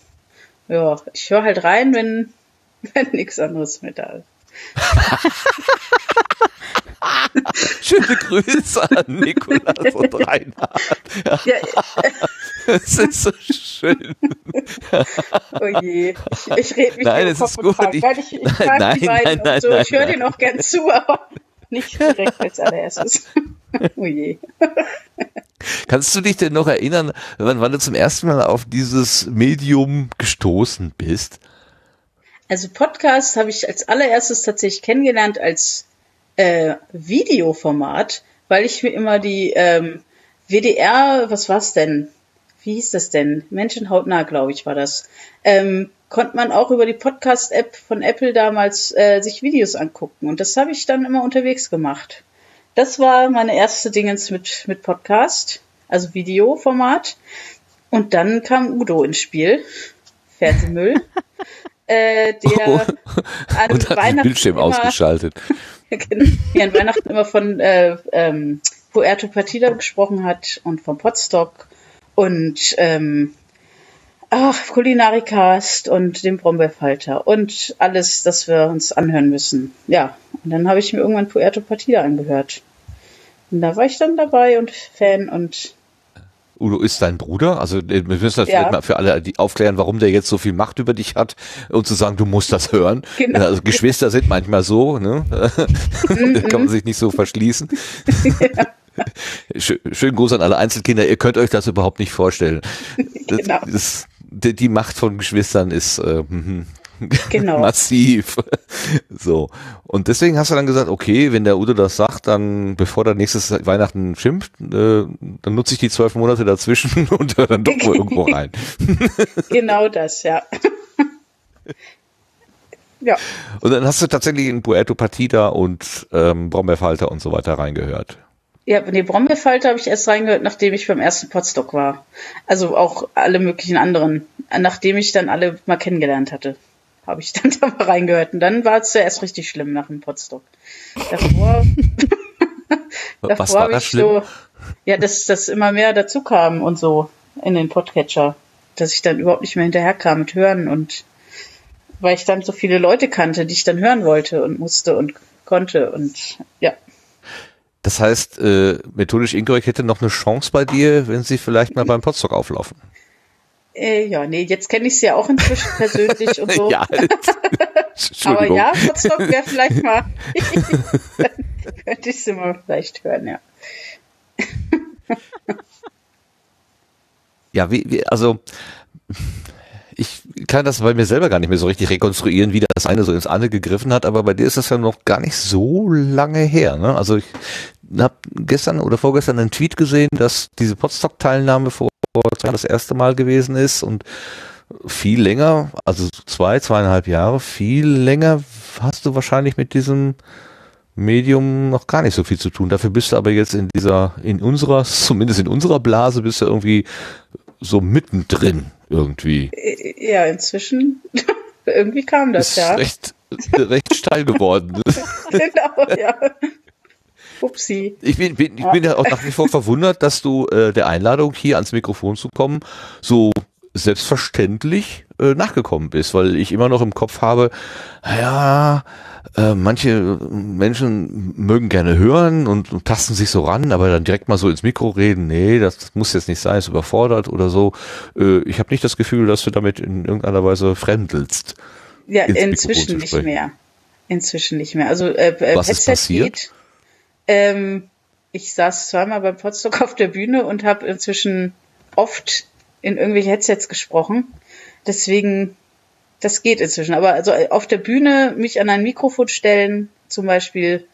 ja, ich höre halt rein, wenn, (laughs) wenn nichts anderes mehr da ist. (laughs) Schöne Grüße an Nikolas und Reinhard. Ja, Es ist so schön. oh je. Ich, ich rede mich Nein, es ist gut. Ich- ich, ich Nein, nein, die beiden nein, nein, und so. ich höre denen auch gern zu, aber nicht direkt als allererstes. (laughs) oh je. Kannst du dich denn noch erinnern, wann, wann du zum ersten Mal auf dieses Medium gestoßen bist? Also Podcast habe ich als allererstes tatsächlich kennengelernt als äh, Videoformat, weil ich mir immer die ähm, WDR, was war's denn? Wie hieß das denn? Menschenhautnah, glaube ich, war das. Ähm, konnte man auch über die Podcast-App von Apple damals äh, sich Videos angucken. Und das habe ich dann immer unterwegs gemacht. Das war meine erste Dingens mit, mit Podcast, also Videoformat. Und dann kam Udo ins Spiel. Fernsehmüll. (laughs) äh, der Oh. an (laughs) Und hat den Weihnachten Bildschirm immer, ausgeschaltet. (laughs) die an Weihnachten immer von äh, ähm, Puerto Partida gesprochen hat und vom Potstock und ähm, ach, Kulinarikast und dem Brombeerfalter und alles, das wir uns anhören müssen. Ja, und dann habe ich mir irgendwann Puerto Partida angehört. Und da war ich dann dabei und Fan und Udo ist dein Bruder, also äh, wir müssen das Ja. vielleicht mal für alle die aufklären, warum der jetzt so viel Macht über dich hat und zu sagen, du musst das hören. Genau. Also Geschwister sind manchmal so, ne? (laughs) da kann man sich nicht so verschließen. Schö- Schönen Gruß an alle Einzelkinder, ihr könnt euch das überhaupt nicht vorstellen. (laughs) Das, Genau. das, die, die Macht von Geschwistern ist äh, mhm. (laughs) Genau. massiv. So. Und deswegen hast du dann gesagt, okay, wenn der Udo das sagt, dann, bevor der nächstes Weihnachten schimpft, äh, dann nutze ich die zwölf Monate dazwischen (laughs) und höre dann doch mal irgendwo (laughs) rein. genau das, ja. ja, Und dann hast du tatsächlich in Puerto Partida und ähm, Brombeerfalter und so weiter reingehört. Ja, nee, Brombeerfalter habe ich erst reingehört, nachdem ich beim ersten Potstock war. Also auch alle möglichen anderen. Nachdem ich dann alle mal kennengelernt hatte, habe ich dann (laughs) da mal reingehört. Und dann war es ja erst richtig schlimm nach dem Potstock. Davor, (laughs) Was davor war da ich schlimm? so, ja, dass, dass immer mehr dazu kam und so in den Podcatcher. Dass ich dann überhaupt nicht mehr hinterherkam mit Hören und weil ich dann so viele Leute kannte, die ich dann hören wollte und musste und konnte und ja. Das heißt, äh, methodisch inkorrekt hätte noch eine Chance bei dir, wenn sie vielleicht mal beim Potstock auflaufen. Äh, ja, nee, jetzt kenne ich sie ja auch inzwischen persönlich und so. (laughs) Ja, (laughs) Aber ja, Potsdok wäre vielleicht mal. (laughs) könnte ich sie mal vielleicht hören, ja. Ja, wie, wie, also ich kann das bei mir selber gar nicht mehr so richtig rekonstruieren, wie das eine so ins andere gegriffen hat, aber bei dir ist das ja noch gar nicht so lange her. Ne? Also ich habe gestern oder vorgestern einen Tweet gesehen, dass diese Podstock-Teilnahme vor das erste Mal gewesen ist und viel länger, also zwei, zweieinhalb Jahre, viel länger hast du wahrscheinlich mit diesem Medium noch gar nicht so viel zu tun. Dafür bist du aber jetzt in dieser, in unserer, (laughs) zumindest in unserer Blase, bist du irgendwie so mittendrin irgendwie. Äh, Ja, inzwischen. (laughs) Irgendwie kam das, ist ja. recht, recht steil geworden. (laughs) genau, ja. Upsi. Ich bin, bin, ich bin ja auch nach wie vor verwundert, dass du äh, der Einladung, hier ans Mikrofon zu kommen, so selbstverständlich äh, nachgekommen bist, weil ich immer noch im Kopf habe, ja, äh, manche Menschen mögen gerne hören und, und tasten sich so ran, aber dann direkt mal so ins Mikro reden, nee, das, das muss jetzt nicht sein, ist überfordert oder so. Äh, ich habe nicht das Gefühl, dass du damit in irgendeiner Weise fremdelst. Ja, inzwischen nicht mehr. Inzwischen nicht mehr. Also äh, äh, Was ist Headset passiert? geht. Ähm, ich saß zweimal beim Potsdok auf der Bühne und habe inzwischen oft in irgendwelche Headsets gesprochen. Deswegen, das geht inzwischen. Aber also äh, auf der Bühne mich an ein Mikrofon stellen, zum Beispiel,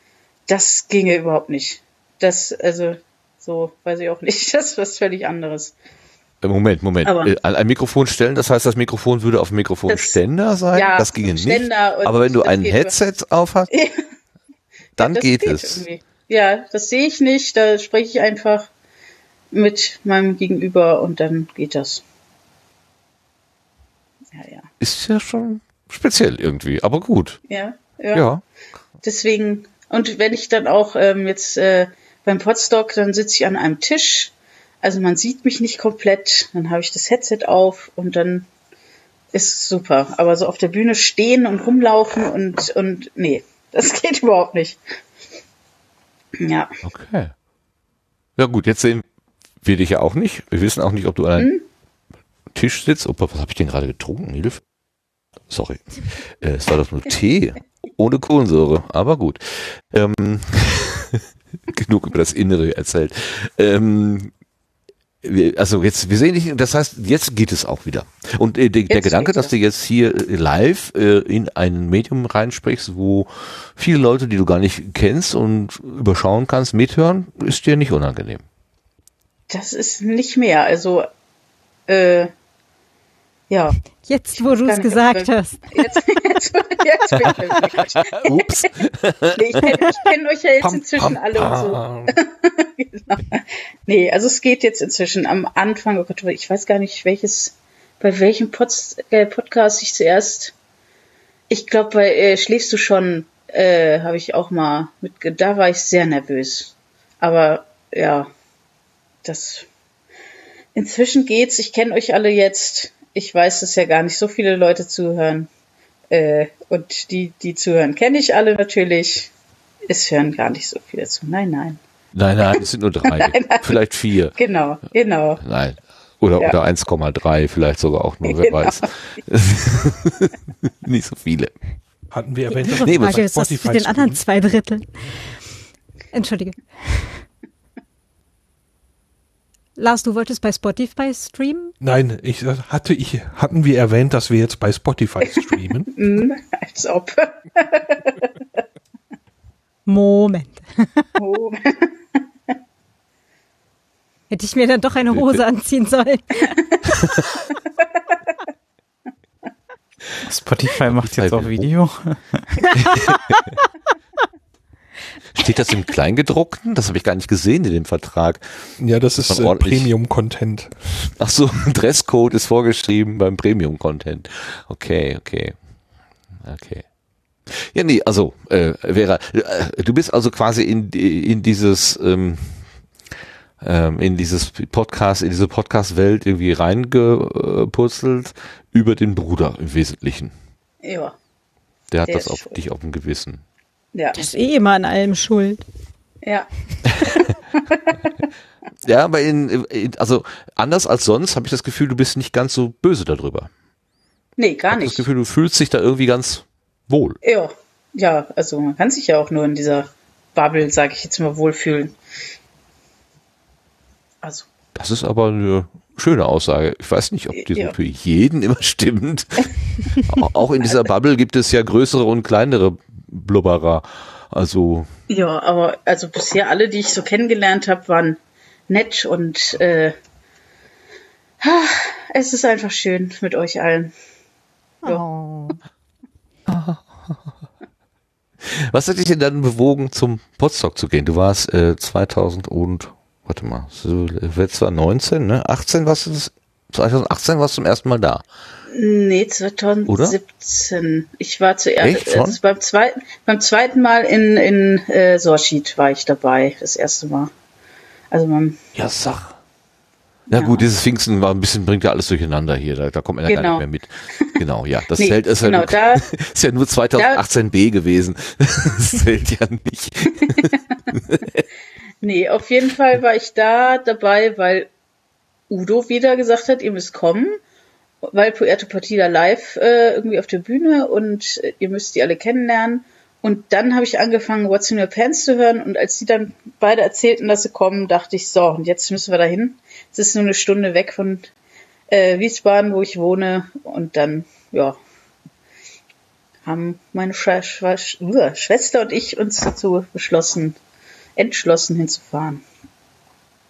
das ginge überhaupt nicht. Das, also, So, weiß ich auch nicht. (laughs) Das ist was völlig anderes. Äh, Moment, Moment. Äh, An ein Mikrofon stellen, das heißt, das Mikrofon würde auf dem Mikrofonständer sein? ja, das ginge nicht. Ständer und Aber wenn du ein geht Headset auf hast, (laughs) dann Das geht, es. irgendwie. Ja, das sehe ich nicht. Da spreche ich einfach mit meinem Gegenüber und dann geht das. Ja, ja. Ist ja schon speziell irgendwie, aber gut. Ja, Ja. ja. Deswegen, und wenn ich dann auch ähm, jetzt äh, beim Podstock, dann sitze ich an einem Tisch. Also man sieht mich nicht komplett. Dann habe ich das Headset auf und dann ist super. Aber so auf der Bühne stehen und rumlaufen und, und nee, das (laughs) geht überhaupt nicht. Ja. Okay. Ja gut, jetzt sehen wir dich ja auch nicht. Wir wissen auch nicht, ob du an Hm? einem Tisch sitzt. Opa, was habe ich denn gerade getrunken, Hilf? Sorry. Äh, es war doch nur (laughs) Tee. Ohne Kohlensäure. Aber gut. Ähm, (laughs) genug über das Innere erzählt. Ähm, also jetzt, wir sehen dich, das heißt, jetzt geht es auch wieder. Und äh, der, der Gedanke, dass du jetzt hier äh, live äh, in ein Medium reinsprichst, wo viele Leute, die du gar nicht kennst und überschauen kannst, mithören, ist dir nicht unangenehm. Das ist nicht mehr. Also, äh, ja. Jetzt, wo du es gesagt hast. Jetzt, (laughs) jetzt, jetzt bin ich wirklich. (laughs) Ups. Nee, ich kenne ich kenn euch ja jetzt Pam, inzwischen pam, alle und so. pam. (laughs) Genau. Nee, also es geht jetzt inzwischen am Anfang, oh Gott, ich weiß gar nicht, welches, bei welchem Pods, äh, Podcast ich zuerst, ich glaube, bei äh, Schläfst du schon, äh, habe ich auch mal mit, da war ich sehr nervös. Aber ja, das, inzwischen geht's, ich kenne euch alle jetzt, ich weiß, dass ja gar nicht so viele Leute zuhören. Äh, und die, die zuhören, kenne ich alle natürlich. Es hören gar nicht so viele zu. Nein, nein. Nein, nein, es sind nur drei. (laughs) Vielleicht vier. Genau, genau. Nein. Oder, Ja. oder 1,3, vielleicht sogar auch nur, wer Genau. weiß. (laughs) Nicht so viele. Hatten wir erwähnt, Die dass Nee, aber Frage ist, was ist mit den anderen zwei Dritteln? Entschuldige. Lars, du wolltest bei Spotify streamen? Nein, ich äh, hatte ich hatten wir erwähnt, dass wir jetzt bei Spotify (laughs) streamen. Hm, als ob. (laughs) Moment. Oh. Hätte ich mir dann doch eine Hose anziehen sollen. (laughs) Spotify macht jetzt auch Video. Steht das im Kleingedruckten? Das habe ich gar nicht gesehen in dem Vertrag. ja, das ist äh, ordentlich. Premium Content. Ach so, (laughs) Dresscode ist vorgeschrieben beim Premium-Content. Okay, okay. Okay. Ja, nee, also, äh, Vera, äh, du bist also quasi in, in dieses, ähm, ähm, in dieses Podcast, in diese Podcast-Welt irgendwie reingepurzelt über den Bruder im Wesentlichen. Ja, Der hat Der das auf schuld. dich auf dem Gewissen. Ja, Das ist eh immer an allem schuld. ja. (laughs) Ja, aber in, in also anders als sonst habe ich das Gefühl, du bist nicht ganz so böse darüber. Nee, gar Ich habe das nicht. Gefühl, du fühlst dich da irgendwie ganz wohl. Ja, ja, also man kann sich ja auch nur in dieser Bubble, sage ich jetzt mal, wohlfühlen. Also, Das ist aber eine schöne Aussage. Ich weiß nicht, ob die so Ja. für jeden immer stimmt. (laughs) Au- Auch in dieser Bubble gibt es ja größere und kleinere Blubberer. Also, ja, aber also bisher alle, die ich so kennengelernt habe, waren nett und äh, es ist einfach schön mit euch allen. Oh. (laughs) was hat dich denn dann bewogen, zum Potsdok zu gehen? Du warst äh, 2000 und, warte mal, so, äh, zwar 19, ne? 18 warst du das? 2018 warst du zum ersten Mal da. Nee, 2017. Ich war zuerst also beim zweiten beim zweiten Mal in in äh, Sorschid war ich dabei, das erste Mal. Also beim Ja, sag. Na Ja. gut, dieses Pfingsten war ein bisschen, bringt ja alles durcheinander hier, da, da kommt man ja gar Genau. nicht mehr mit. Genau, ja. Das (laughs) Nee, Zelt ist, genau, ja, da- nur, (laughs) ist ja nur 2018b gewesen. (laughs) Das zählt ja nicht. Nee, auf jeden Fall war ich da dabei, weil Udo wieder gesagt hat, ihr müsst kommen, weil Puerto Partida live äh, irgendwie auf der Bühne und äh, ihr müsst die alle kennenlernen. Und dann habe ich angefangen, What's in Your Pants zu hören und als die dann beide erzählten, dass sie kommen, dachte ich, so, und jetzt müssen wir dahin. Es ist nur eine Stunde weg von äh, Wiesbaden, wo ich wohne und dann, ja, haben meine Sch Sch Sch- Schwester und ich uns dazu beschlossen, entschlossen hinzufahren.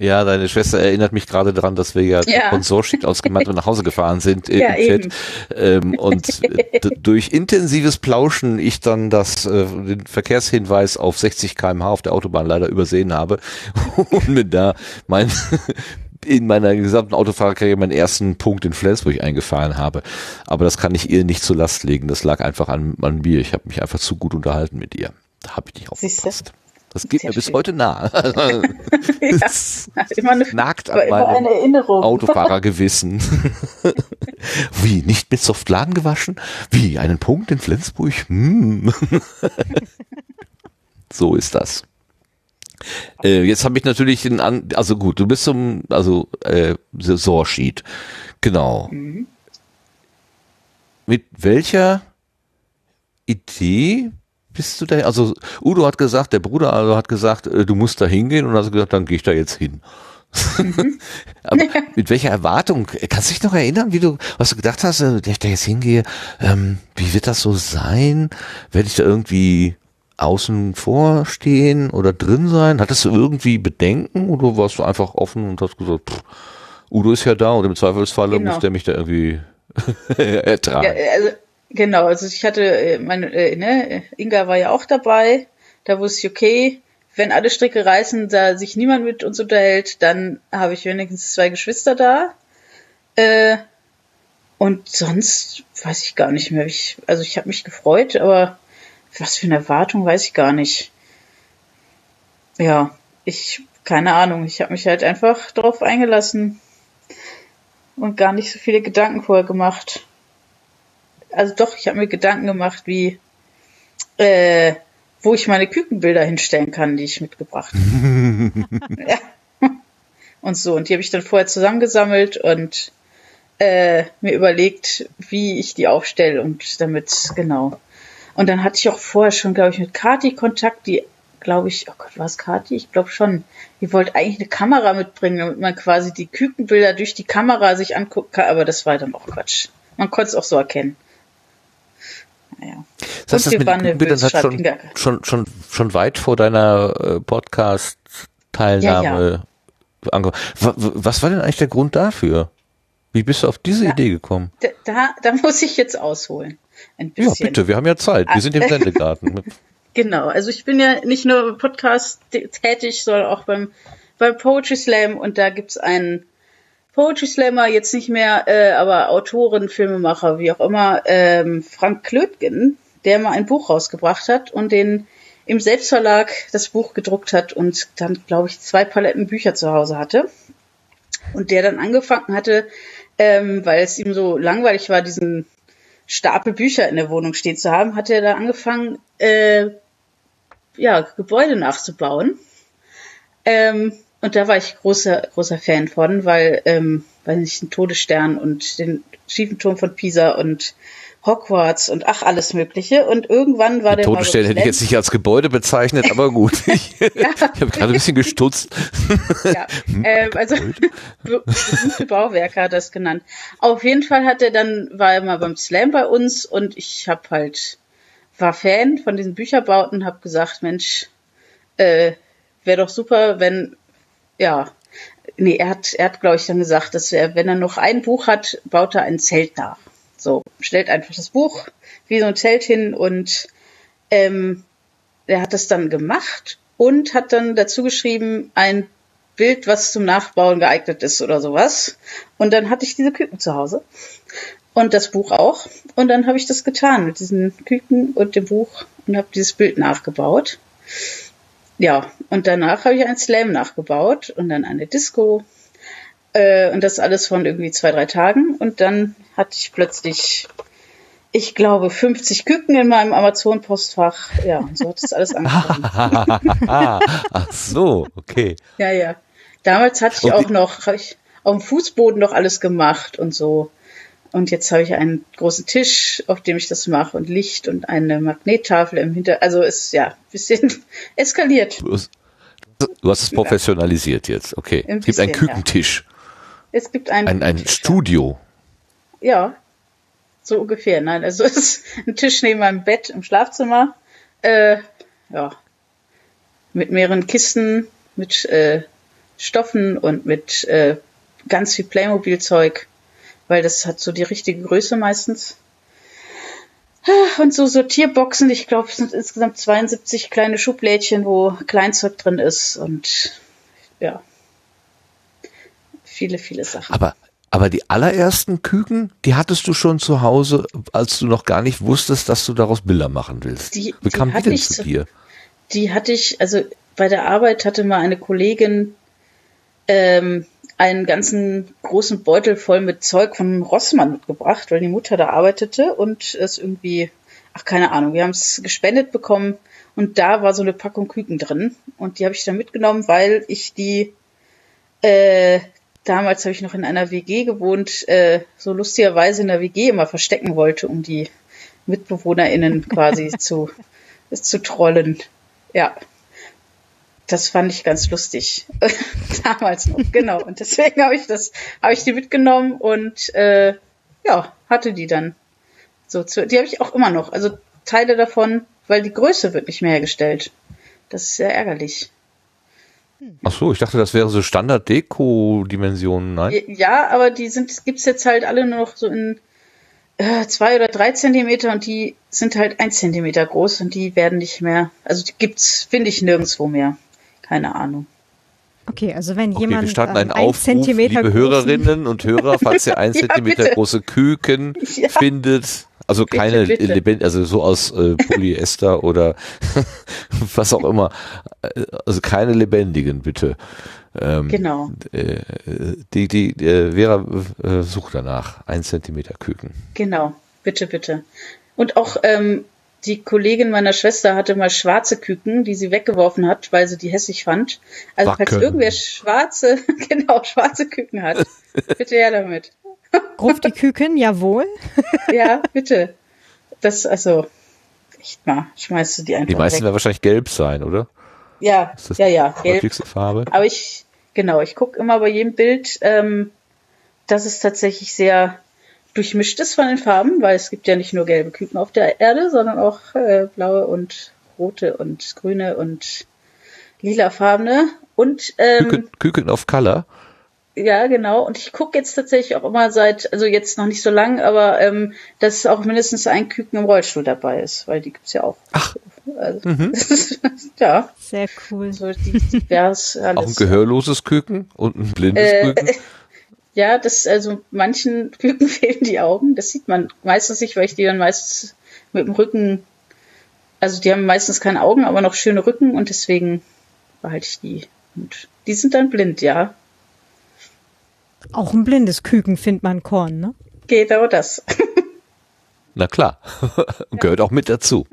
Ja, deine Schwester erinnert mich gerade daran, dass wir ja, Ja. von Sorschied aus gemeinsam nach Hause gefahren sind äh, Ja, im Chat. Ähm, und (laughs) durch intensives Plauschen ich dann das, äh, den Verkehrshinweis auf 60 km/h auf der Autobahn leider übersehen habe (laughs) und mir da mein (laughs) in meiner gesamten Autofahrerkarriere meinen ersten Punkt in Flensburg eingefahren habe. Aber das kann ich ihr nicht zur Last legen. Das lag einfach an, an mir. Ich habe mich einfach zu gut unterhalten mit ihr. Da habe ich nicht Siehste? Das geht mir bis schön. heute nah. (laughs) Es (laughs) Immer eine, nagt an immer eine meinem Erinnerung. Autofahrergewissen. (laughs) Wie, nicht mit Softladen gewaschen? Wie, einen Punkt in Flensburg? Hm. so ist das. Äh, jetzt habe ich natürlich einen an, also gut, du bist zum, also äh, Saisonsheet. Genau. Mit welcher Idee bist du da? Also Udo hat gesagt, der Bruder also hat gesagt, äh, du musst da hingehen und hast gesagt, dann gehe ich da jetzt hin. (laughs) Aber mit welcher Erwartung? Kannst du dich noch erinnern, wie du, was du gedacht hast, äh, wenn ich da jetzt hingehe, ähm, wie wird das so sein? Werde ich da irgendwie außen vor stehen oder drin sein? Hattest du irgendwie Bedenken oder warst du einfach offen und hast gesagt, pff, Udo ist ja da und im Zweifelsfalle Genau. muss der mich da irgendwie (laughs) ertragen. Ja, also, genau, also ich hatte, äh, meine, äh, ne, Inga war ja auch dabei, da wusste ich, okay, wenn alle Stricke reißen, da sich niemand mit uns unterhält, dann habe ich wenigstens zwei Geschwister da. Äh, und sonst weiß ich gar nicht mehr. Ich, also ich habe mich gefreut, aber was für eine Erwartung weiß ich gar nicht. Ja, ich, keine Ahnung, ich habe mich halt einfach drauf eingelassen und gar nicht so viele Gedanken vorher gemacht also doch, ich habe mir Gedanken gemacht, wie äh, wo ich meine Kükenbilder hinstellen kann, die ich mitgebracht habe. (laughs) ja. Und so, und die habe ich dann vorher zusammengesammelt und äh, mir überlegt, wie ich die aufstelle und damit, genau. Und dann hatte ich auch vorher schon, glaube ich, mit Kati Kontakt, die, glaube ich, oh Gott, war es Kati? Ich glaube schon. Die wollte eigentlich eine Kamera mitbringen, damit man quasi die Kükenbilder durch die Kamera sich angucken kann, aber das war dann auch Quatsch. Man konnte es auch so erkennen. Naja. Das heißt, das mit Bildern hat schon, schon, schon, schon weit vor deiner äh, Podcast-Teilnahme. Wa- wa- Was war denn eigentlich der Grund dafür? Wie bist du auf diese Ja. Idee gekommen? Da, da, da muss ich jetzt ausholen. Ein Ja, bisschen. bitte, wir haben ja Zeit. Wir sind im Sendegarten. (laughs) Genau, also ich bin ja nicht nur Podcast tä- tätig, sondern auch beim, beim Poetry Slam und da gibt's einen Poetry Slammer, jetzt nicht mehr, äh, aber Autoren, Filmemacher, wie auch immer, ähm, Frank Klötgen, der mal ein Buch rausgebracht hat und den im Selbstverlag das Buch gedruckt hat und dann, glaube ich, zwei Paletten Bücher zu Hause hatte. Und der dann angefangen hatte, ähm, weil es ihm so langweilig war, diesen Stapel Bücher in der Wohnung stehen zu haben, hat er da angefangen, äh, ja, Gebäude nachzubauen. Ähm, und da war ich großer, großer Fan von, weil, ähm, weiß nicht, den Todesstern und den schiefen Turm von Pisa und Hogwarts und ach, alles Mögliche. Und irgendwann war der Todesstern hätte ich jetzt nicht als Gebäude bezeichnet, aber gut. (laughs) Ich, (laughs) ich habe gerade ein bisschen gestutzt. ja, ähm, also be- (laughs) berühmte Bauwerke hat er es genannt. Auf jeden Fall hat er dann war er mal beim Slam bei uns und ich habe halt war Fan von diesen Bücherbauten, habe gesagt, Mensch, äh, wäre doch super, wenn ja, nee, er hat er hat glaube ich dann gesagt, dass er, wenn er noch ein Buch hat, baut er ein Zelt nach. So stellt einfach das Buch wie so ein Zelt hin und ähm, er hat das dann gemacht und hat dann dazu geschrieben, ein Bild, was zum Nachbauen geeignet ist oder sowas. Und dann hatte ich diese Küken zu Hause und das Buch auch. Und dann habe ich das getan mit diesen Küken und dem Buch und habe dieses Bild nachgebaut. Ja, und danach habe ich ein Slam nachgebaut und dann eine Disco. Äh, und das alles von irgendwie zwei, drei Tagen. Und dann hatte ich plötzlich, ich glaube, 50 Küken in meinem Amazon-Postfach. Ja, und so hat das alles angefangen. (laughs) Ach so, okay. Ja, ja. Damals hatte ich auch noch, habe ich auf dem Fußboden noch alles gemacht und so. Und jetzt habe ich einen großen Tisch, auf dem ich das mache und Licht und eine Magnettafel im Hinter. Also ist ja ein bisschen (laughs) eskaliert. Du hast, du hast es professionalisiert jetzt, okay. Ein Es gibt einen bisschen, ja. Kükentisch, Es gibt einen ein, ein Studio. Ja, so ungefähr. Nein, also (laughs) es ist ein Tisch neben meinem Bett im Schlafzimmer. Äh, ja, mit mehreren Kisten, mit äh, Stoffen und mit äh, ganz viel Playmobil-Zeug, weil das hat so die richtige Größe meistens. Ah, Und so Sortierboxen, ich glaube, es sind insgesamt 72 kleine Schublädchen, wo Kleinzeug drin ist und ja, viele, viele Sachen. Aber, aber die allerersten Küken, die hattest du schon zu Hause, als du noch gar nicht wusstest, dass du daraus Bilder machen willst. Die- Wie die kam die hatte denn ich zu- dir? die hatte ich, also bei der Arbeit hatte mal eine Kollegin ähm, einen ganzen großen Beutel voll mit Zeug von Rossmann mitgebracht, weil die Mutter da arbeitete und es irgendwie, ach keine Ahnung, wir haben es gespendet bekommen und da war so eine Packung Küken drin und die habe ich dann mitgenommen, weil ich die äh, damals habe ich noch in einer WG gewohnt, äh, so lustigerweise in der WG immer verstecken wollte, um die MitbewohnerInnen quasi (laughs) zu, zu trollen. Ja. Das fand ich ganz lustig. (laughs) Damals noch, genau. Und deswegen habe ich das, habe ich die mitgenommen und äh, ja, hatte die dann. So, zu, die habe ich auch immer noch. Also Teile davon, weil die Größe wird nicht mehr hergestellt. Das ist sehr ärgerlich. Ach so, ich dachte, das wäre so Standard-Deko-Dimensionen. Nein? Ja, aber die sind, gibt's jetzt halt alle nur noch so in äh, zwei oder drei Zentimeter und die sind halt ein Zentimeter groß und die werden nicht mehr, also die gibt's, finde ich, nirgendwo mehr. Keine Ahnung. Okay, also wenn Okay, jemand wir starten ähm, einen ein Aufruf, Zentimeter liebe großen- Hörerinnen und Hörer, falls ihr (laughs) ein Ja, Zentimeter bitte. große Küken (laughs) Ja. findet, also Bitte, keine bitte. lebend, also so aus äh, Polyester (laughs) oder was auch immer, Äh, also keine lebendigen, bitte. Ähm, Genau. äh, die, die, äh, Vera äh, sucht danach, ein Zentimeter Küken. Genau. Bitte, bitte. Und auch ähm, die Kollegin meiner Schwester hatte mal schwarze Küken, die sie weggeworfen hat, weil sie die hässlich fand. Also falls Wacken. irgendwer schwarze, (laughs) genau, schwarze Küken hat, (laughs) bitte her damit. Ruf die Küken, jawohl. (laughs) Ja, bitte. Das, also, echt mal, schmeißt du die einfach Die meisten weg. werden wahrscheinlich gelb sein, oder? Ja, Ist das ja, ja, die gelb. Farbe? Aber ich, genau, ich gucke immer bei jedem Bild, ähm, dass es tatsächlich sehr durchmischt ist von den Farben, weil es gibt ja nicht nur gelbe Küken auf der Erde, sondern auch äh, blaue und rote und grüne und lilafarbene. Und ähm, Küken, Küken of Color. ja, genau. Und ich gucke jetzt tatsächlich auch immer seit, also jetzt noch nicht so lang, aber ähm, dass auch mindestens ein Küken im Rollstuhl dabei ist, weil die gibt's ja auch. Ach. Also, (laughs) ja, Sehr cool. so die divers alles. Auch ein gehörloses Küken und ein blindes Äh, Küken. (laughs) Ja, das, also manchen (laughs) Küken fehlen die Augen. Das sieht man meistens nicht, weil ich die dann meistens mit dem Rücken, also die haben meistens keine Augen, aber noch schöne Rücken und deswegen behalte ich die. Und die sind dann blind, ja. Auch ein blindes Küken findet man Korn, ne? Genau das. (laughs) Na klar, (laughs) gehört auch mit dazu.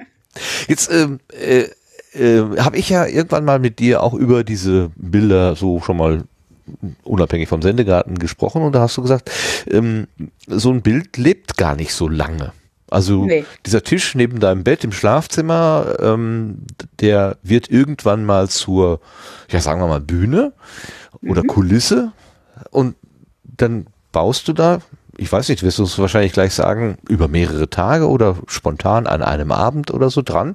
Jetzt ähm, äh, äh, habe ich ja irgendwann mal mit dir auch über diese Bilder so schon mal unabhängig vom Sendegarten gesprochen und da hast du gesagt, ähm, so ein Bild lebt gar nicht so lange. Also Nee. dieser Tisch neben deinem Bett im Schlafzimmer, ähm, der wird irgendwann mal zur, ja sagen wir mal, Bühne oder Kulisse und dann baust du da, ich weiß nicht, wirst du es wahrscheinlich gleich sagen, über mehrere Tage oder spontan an einem Abend oder so dran,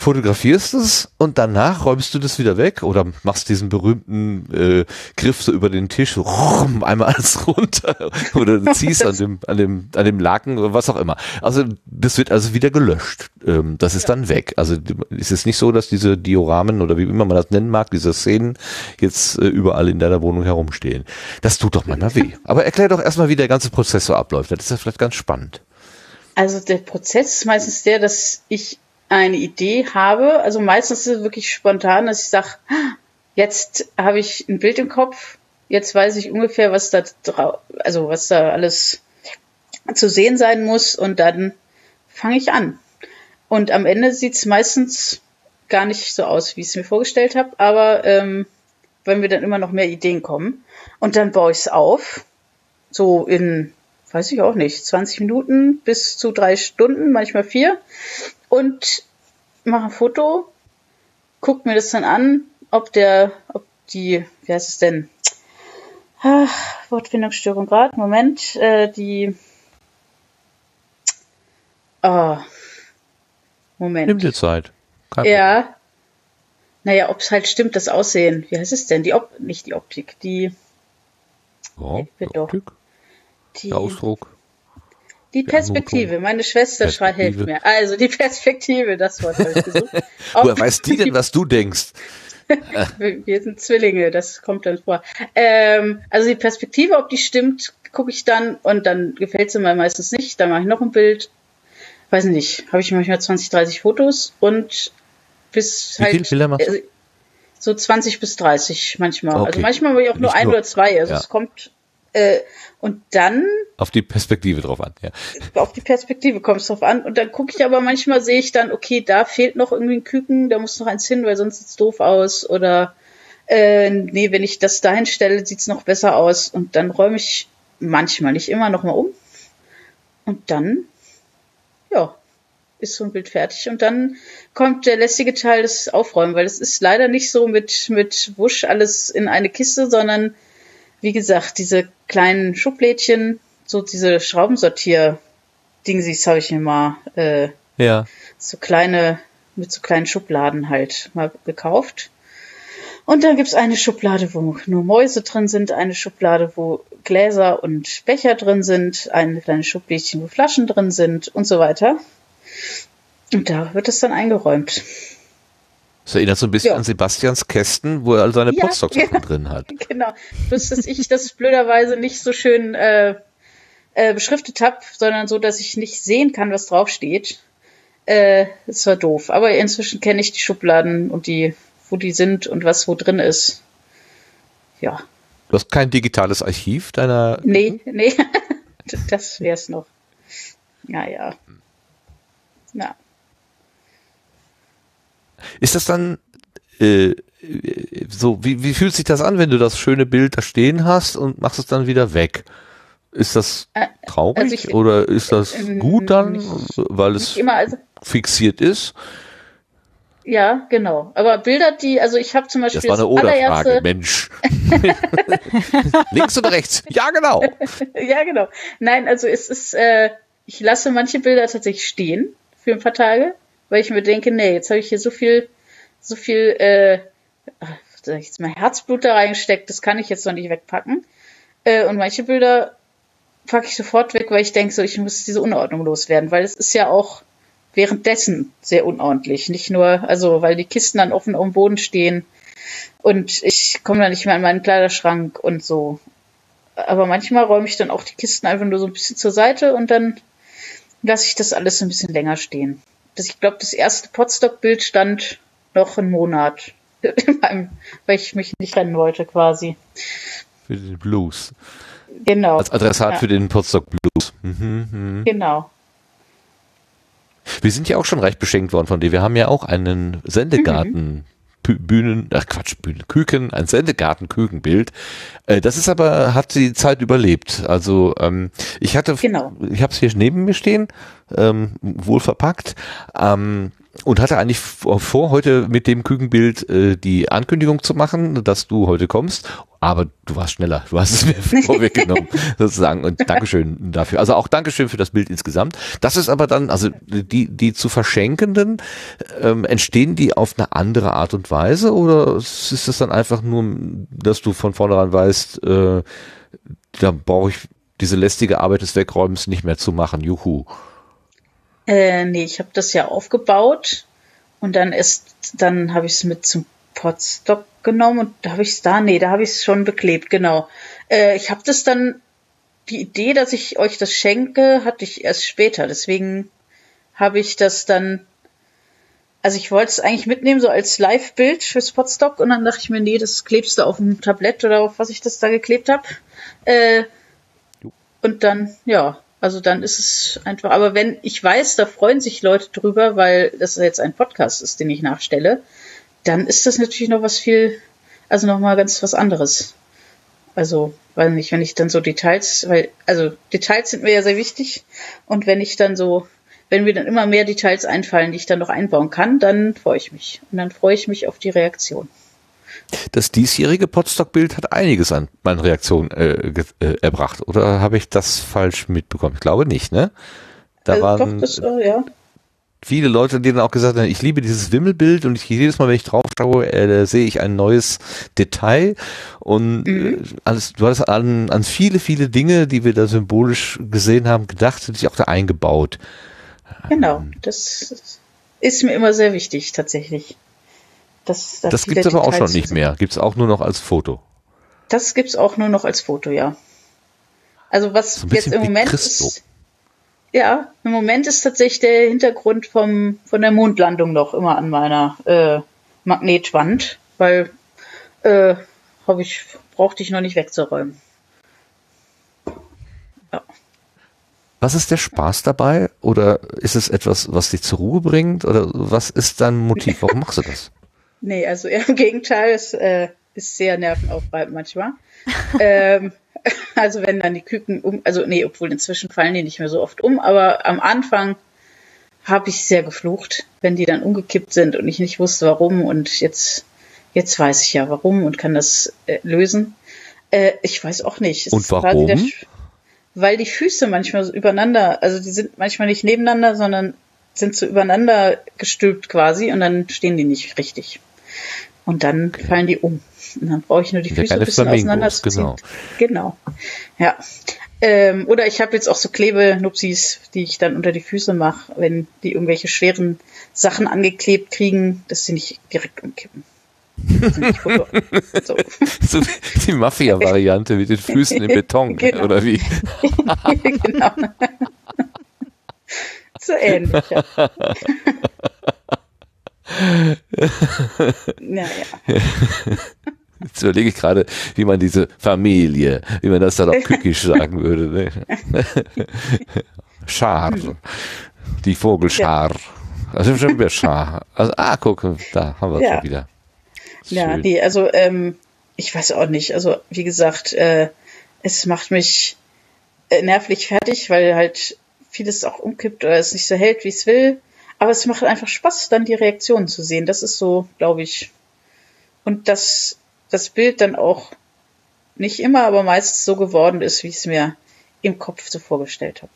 fotografierst es und danach räumst du das wieder weg oder machst diesen berühmten äh, Griff so über den Tisch, so rum, einmal alles (laughs) runter oder ziehst an dem, an dem, an dem Laken oder was auch immer. Also das wird also wieder gelöscht. Ähm, das ist dann weg. Also es ist nicht so, dass diese Dioramen oder wie immer man das nennen mag, diese Szenen jetzt äh, überall in deiner Wohnung herumstehen. Das tut doch manchmal weh. Aber erklär doch erstmal, wie der ganze Prozess so abläuft. Das ist ja vielleicht ganz spannend. Also der Prozess ist meistens der, dass ich eine Idee habe. Also meistens ist es wirklich spontan, dass ich sage, jetzt habe ich ein Bild im Kopf, jetzt weiß ich ungefähr, was da also was da alles zu sehen sein muss und dann fange ich an. Und am Ende sieht es meistens gar nicht so aus, wie ich es mir vorgestellt habe, aber ähm, weil mir dann immer noch mehr Ideen kommen. Und dann baue ich es auf, so in, weiß ich auch nicht, 20 Minuten bis zu drei Stunden, manchmal vier. Und mache ein Foto, guck mir das dann an, ob der, ob die, wie heißt es denn? Ah, Wortfindungsstörung gerade, Moment, äh, die, ah, Moment. Nimm dir Zeit. Kein Problem. Ja. naja, ob es halt stimmt, das Aussehen. Wie heißt es denn? Die Op nicht die Optik, die, Ja, Bitte doch. Optik, die, der Ausdruck. Die Perspektive. Meine Schwester schreit, hilft Perspektive. mir. Also die Perspektive, das Wort habe ich gesucht. (laughs) Woher weiß die denn, was du denkst? (laughs) wir sind Zwillinge, das kommt dann vor. Ähm, also die Perspektive, ob die stimmt, gucke ich dann und dann gefällt sie mir meistens nicht. Dann mache ich noch ein Bild. Weiß nicht, habe ich manchmal 20, 30 Fotos und bis Wie halt Bilder machst du? äh, so 20 bis 30 manchmal. Okay. Also manchmal habe ich auch nur Nicht ein nur- oder zwei. Also ja. es kommt äh, und dann Auf die Perspektive drauf an, ja. auf die Perspektive kommt es drauf an. Und dann gucke ich aber manchmal, sehe ich dann, okay, da fehlt noch irgendwie ein Küken, da muss noch eins hin, weil sonst sieht's doof aus. Oder äh, nee, wenn ich das dahin stelle, sieht's noch besser aus. Und dann räume ich manchmal, nicht immer, nochmal um. Und dann, ja, ist so ein Bild fertig. Und dann kommt der lästige Teil des Aufräumen, weil es ist leider nicht so mit, mit Wusch alles in eine Kiste, sondern wie gesagt, diese kleinen Schublädchen, so diese Schraubensortier-Dingsies habe ich mir mal, äh, Ja. so kleine, mit so kleinen Schubladen halt mal gekauft. Und dann gibt's eine Schublade, wo nur Mäuse drin sind, eine Schublade, wo Gläser und Becher drin sind, eine kleine Schublädchen, wo Flaschen drin sind und so weiter. Und da wird es dann eingeräumt. Das erinnert so ein bisschen Ja. an Sebastians Kästen, wo er all seine Ja, Potstock-Sachen ja. drin hat. (laughs) Genau. Bloß, dass ich das blöderweise nicht so schön äh, äh, beschriftet habe, sondern so, dass ich nicht sehen kann, was draufsteht. Äh, das war doof. Aber inzwischen kenne ich die Schubladen und die, wo die sind und was wo drin ist. Ja. Du hast kein digitales Archiv deiner. Nee, nee. (laughs) das wär's noch. Ja, ja. Ist das dann äh, so, wie, wie fühlt sich das an, wenn du das schöne Bild da stehen hast und machst es dann wieder weg? Ist das traurig also ich- oder ist das äh, gut dann, nicht- weil es immer, also, fixiert ist? ja, genau. Aber Bilder, die, also ich habe zum Beispiel Das war eine Oder-Frage, Mensch. (laughs) Links oder rechts? Ja, genau. Ja, genau. Nein, also es ist, äh, ich lasse manche Bilder tatsächlich stehen für ein paar Tage, weil ich mir denke, nee, jetzt habe ich hier so viel, so viel, äh, sag ich jetzt mal Herzblut da reingesteckt, das kann ich jetzt noch nicht wegpacken. Äh, und manche Bilder packe ich sofort weg, weil ich denke, so, ich muss diese Unordnung loswerden, weil es ist ja auch währenddessen sehr unordentlich. Nicht nur, also weil die Kisten dann offen auf dem Boden stehen und ich komme dann nicht mehr an meinen Kleiderschrank und so aber manchmal räume ich dann auch die Kisten einfach nur so ein bisschen zur Seite und dann lasse ich das alles ein bisschen länger stehen. Das, ich glaube, das erste Potstock-Bild stand noch einen Monat, (laughs) meinem, weil ich mich nicht rennen wollte quasi. Für den Blues. Genau. Als Adressat Ja. für den Potsdok Blues. Mhm, mhm. Genau. Wir sind ja auch schon reich beschenkt worden von dir. Wir haben ja auch einen Sendegarten. Pü- Bühnen, ach Quatsch, Bühnen, Küken, ein Sendegarten-Kükenbild. Äh, das ist aber, hat die Zeit überlebt. Also ähm, ich hatte, Genau. ich habe es hier neben mir stehen, ähm, wohl verpackt. Ähm, und hatte eigentlich vor, heute mit dem Kükenbild äh, die Ankündigung zu machen, dass du heute kommst. Aber du warst schneller. Du hast es mir (laughs) vorweggenommen, (laughs) sozusagen. Und Dankeschön dafür. Also auch Dankeschön für das Bild insgesamt. Das ist aber dann, also die, die zu verschenkenden, ähm, entstehen die auf eine andere Art und Weise? Oder ist es dann einfach nur, dass du von vornherein weißt, äh, da brauche ich diese lästige Arbeit des Wegräumens nicht mehr zu machen. Juhu. Äh, nee, ich habe das ja aufgebaut und dann ist, dann habe ich es mit zum Potstock genommen und da habe ich es da, nee, da habe ich es schon beklebt, genau. Äh, ich habe das dann, die Idee, dass ich euch das schenke, hatte ich erst später. Deswegen habe ich das dann, also ich wollte es eigentlich mitnehmen, so als Live-Bild fürs Potstock und dann dachte ich mir, nee, das klebst du auf dem Tablett oder auf was ich das da geklebt habe. Äh, und dann, ja, also dann ist es einfach, aber wenn ich weiß, da freuen sich Leute drüber, weil das jetzt ein Podcast ist, den ich nachstelle, dann ist das natürlich noch was viel, also noch mal ganz was anderes. Also, weil nicht, wenn ich dann so Details, weil, also Details sind mir ja sehr wichtig und wenn ich dann so, wenn mir dann immer mehr Details einfallen, die ich dann noch einbauen kann, dann freue ich mich. Und dann freue ich mich auf die Reaktion. Das diesjährige Potstock-Bild hat einiges an meinen Reaktionen äh, äh, erbracht. Oder habe ich das falsch mitbekommen? Ich glaube nicht, ne? Da also, waren, doch, das, äh, ja. viele Leute, die dann auch gesagt haben, ich liebe dieses Wimmelbild und ich jedes Mal, wenn ich drauf schaue, äh, sehe ich ein neues Detail und mhm. äh, alles, du hast an, an viele, viele Dinge, die wir da symbolisch gesehen haben, gedacht und dich auch da eingebaut. Genau, ähm, das ist mir immer sehr wichtig, tatsächlich. Das, das gibt es aber auch schon nicht mehr. Gibt es auch nur noch als Foto. Das gibt es auch nur noch als Foto, ja. Also was so jetzt im Moment ist, ja, im Moment ist tatsächlich der Hintergrund vom, von der Mondlandung noch immer an meiner äh, Magnetwand, weil äh, habe ich, brauchte ich noch nicht wegzuräumen. Ja. Was ist der Spaß dabei? Oder ist es etwas, was dich zur Ruhe bringt? Oder was ist dein Motiv? Warum machst du das? (laughs) Nee, also eher (laughs) im Gegenteil, es äh, ist sehr nervenaufreibend manchmal. (laughs) ähm, also wenn dann die Küken um, also nee, obwohl inzwischen fallen die nicht mehr so oft um, aber am Anfang habe ich sehr geflucht, wenn die dann umgekippt sind und ich nicht wusste warum und jetzt jetzt weiß ich ja warum und kann das äh, lösen. Äh, ich weiß auch nicht. Es und warum? Der, weil die Füße manchmal so übereinander, also die sind manchmal nicht nebeneinander, sondern sind so übereinander gestülpt quasi und dann stehen die nicht richtig. Und dann fallen die um. Und dann brauche ich nur die Füße ein bisschen auseinanderzuziehen. Genau. genau. Ja. Ähm, oder ich habe jetzt auch so Klebenupsis, die ich dann unter die Füße mache, wenn die irgendwelche schweren Sachen angeklebt kriegen, dass sie nicht direkt umkippen. (laughs) so. so die Mafia-Variante mit den Füßen im Beton, (laughs) genau. oder wie? (laughs) genau. so ähnlich. Ja. Naja. (laughs) Jetzt überlege ich gerade, wie man diese Familie, wie man das dann auf Kükisch sagen würde. Ne? (laughs) Schar. Die Vogelschar. Also schon wieder Schar. Also, ah, guck, da haben wir es ja. wieder. Ja, nee, also ähm, ich weiß auch nicht. Also wie gesagt, äh, es macht mich äh, nervlich fertig, weil halt vieles auch umkippt oder es nicht so hält, wie es will. Aber es macht einfach Spaß, dann die Reaktionen zu sehen. Das ist so, glaube ich. Und dass das Bild dann auch nicht immer, aber meistens so geworden ist, wie ich es mir im Kopf so vorgestellt habe.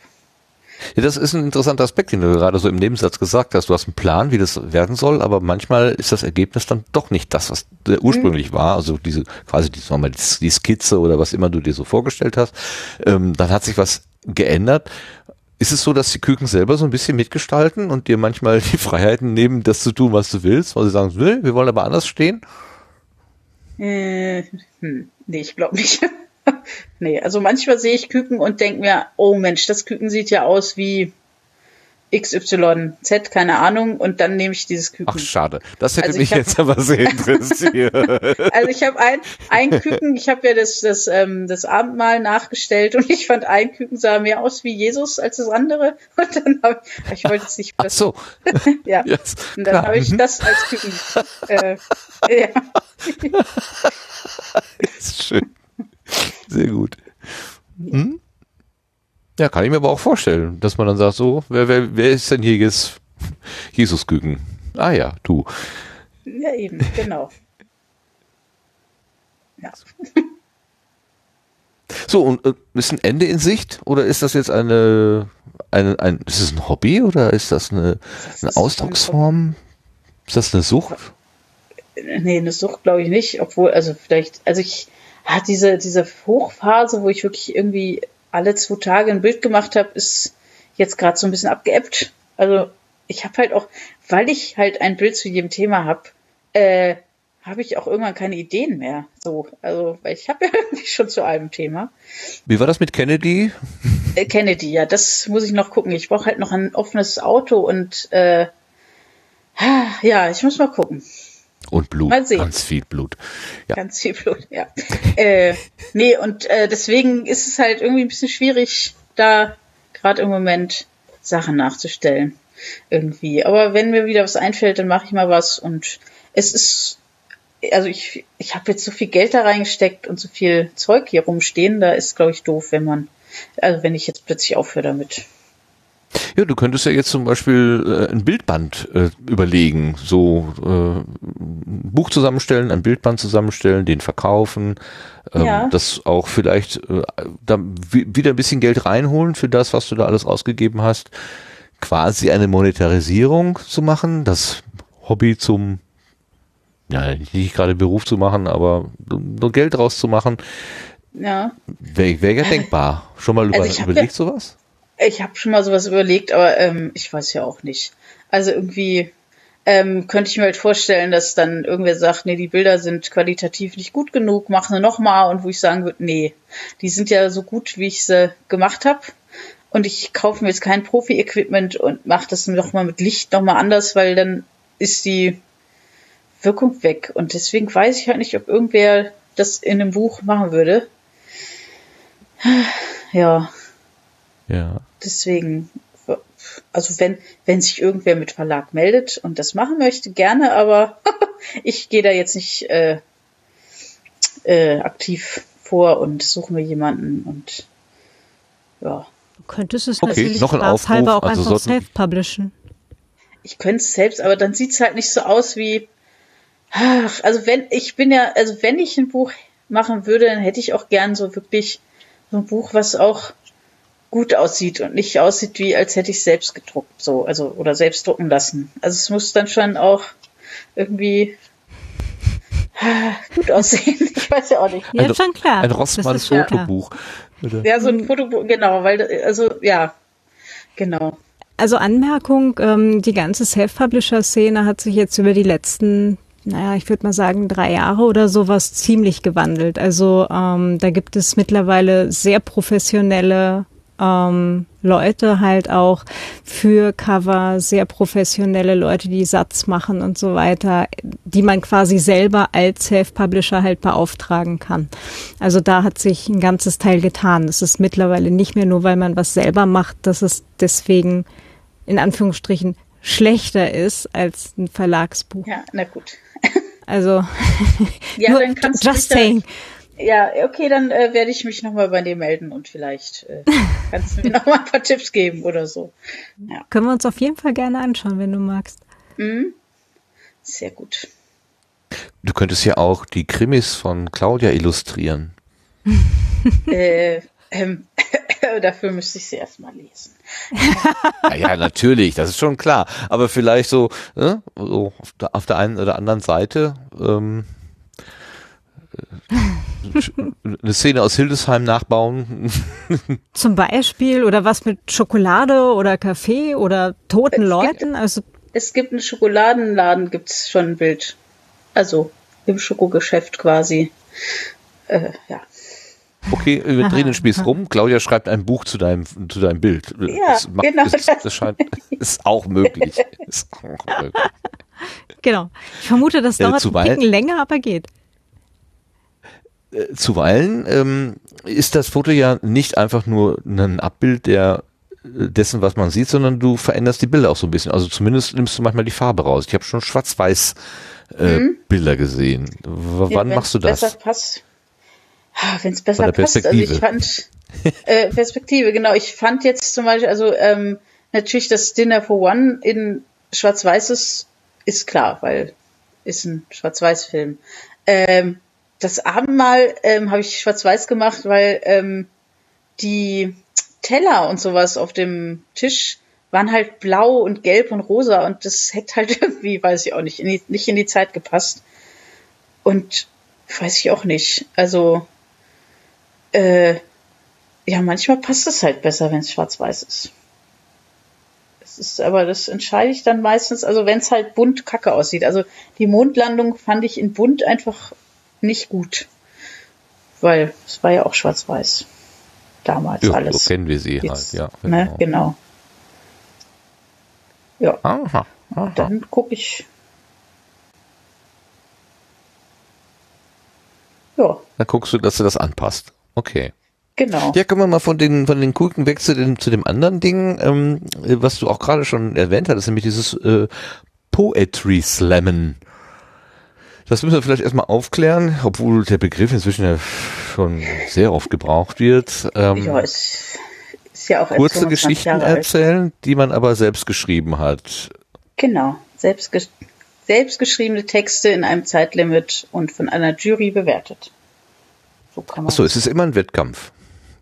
Ja, das ist ein interessanter Aspekt, den du gerade so im Nebensatz gesagt hast. Du hast einen Plan, wie das werden soll, aber manchmal ist das Ergebnis dann doch nicht das, was ursprünglich mhm. war. Also diese quasi die, mal, die Skizze oder was immer du dir so vorgestellt hast. Ähm, dann hat sich was geändert. Ist es so, dass die Küken selber so ein bisschen mitgestalten und dir manchmal die Freiheiten nehmen, das zu tun, was du willst, weil sie sagen, wir wollen aber anders stehen? Äh, hm, nee, ich glaube nicht. (laughs) nee, also manchmal sehe ich Küken und denke mir, oh Mensch, das Küken sieht ja aus wie XYZ, keine Ahnung, und dann nehme ich dieses Küken. Ach, schade. Das hätte also mich hab, jetzt aber sehr (laughs) interessiert. also ich habe ein, ein Küken, ich habe ja das, das, ähm, das Abendmahl nachgestellt und ich fand ein Küken sah mehr aus wie Jesus als das andere. Und dann habe ich, ich wollte es nicht. Ach so. (laughs) ja. Yes, und dann habe ich mhm. das als Küken. Äh, (laughs) ja. ist schön. Sehr gut. Hm? Ja, kann ich mir aber auch vorstellen, dass man dann sagt, so, wer, wer, wer ist denn hier jetzt (laughs) Jesus Küken? Ah ja, du. Ja, eben, genau. (laughs) Ja. So, und äh, ist ein Ende in Sicht oder ist das jetzt eine, eine ein, ist das ein Hobby oder ist das eine, eine Ausdrucksform? Ist das eine Sucht? Nee, eine Sucht glaube ich nicht, obwohl, also vielleicht, also ich hatte diese, diese Hochphase, wo ich wirklich irgendwie alle zwei Tage ein Bild gemacht habe, ist jetzt gerade so ein bisschen abgeebbt. Also ich habe halt auch, weil ich halt ein Bild zu jedem Thema habe, äh, habe ich auch irgendwann keine Ideen mehr. So, also weil ich habe ja (laughs) irgendwie schon zu einem Thema. Wie war das mit Kennedy? Äh, Kennedy, ja, das muss ich noch gucken. Ich brauche halt noch ein offenes Auto und äh, ja, ich muss mal gucken. Und Blut. Ganz viel Blut. Ja. Ganz viel Blut, ja. (laughs) äh, nee, und äh, deswegen ist es halt irgendwie ein bisschen schwierig, da gerade im Moment Sachen nachzustellen. Irgendwie. Aber wenn mir wieder was einfällt, dann mache ich mal was. Und es ist, also ich, ich habe jetzt so viel Geld da reingesteckt und so viel Zeug hier rumstehen, da ist, glaube ich, doof, wenn man, also wenn ich jetzt plötzlich aufhöre damit. Ja, du könntest ja jetzt zum Beispiel äh, ein Bildband äh, überlegen, so äh, ein Buch zusammenstellen, ein Bildband zusammenstellen, den verkaufen, ähm, ja. das auch vielleicht äh, da wieder ein bisschen Geld reinholen für das, was du da alles ausgegeben hast. quasi eine Monetarisierung zu machen, das Hobby zum, ja, nicht gerade Beruf zu machen, aber nur Geld draus zu machen, Ja. wäre wär ja denkbar. Schon mal über, Also ich hab überlegt ja- sowas? Ich habe schon mal sowas überlegt, aber ähm, ich weiß ja auch nicht. Also irgendwie ähm, könnte ich mir halt vorstellen, dass dann irgendwer sagt, nee, die Bilder sind qualitativ nicht gut genug, mach sie nochmal und wo ich sagen würde, nee, die sind ja so gut, wie ich sie gemacht habe. Und ich kaufe mir jetzt kein Profi-Equipment und mache das nochmal mit Licht nochmal anders, weil dann ist die Wirkung weg. Und deswegen weiß ich halt nicht, ob irgendwer das in einem Buch machen würde. Ja, Ja. deswegen, also wenn, wenn sich irgendwer mit Verlag meldet und das machen möchte, gerne, aber (laughs) ich gehe da jetzt nicht äh, äh, aktiv vor und suche mir jemanden und ja. Du könntest es Okay, natürlich noch ein Aufruf, auch also einfach sollten- self-publishen. Ich könnte es selbst, aber dann sieht's halt nicht so aus wie, ach, also wenn, ich bin ja, also wenn ich ein Buch machen würde, dann hätte ich auch gern so wirklich so ein Buch, was auch gut aussieht und nicht aussieht wie, als hätte ich selbst gedruckt, so, also, oder selbst drucken lassen. Also es muss dann schon auch irgendwie ah, gut aussehen. (laughs) Ich weiß ja auch nicht. Ja, Ein- schon klar. Ein ja klar. Fotobuch. Oder? Ja, so ein Fotobuch, genau, weil, also, ja, genau. Also Anmerkung, ähm, die ganze Self-Publisher-Szene hat sich jetzt über die letzten, naja, ich würde mal sagen, drei Jahre oder sowas ziemlich gewandelt. Also ähm, da gibt es mittlerweile sehr professionelle ähm, Leute halt auch für Cover, sehr professionelle Leute, die Satz machen und so weiter, die man quasi selber als Self-Publisher halt beauftragen kann. Also da hat sich ein ganzes Teil getan. Es ist mittlerweile nicht mehr nur, weil man was selber macht, dass es deswegen in Anführungsstrichen schlechter ist als ein Verlagsbuch. Ja, na gut. Also (laughs) Ja, nur, dann kannst du just mich da- saying. Ja, okay, dann äh, werde ich mich nochmal bei dir melden und vielleicht äh, (laughs) kannst du mir nochmal ein paar Tipps geben oder so. Können wir uns auf jeden Fall gerne anschauen, wenn du magst. Sehr gut. Du könntest ja auch die Krimis von Claudia illustrieren. (laughs) äh, ähm, (laughs) dafür müsste ich sie erstmal lesen. Ja, ja, natürlich, das ist schon klar. Aber vielleicht so, ne, so auf, der, auf der einen oder anderen Seite ähm, äh, eine Szene aus Hildesheim nachbauen. (laughs) Zum Beispiel oder was mit Schokolade oder Kaffee oder toten Es gibt- Leuten. Also Es gibt einen Schokoladenladen, gibt's schon ein Bild. Also im Schokogeschäft quasi. Äh, ja. Okay, wir drehen den Spieß rum. Claudia schreibt ein Buch zu deinem, zu deinem Bild. Ja, das macht, genau Ist, das. das scheint, ist auch möglich. (laughs) Ist auch möglich. genau. Ich vermute, das Äh, dauert ein zuweilen- Ticken länger, aber geht. Zuweilen ähm, ist das Foto ja nicht einfach nur ein Abbild der äh, dessen, was man sieht, sondern du veränderst die Bilder auch so ein bisschen. Also zumindest nimmst du manchmal die Farbe raus. Ich habe schon schwarz-weiß äh, Bilder gesehen. W Mhm. Ja, wann machst du das? Besser passt. Wenn es besser passt. Also ich fand äh, Perspektive, genau. Ich fand jetzt zum Beispiel, also ähm, natürlich das Dinner for One in Schwarz-Weiß ist, ist klar, weil ist ein Schwarz-Weiß-Film. Ähm, das Abendmahl ähm, habe ich Schwarz-Weiß gemacht, weil ähm, die Teller und sowas auf dem Tisch waren halt blau und gelb und rosa und das hätte halt (laughs) irgendwie, weiß ich auch nicht, in die, nicht in die Zeit gepasst. Und weiß ich auch nicht. Also, äh, ja, manchmal passt es halt besser, wenn es schwarz-weiß ist. Es ist, aber das entscheide ich dann meistens, also wenn es halt bunt kacke aussieht. Also die Mondlandung fand ich in bunt einfach nicht gut. Weil es war ja auch schwarz-weiß. Damals Ja, alles. so kennen wir sie Jetzt, halt, ja. Ne? Genau. Ja, Aha, aha. dann gucke ich. Ja, Dann guckst du, dass du das anpasst. Okay. genau. Ja, kommen wir mal von den, von den Kuken weg zu dem, zu dem anderen Ding, ähm, was du auch gerade schon erwähnt hattest, nämlich dieses äh, Poetry Slammen. Das müssen wir vielleicht erstmal aufklären, obwohl der Begriff inzwischen ja schon sehr oft gebraucht wird. Ähm, ja, es ist ja auch kurze 25 Geschichten erzählen, die man aber selbst geschrieben hat. Genau. Selbstge selbstgeschriebene Texte in einem Zeitlimit und von einer Jury bewertet. So kann man. Achso, es ist immer ein Wettkampf.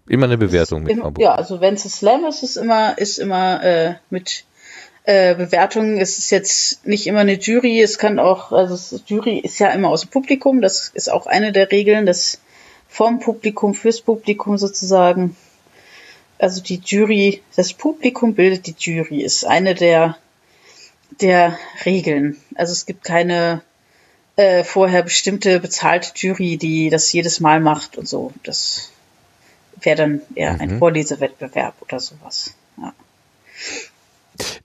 Immer eine Bewertung mit Im, ja, also wenn es ein Slam ist, ist immer, ist immer äh, mit äh, Bewertungen. Es ist jetzt nicht immer eine Jury, es kann auch, also Jury ist ja immer aus dem Publikum, das ist auch eine der Regeln, das vom Publikum fürs Publikum sozusagen. Also die Jury, das Publikum bildet die Jury, ist eine der der Regeln. Also es gibt keine äh, vorher bestimmte bezahlte Jury, die das jedes Mal macht und so. Das wäre dann eher ein Mhm. Vorlesewettbewerb oder sowas. Ja.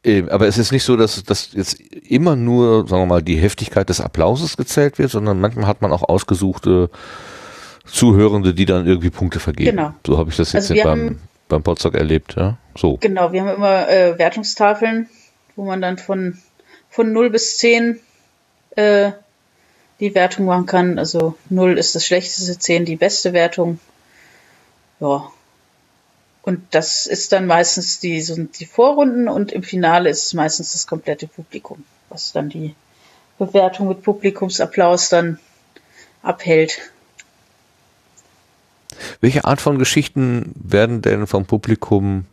Ähm, Aber es ist nicht so, dass, dass jetzt immer nur, sagen wir mal, die Heftigkeit des Applauses gezählt wird, sondern manchmal hat man auch ausgesuchte Zuhörende, die dann irgendwie Punkte vergeben. Genau. So habe ich das jetzt Also beim, haben- beim Potsdok erlebt, ja. So. Genau, wir haben immer äh, Wertungstafeln, wo man dann von, von 0 bis 10 äh, die Wertung machen kann. Also 0 ist das schlechteste, 10 die beste Wertung. Ja. Und das ist dann meistens die, so die Vorrunden und im Finale ist es meistens das komplette Publikum, was dann die Bewertung mit Publikumsapplaus dann abhält. Welche Art von Geschichten werden denn vom Publikum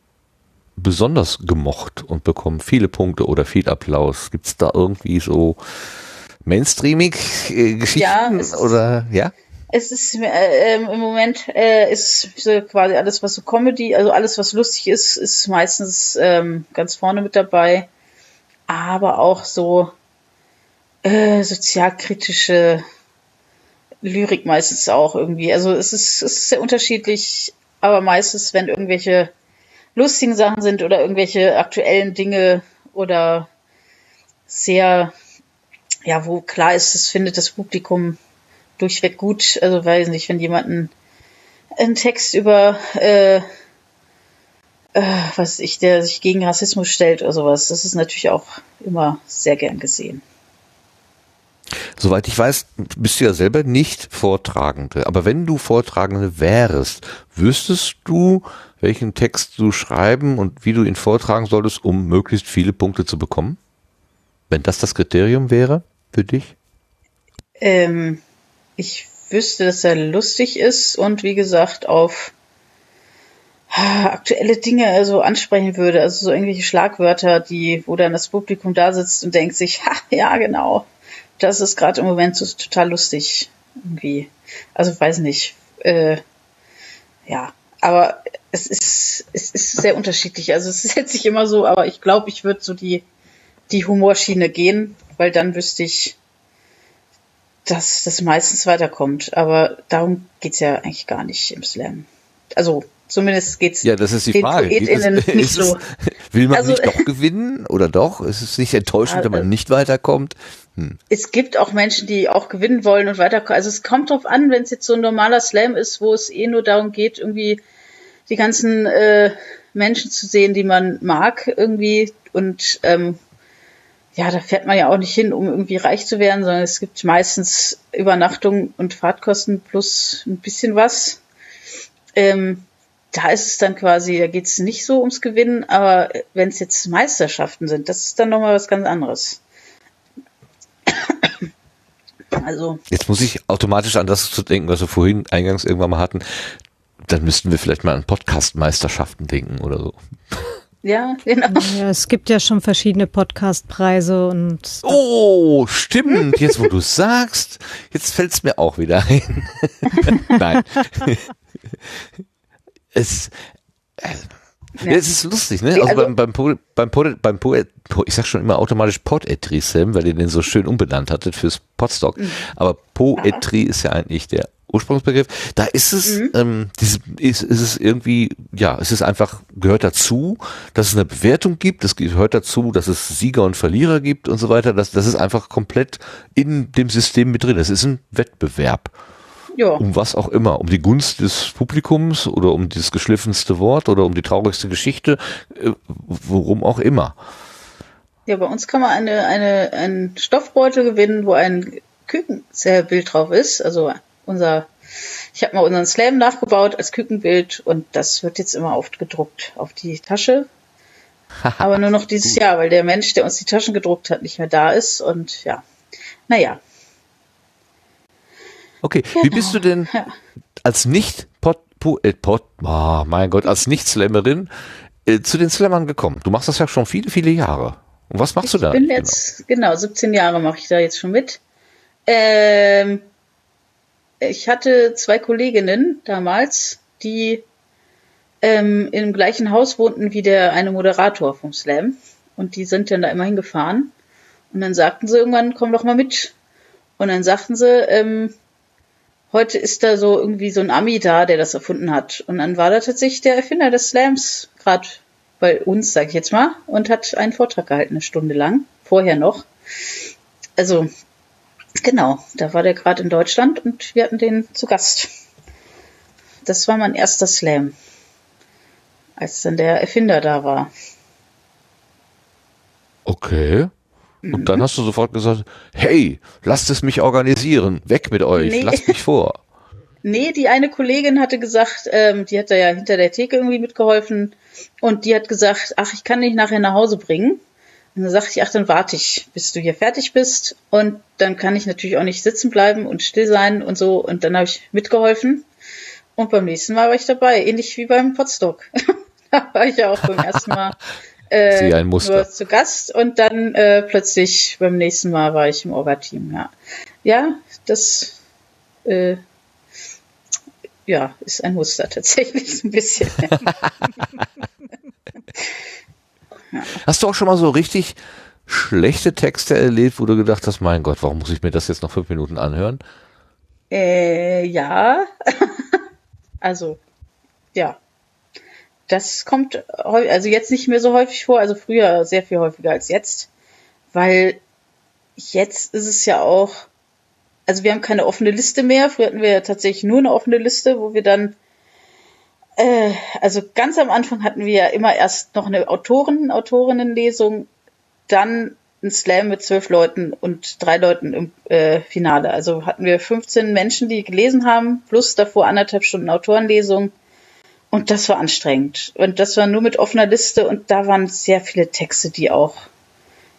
besonders gemocht und bekommen viele Punkte oder viel Applaus? Gibt es da irgendwie so mainstreamig äh, Geschichten Ja, oder ja? Es ist äh, ähm, im Moment äh, ist so quasi alles, was so Comedy, also alles, was lustig ist, ist meistens ähm, ganz vorne mit dabei. Aber auch so äh, sozialkritische Lyrik meistens auch irgendwie. Also es ist, es ist sehr unterschiedlich, aber meistens, wenn irgendwelche lustigen Sachen sind oder irgendwelche aktuellen Dinge oder sehr, ja, wo klar ist, das findet das Publikum durchweg gut. Also weiß nicht, wenn jemand einen, Text über äh, äh, was weiß ich, der sich gegen Rassismus stellt oder sowas, das ist natürlich auch immer sehr gern gesehen. Soweit ich weiß, bist du ja selber nicht Vortragende. Aber wenn du Vortragende wärst, wüsstest du, welchen Text du schreiben und wie du ihn vortragen solltest, um möglichst viele Punkte zu bekommen? Wenn das das Kriterium wäre für dich? Ähm, ich wüsste, dass er lustig ist und wie gesagt auf ah, aktuelle Dinge also ansprechen würde, also so irgendwelche Schlagwörter, die, wo dann das Publikum da sitzt und denkt sich, (laughs) ha, ja genau, das ist gerade im Moment so total lustig irgendwie. Also weiß nicht, äh, ja, aber es ist es ist sehr unterschiedlich. Also es (laughs) ist jetzt nicht immer so, aber ich glaube, ich würde so die die Humorschiene gehen, weil dann wüsste ich, dass das meistens weiterkommt. Aber darum geht's ja eigentlich gar nicht im Slam. Also zumindest geht's Ja, das ist die Frage. Es- (laughs) nicht es- so. Will man Also- nicht doch gewinnen oder doch? Ist es nicht enttäuschend, Ja, wenn man äh, nicht weiterkommt? Es gibt auch Menschen, die auch gewinnen wollen und weiterkommen. Also es kommt drauf an, wenn es jetzt so ein normaler Slam ist, wo es eh nur darum geht, irgendwie die ganzen äh, Menschen zu sehen, die man mag irgendwie und ähm, ja, da fährt man ja auch nicht hin, um irgendwie reich zu werden, sondern es gibt meistens Übernachtung und Fahrtkosten plus ein bisschen was. Ähm, da ist es dann quasi, da geht es nicht so ums Gewinnen, aber wenn es jetzt Meisterschaften sind, das ist dann nochmal was ganz anderes. (coughs) Also, Jetzt muss ich automatisch an das zu denken, was wir vorhin eingangs irgendwann mal hatten. Dann müssten wir vielleicht mal an Podcast-Meisterschaften denken oder so. Ja, genau. Ja, es gibt ja schon verschiedene Podcastpreise und Oh, stimmt. Jetzt, wo du sagst, jetzt fällt's mir auch wieder ein. (laughs) Nein. es, äh, ja. es ist lustig, ne? Also, Also- beim, beim, Po- beim, Po- beim Poet, Po- ich sag schon immer automatisch Poetry Sam, weil ihr den so schön umbenannt hattet fürs Podstock. Aber Poetry ist ja eigentlich der Ursprungsbegriff. Da ist es, ähm, diese, ist, ist es irgendwie, ja, es ist einfach, gehört dazu, dass es eine Bewertung gibt, es gehört dazu, dass es Sieger und Verlierer gibt und so weiter. Das, das ist einfach komplett in dem System mit drin. Es ist ein Wettbewerb. Ja, Um was auch immer. Um die Gunst des Publikums oder um das geschliffenste Wort oder um die traurigste Geschichte, äh, worum auch immer. ja, bei uns kann man eine, eine, einen Stoffbeutel gewinnen, wo ein Kükenbild drauf ist. Also unser, ich habe mal unseren Slam nachgebaut als Kükenbild und das wird jetzt immer oft gedruckt auf die Tasche. Aber nur noch dieses Jahr, weil der Mensch, der uns die Taschen gedruckt hat, nicht mehr da ist und ja. Naja, Okay, wie bist du denn ja. als nicht Pod, po, äh, Pod, oh, mein Gott, als nicht Slammerin äh, zu den Slammern gekommen? Du machst das ja schon viele, viele Jahre. Und was machst ich du da? bin jetzt, genau, genau 17 Jahre mache ich da jetzt schon mit. Ähm, ich hatte zwei Kolleginnen damals, die ähm, im gleichen Haus wohnten wie der eine Moderator vom Slam. Und die sind dann da immer hingefahren. Und dann sagten sie irgendwann, komm doch mal mit. Und dann sagten sie, ähm, heute ist da so irgendwie so ein Ami da, der das erfunden hat. Und dann war da tatsächlich der Erfinder des Slams gerade bei uns, sag ich jetzt mal, und hat einen Vortrag gehalten, eine Stunde lang, vorher noch. Also, genau, da war der gerade in Deutschland und wir hatten den zu Gast. Das war mein erster Slam, als dann der Erfinder da war. Okay. Und dann hast du sofort gesagt, hey, lasst es mich organisieren, weg mit euch, Nee. lasst mich vor. (laughs) Nee, die eine Kollegin hatte gesagt, ähm, die hat da ja hinter der Theke irgendwie mitgeholfen und die hat gesagt, ach, ich kann dich nachher nach Hause bringen. Und dann sagte ich, ach, dann warte ich, bis du hier fertig bist und dann kann ich natürlich auch nicht sitzen bleiben und still sein und so und dann habe ich mitgeholfen und beim nächsten Mal war ich dabei, ähnlich wie beim Potstock. (laughs) da war ich ja auch beim ersten Mal (laughs) äh, nur zu Gast und dann äh, plötzlich beim nächsten Mal war ich im Orga-Team, ja. Ja, das äh, ja, ist ein Muster tatsächlich so ein bisschen. (laughs) Hast du auch schon mal so richtig schlechte Texte erlebt, wo du gedacht hast, mein Gott, warum muss ich mir das jetzt noch fünf Minuten anhören? äh, ja, (laughs) also ja, das kommt also jetzt nicht mehr so häufig vor, also früher sehr viel häufiger als jetzt, weil jetzt ist es ja auch, also wir haben keine offene Liste mehr. Früher hatten wir ja tatsächlich nur eine offene Liste, wo wir dann äh, also ganz am Anfang hatten wir ja immer erst noch eine Autoren, Autorinnenlesung, dann ein Slam mit zwölf Leuten und drei Leuten im äh, Finale. Also hatten wir 15 Menschen, die gelesen haben, plus davor anderthalb Stunden Autorenlesung. Und das war anstrengend. Und das war nur mit offener Liste und da waren sehr viele Texte, die auch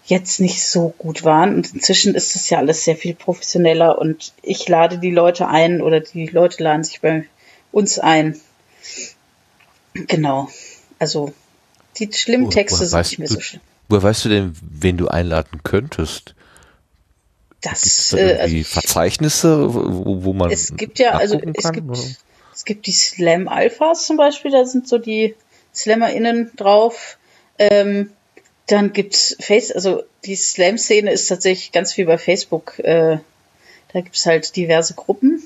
jetzt nicht so gut waren. Und inzwischen ist das ja alles sehr viel professioneller und ich lade die Leute ein oder die Leute laden sich bei uns ein. Genau. Also die schlimmen Wo- Texte sind nicht mehr du- so schlimm. Woher weißt du denn, wen du einladen könntest? Es Das, da äh, irgendwie also, Verzeichnisse, wo, wo man es gibt ja, also es kann, gibt, oder? es gibt die Slam Alphas zum Beispiel, da sind so die SlammerInnen drauf. Ähm, dann gibt's Face, also die Slam-Szene ist tatsächlich ganz viel bei Facebook. Äh, da gibt's halt diverse Gruppen.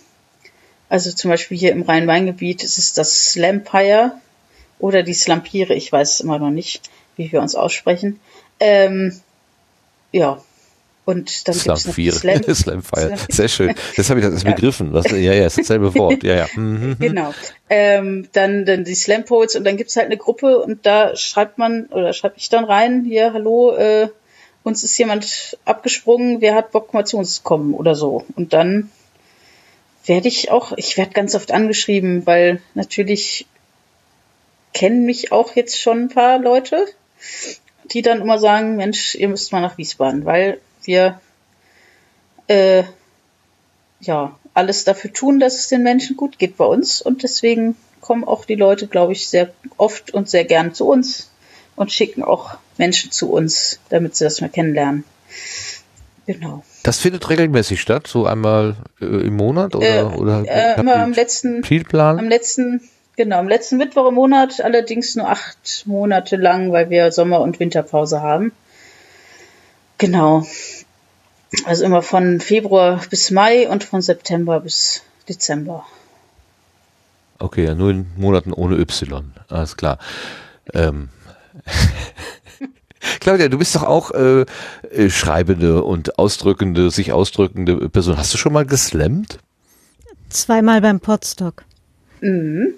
Also zum Beispiel hier im Rhein-Main-Gebiet ist es das Slampire oder die Slampire, ich weiß es immer noch nicht, wie wir uns aussprechen. Ähm, ja. Und dann gibt's noch die Slamfire, Slam (laughs) Slamfire. Slam- Sehr schön. Das habe ich das begriffen. Das, ja, ja, ist dasselbe (laughs) Wort. Ja, ja. Mhm. Genau. Ähm, dann, dann die Slam Poets und dann gibt's halt eine Gruppe und da schreibt man oder schreibe ich dann rein, hier, hallo, äh, uns ist jemand abgesprungen, wer hat Bock mal zu uns zu kommen oder so. Und dann werde ich auch, ich werde ganz oft angeschrieben, weil natürlich kennen mich auch jetzt schon ein paar Leute, die dann immer sagen, Mensch, ihr müsst mal nach Wiesbaden, weil wir äh, ja, alles dafür tun, dass es den Menschen gut geht bei uns. Und deswegen kommen auch die Leute, glaube ich, sehr oft und sehr gern zu uns und schicken auch Menschen zu uns, damit sie das mal kennenlernen. Genau. Das findet regelmäßig statt, so einmal äh, im Monat oder, Äh, oder äh, immer am letzten, Spielplan? am letzten, genau, am letzten Mittwoch im Monat, allerdings nur acht Monate lang, weil wir Sommer- und Winterpause haben. Genau. Also immer von Februar bis Mai und von September bis Dezember. Okay, ja, nur in Monaten ohne Y. Alles klar. Ähm. (laughs) Claudia, du bist doch auch äh, äh, schreibende und ausdrückende, sich ausdrückende Person. Hast du schon mal geslammt? Zweimal beim Podstock. Mhm.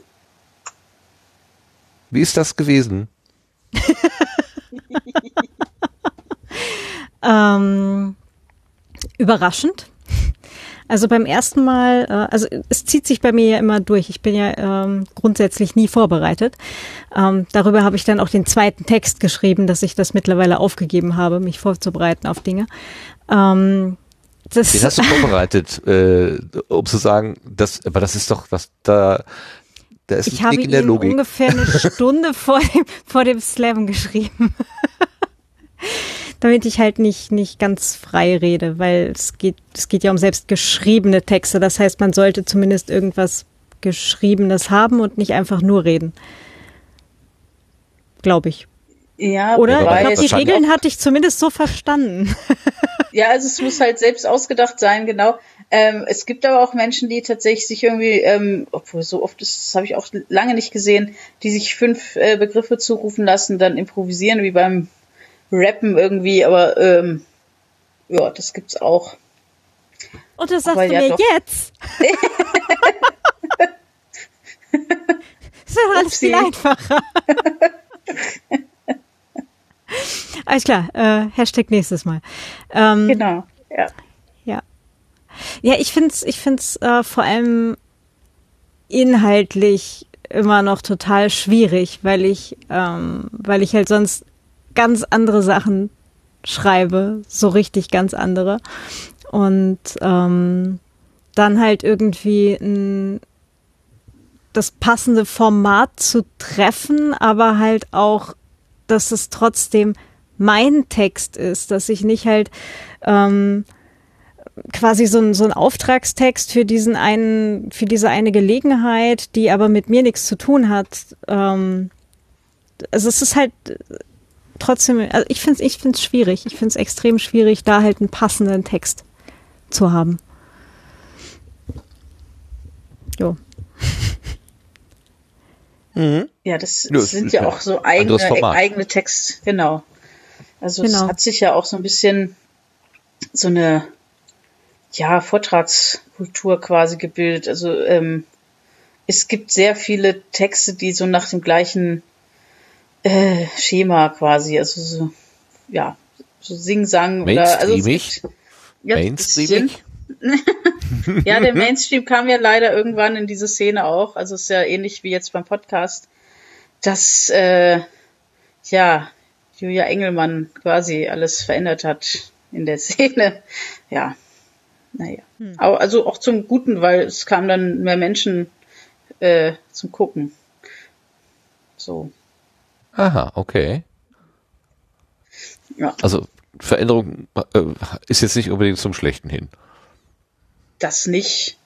Wie ist das gewesen? (laughs) Ähm, überraschend. Also beim ersten Mal, äh, also es zieht sich bei mir ja immer durch. Ich bin ja ähm, grundsätzlich nie vorbereitet. Ähm, darüber habe ich dann auch den zweiten Text geschrieben, dass ich das mittlerweile aufgegeben habe, mich vorzubereiten auf Dinge. Ähm, das, Den hast du vorbereitet, (laughs) äh, um zu sagen, das, aber das ist doch, das, da, da ist ich habe Knick in der ihn Logik. ungefähr eine (laughs) Stunde vor dem, vor dem Slam geschrieben. (laughs) damit ich halt nicht, nicht ganz frei rede, weil es geht, es geht ja um selbst geschriebene Texte. Das heißt, man sollte zumindest irgendwas Geschriebenes haben und nicht einfach nur reden. Glaube ich. Ja, Oder? wobei Ich glaube, die Regeln hatte ich zumindest so verstanden. (laughs) Ja, also es muss halt selbst ausgedacht sein, genau. Ähm, es gibt aber auch Menschen, die tatsächlich sich irgendwie, ähm, obwohl so oft ist, das habe ich auch lange nicht gesehen, die sich fünf äh, Begriffe zurufen lassen, dann improvisieren, wie beim Rappen irgendwie, aber ähm, ja, das gibt's auch. Und das sagst Aber du ja mir doch. jetzt. das ist doch alles viel Upsi. einfacher. (laughs) Alles klar, äh, Hashtag nächstes Mal. Ähm, Genau. Ja. Ja. Ja, ich find's, ich find's äh, vor allem inhaltlich immer noch total schwierig, weil ich, ähm, weil ich halt sonst ganz andere Sachen schreibe, so richtig ganz andere. Und ähm, dann halt irgendwie ein, das passende Format zu treffen, aber halt auch, dass es trotzdem mein Text ist, dass ich nicht halt ähm, quasi so ein, so ein Auftragstext für diesen einen, für diese eine Gelegenheit, die aber mit mir nichts zu tun hat. Ähm, also es ist halt trotzdem, also ich finde es ich find's schwierig. Ich finde es extrem schwierig, da halt einen passenden Text zu haben. Jo. (laughs) Ja, das, Ja, das es sind ja auch so eigene, Format. eigene Text, genau. Also es Genau. hat sich ja auch so ein bisschen so eine ja, Vortragskultur quasi gebildet. Also ähm, es gibt sehr viele Texte, die so nach dem gleichen äh, Schema quasi, also so, ja, so Sing-Sang oder also ja. Mainstreamig? (laughs) Ja, der Mainstream kam ja leider irgendwann in diese Szene auch. Also ist ja ähnlich wie jetzt beim Podcast, dass äh, ja Julia Engelmann quasi alles verändert hat in der (laughs) Szene. Ja, naja. Aber also auch zum Guten, weil es kamen dann mehr Menschen äh, zum Gucken. So. Aha, okay. Ja. Also Veränderung äh, ist jetzt nicht unbedingt zum Schlechten hin. das nicht.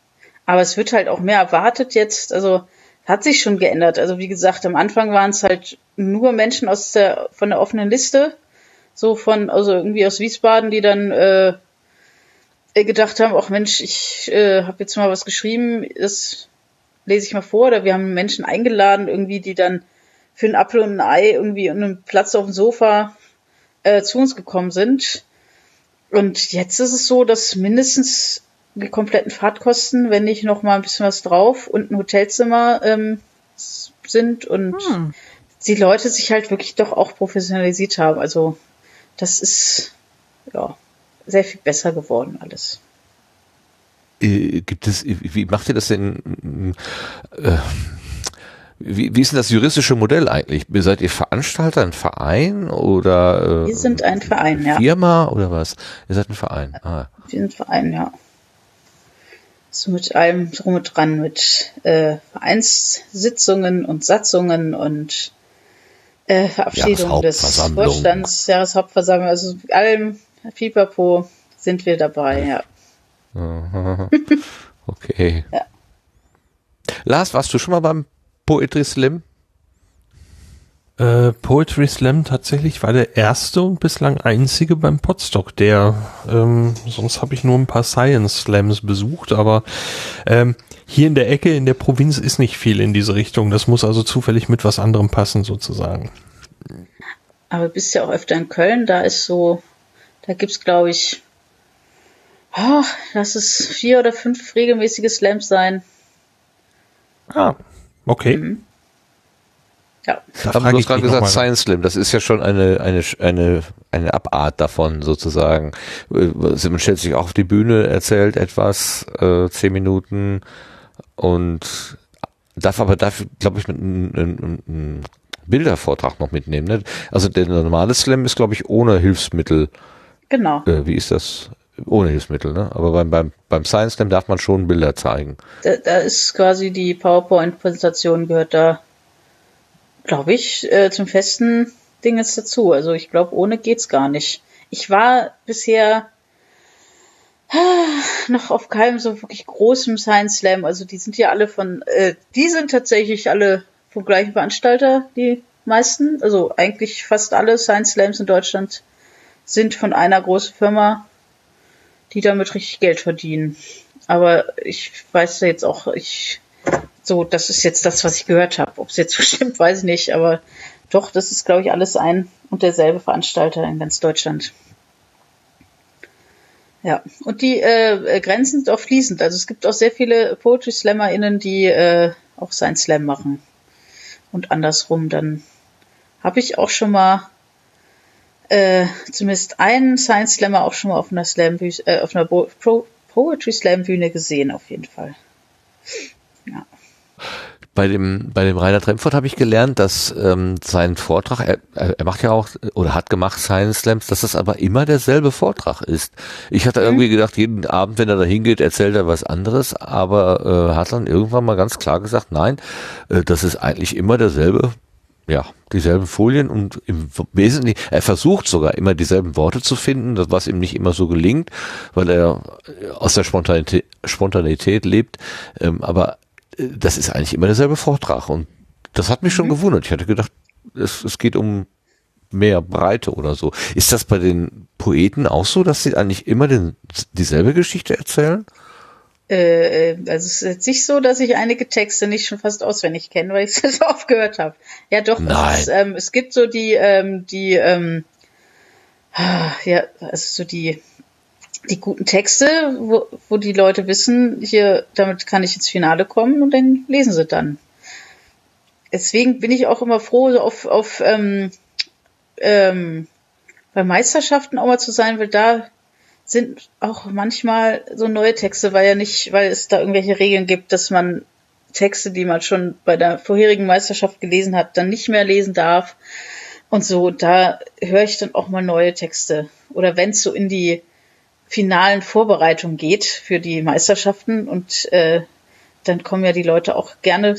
Aber es wird halt auch mehr erwartet jetzt. Also hat sich schon geändert. Also wie gesagt, am Anfang waren es halt nur Menschen aus der von der offenen Liste, so von also irgendwie aus Wiesbaden, die dann äh, gedacht haben, ach Mensch, ich äh, habe jetzt mal was geschrieben, das lese ich mal vor. Oder wir haben Menschen eingeladen, irgendwie, die dann für einen Apfel und ein Ei irgendwie und einen Platz auf dem Sofa äh, zu uns gekommen sind. Und jetzt ist es so, dass mindestens die kompletten Fahrtkosten, wenn nicht noch mal ein bisschen was drauf und ein Hotelzimmer ähm, sind und Hm. die Leute sich halt wirklich doch auch professionalisiert haben. Also das ist ja sehr viel besser geworden alles. Äh, gibt es, wie macht ihr das denn? Äh, wie, wie ist denn das juristische Modell eigentlich? Seid ihr Veranstalter, ein Verein oder äh, Wir sind ein Verein, ja. Firma oder was? Ihr seid ein Verein. Ah. Wir sind ein Verein, ja. So mit allem drum und dran, mit äh, Vereinssitzungen und Satzungen und äh, Verabschiedung des. Vorstands, Jahreshauptversammlung, also mit allem Pipapo sind wir dabei, ja. (laughs) Okay. Ja. Lars, warst du schon mal beim Poetry Slam? Äh, Poetry Slam tatsächlich war der erste und bislang einzige beim Podstock, der ähm, sonst habe ich nur ein paar Science Slams besucht, aber ähm, hier in der Ecke in der Provinz ist nicht viel in diese Richtung. Das muss also zufällig mit was anderem passen sozusagen. Aber du bist ja auch öfter in Köln, da ist so, da gibt's glaube ich, oh, lass es vier oder fünf regelmäßige Slams sein. Ah, okay. Mhm. Ja. Da Aber frage du ich hast gerade gesagt. Science Slam, das ist ja schon eine, eine, eine, eine Abart davon sozusagen. Äh, Man stellt sich auch auf die Bühne, erzählt etwas, äh, zehn Minuten und darf aber dafür, glaube ich, mit einem Bildervortrag noch mitnehmen. Ne? Also der normale Slam ist, glaube ich, ohne Hilfsmittel. Genau. Äh, wie ist das? Ohne Hilfsmittel, ne? Aber beim, beim, beim Science Slam darf man schon Bilder zeigen. Da, da ist quasi die PowerPoint-Präsentation gehört da, glaube ich, äh, zum festen Ding jetzt dazu. Also ich glaube, ohne geht's gar nicht. ich war bisher (sighs) noch auf keinem so wirklich großen Science Slam. Also die sind ja alle von, äh, die sind tatsächlich alle vom gleichen Veranstalter, die meisten. Also eigentlich fast alle Science Slams in Deutschland sind von einer großen Firma, die damit richtig Geld verdienen. Aber ich weiß jetzt auch, ich so, das ist jetzt das, was ich gehört habe. Ob es jetzt so (laughs) stimmt, weiß ich nicht. Aber doch, das ist, glaube ich, alles ein und derselbe Veranstalter in ganz Deutschland. Ja, und die äh, Grenzen sind auch fließend. Also es gibt auch sehr viele Poetry SlammerInnen, die äh, auch sein Slam machen. Und andersrum, dann habe ich auch schon mal äh, zumindest einen Science Slammer auch schon mal auf einer Slam äh, auf einer Bo Pro Poetry Slam Bühne gesehen, auf jeden Fall. Ja bei dem bei dem Rainer Tremford habe ich gelernt, dass ähm, sein Vortrag, er, er macht ja auch oder hat gemacht Science Slams, dass das aber immer derselbe Vortrag ist. Ich hatte mhm. irgendwie gedacht, jeden Abend, wenn er da hingeht, erzählt er was anderes, aber äh, hat dann irgendwann mal ganz klar gesagt, nein, äh, das ist eigentlich immer derselbe ja, dieselben Folien und im Wesentlichen, er versucht sogar immer dieselben Worte zu finden, was ihm nicht immer so gelingt, weil er aus der Spontanität, Spontanität lebt. Ähm, aber das ist eigentlich immer derselbe Vortrag und das hat mich schon mhm. gewundert. Ich hatte gedacht, es, es geht um mehr Breite oder so. Ist das bei den Poeten auch so, dass sie eigentlich immer den, dieselbe Geschichte erzählen? Äh, äh also es ist jetzt nicht so, dass ich einige Texte nicht schon fast auswendig kenne, weil ich (laughs) es so oft gehört habe. Ja, doch. Nein. Ist, ähm, es gibt so die, ähm, die, ähm, ja, also so die die guten Texte, wo, wo die Leute wissen, hier, damit kann ich ins Finale kommen und dann lesen sie dann. Deswegen bin ich auch immer froh, so auf, auf ähm, ähm, bei Meisterschaften auch mal zu sein, weil da sind auch manchmal so neue Texte, weil ja nicht, weil es da irgendwelche Regeln gibt, dass man Texte, die man schon bei der vorherigen Meisterschaft gelesen hat, dann nicht mehr lesen darf. Und so, da höre ich dann auch mal neue Texte. Oder wenn es so in die finalen Vorbereitung geht für die Meisterschaften und äh, dann kommen ja die Leute auch gerne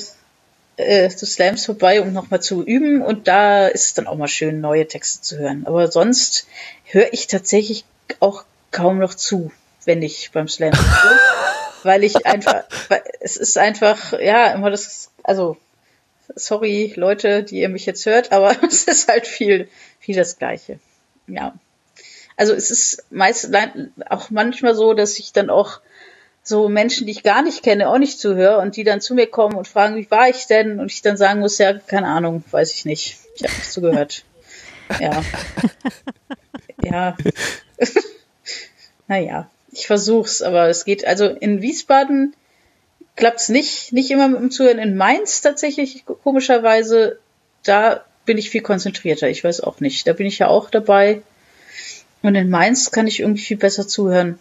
äh, zu Slams vorbei, um nochmal zu üben und da ist es dann auch mal schön, neue Texte zu hören. Aber sonst höre ich tatsächlich auch kaum noch zu, wenn ich beim Slam (laughs) weil ich einfach, weil es ist einfach, ja, immer das, also sorry Leute, die ihr mich jetzt hört, aber (laughs) es ist halt viel, viel das Gleiche. Ja also es ist meist auch manchmal so, dass ich dann auch so Menschen, die ich gar nicht kenne, auch nicht zuhöre und die dann zu mir kommen und fragen, wie war ich denn? Und ich dann sagen muss, ja, keine Ahnung, weiß ich nicht. Ich habe nicht zugehört. (laughs) Ja. ja. Naja, ich versuch's, aber es geht, also in Wiesbaden klappt's nicht, nicht immer mit dem Zuhören. In Mainz tatsächlich, komischerweise, da bin ich viel konzentrierter. Ich weiß auch nicht. Da bin ich ja auch dabei. Und in Mainz kann ich irgendwie viel besser zuhören.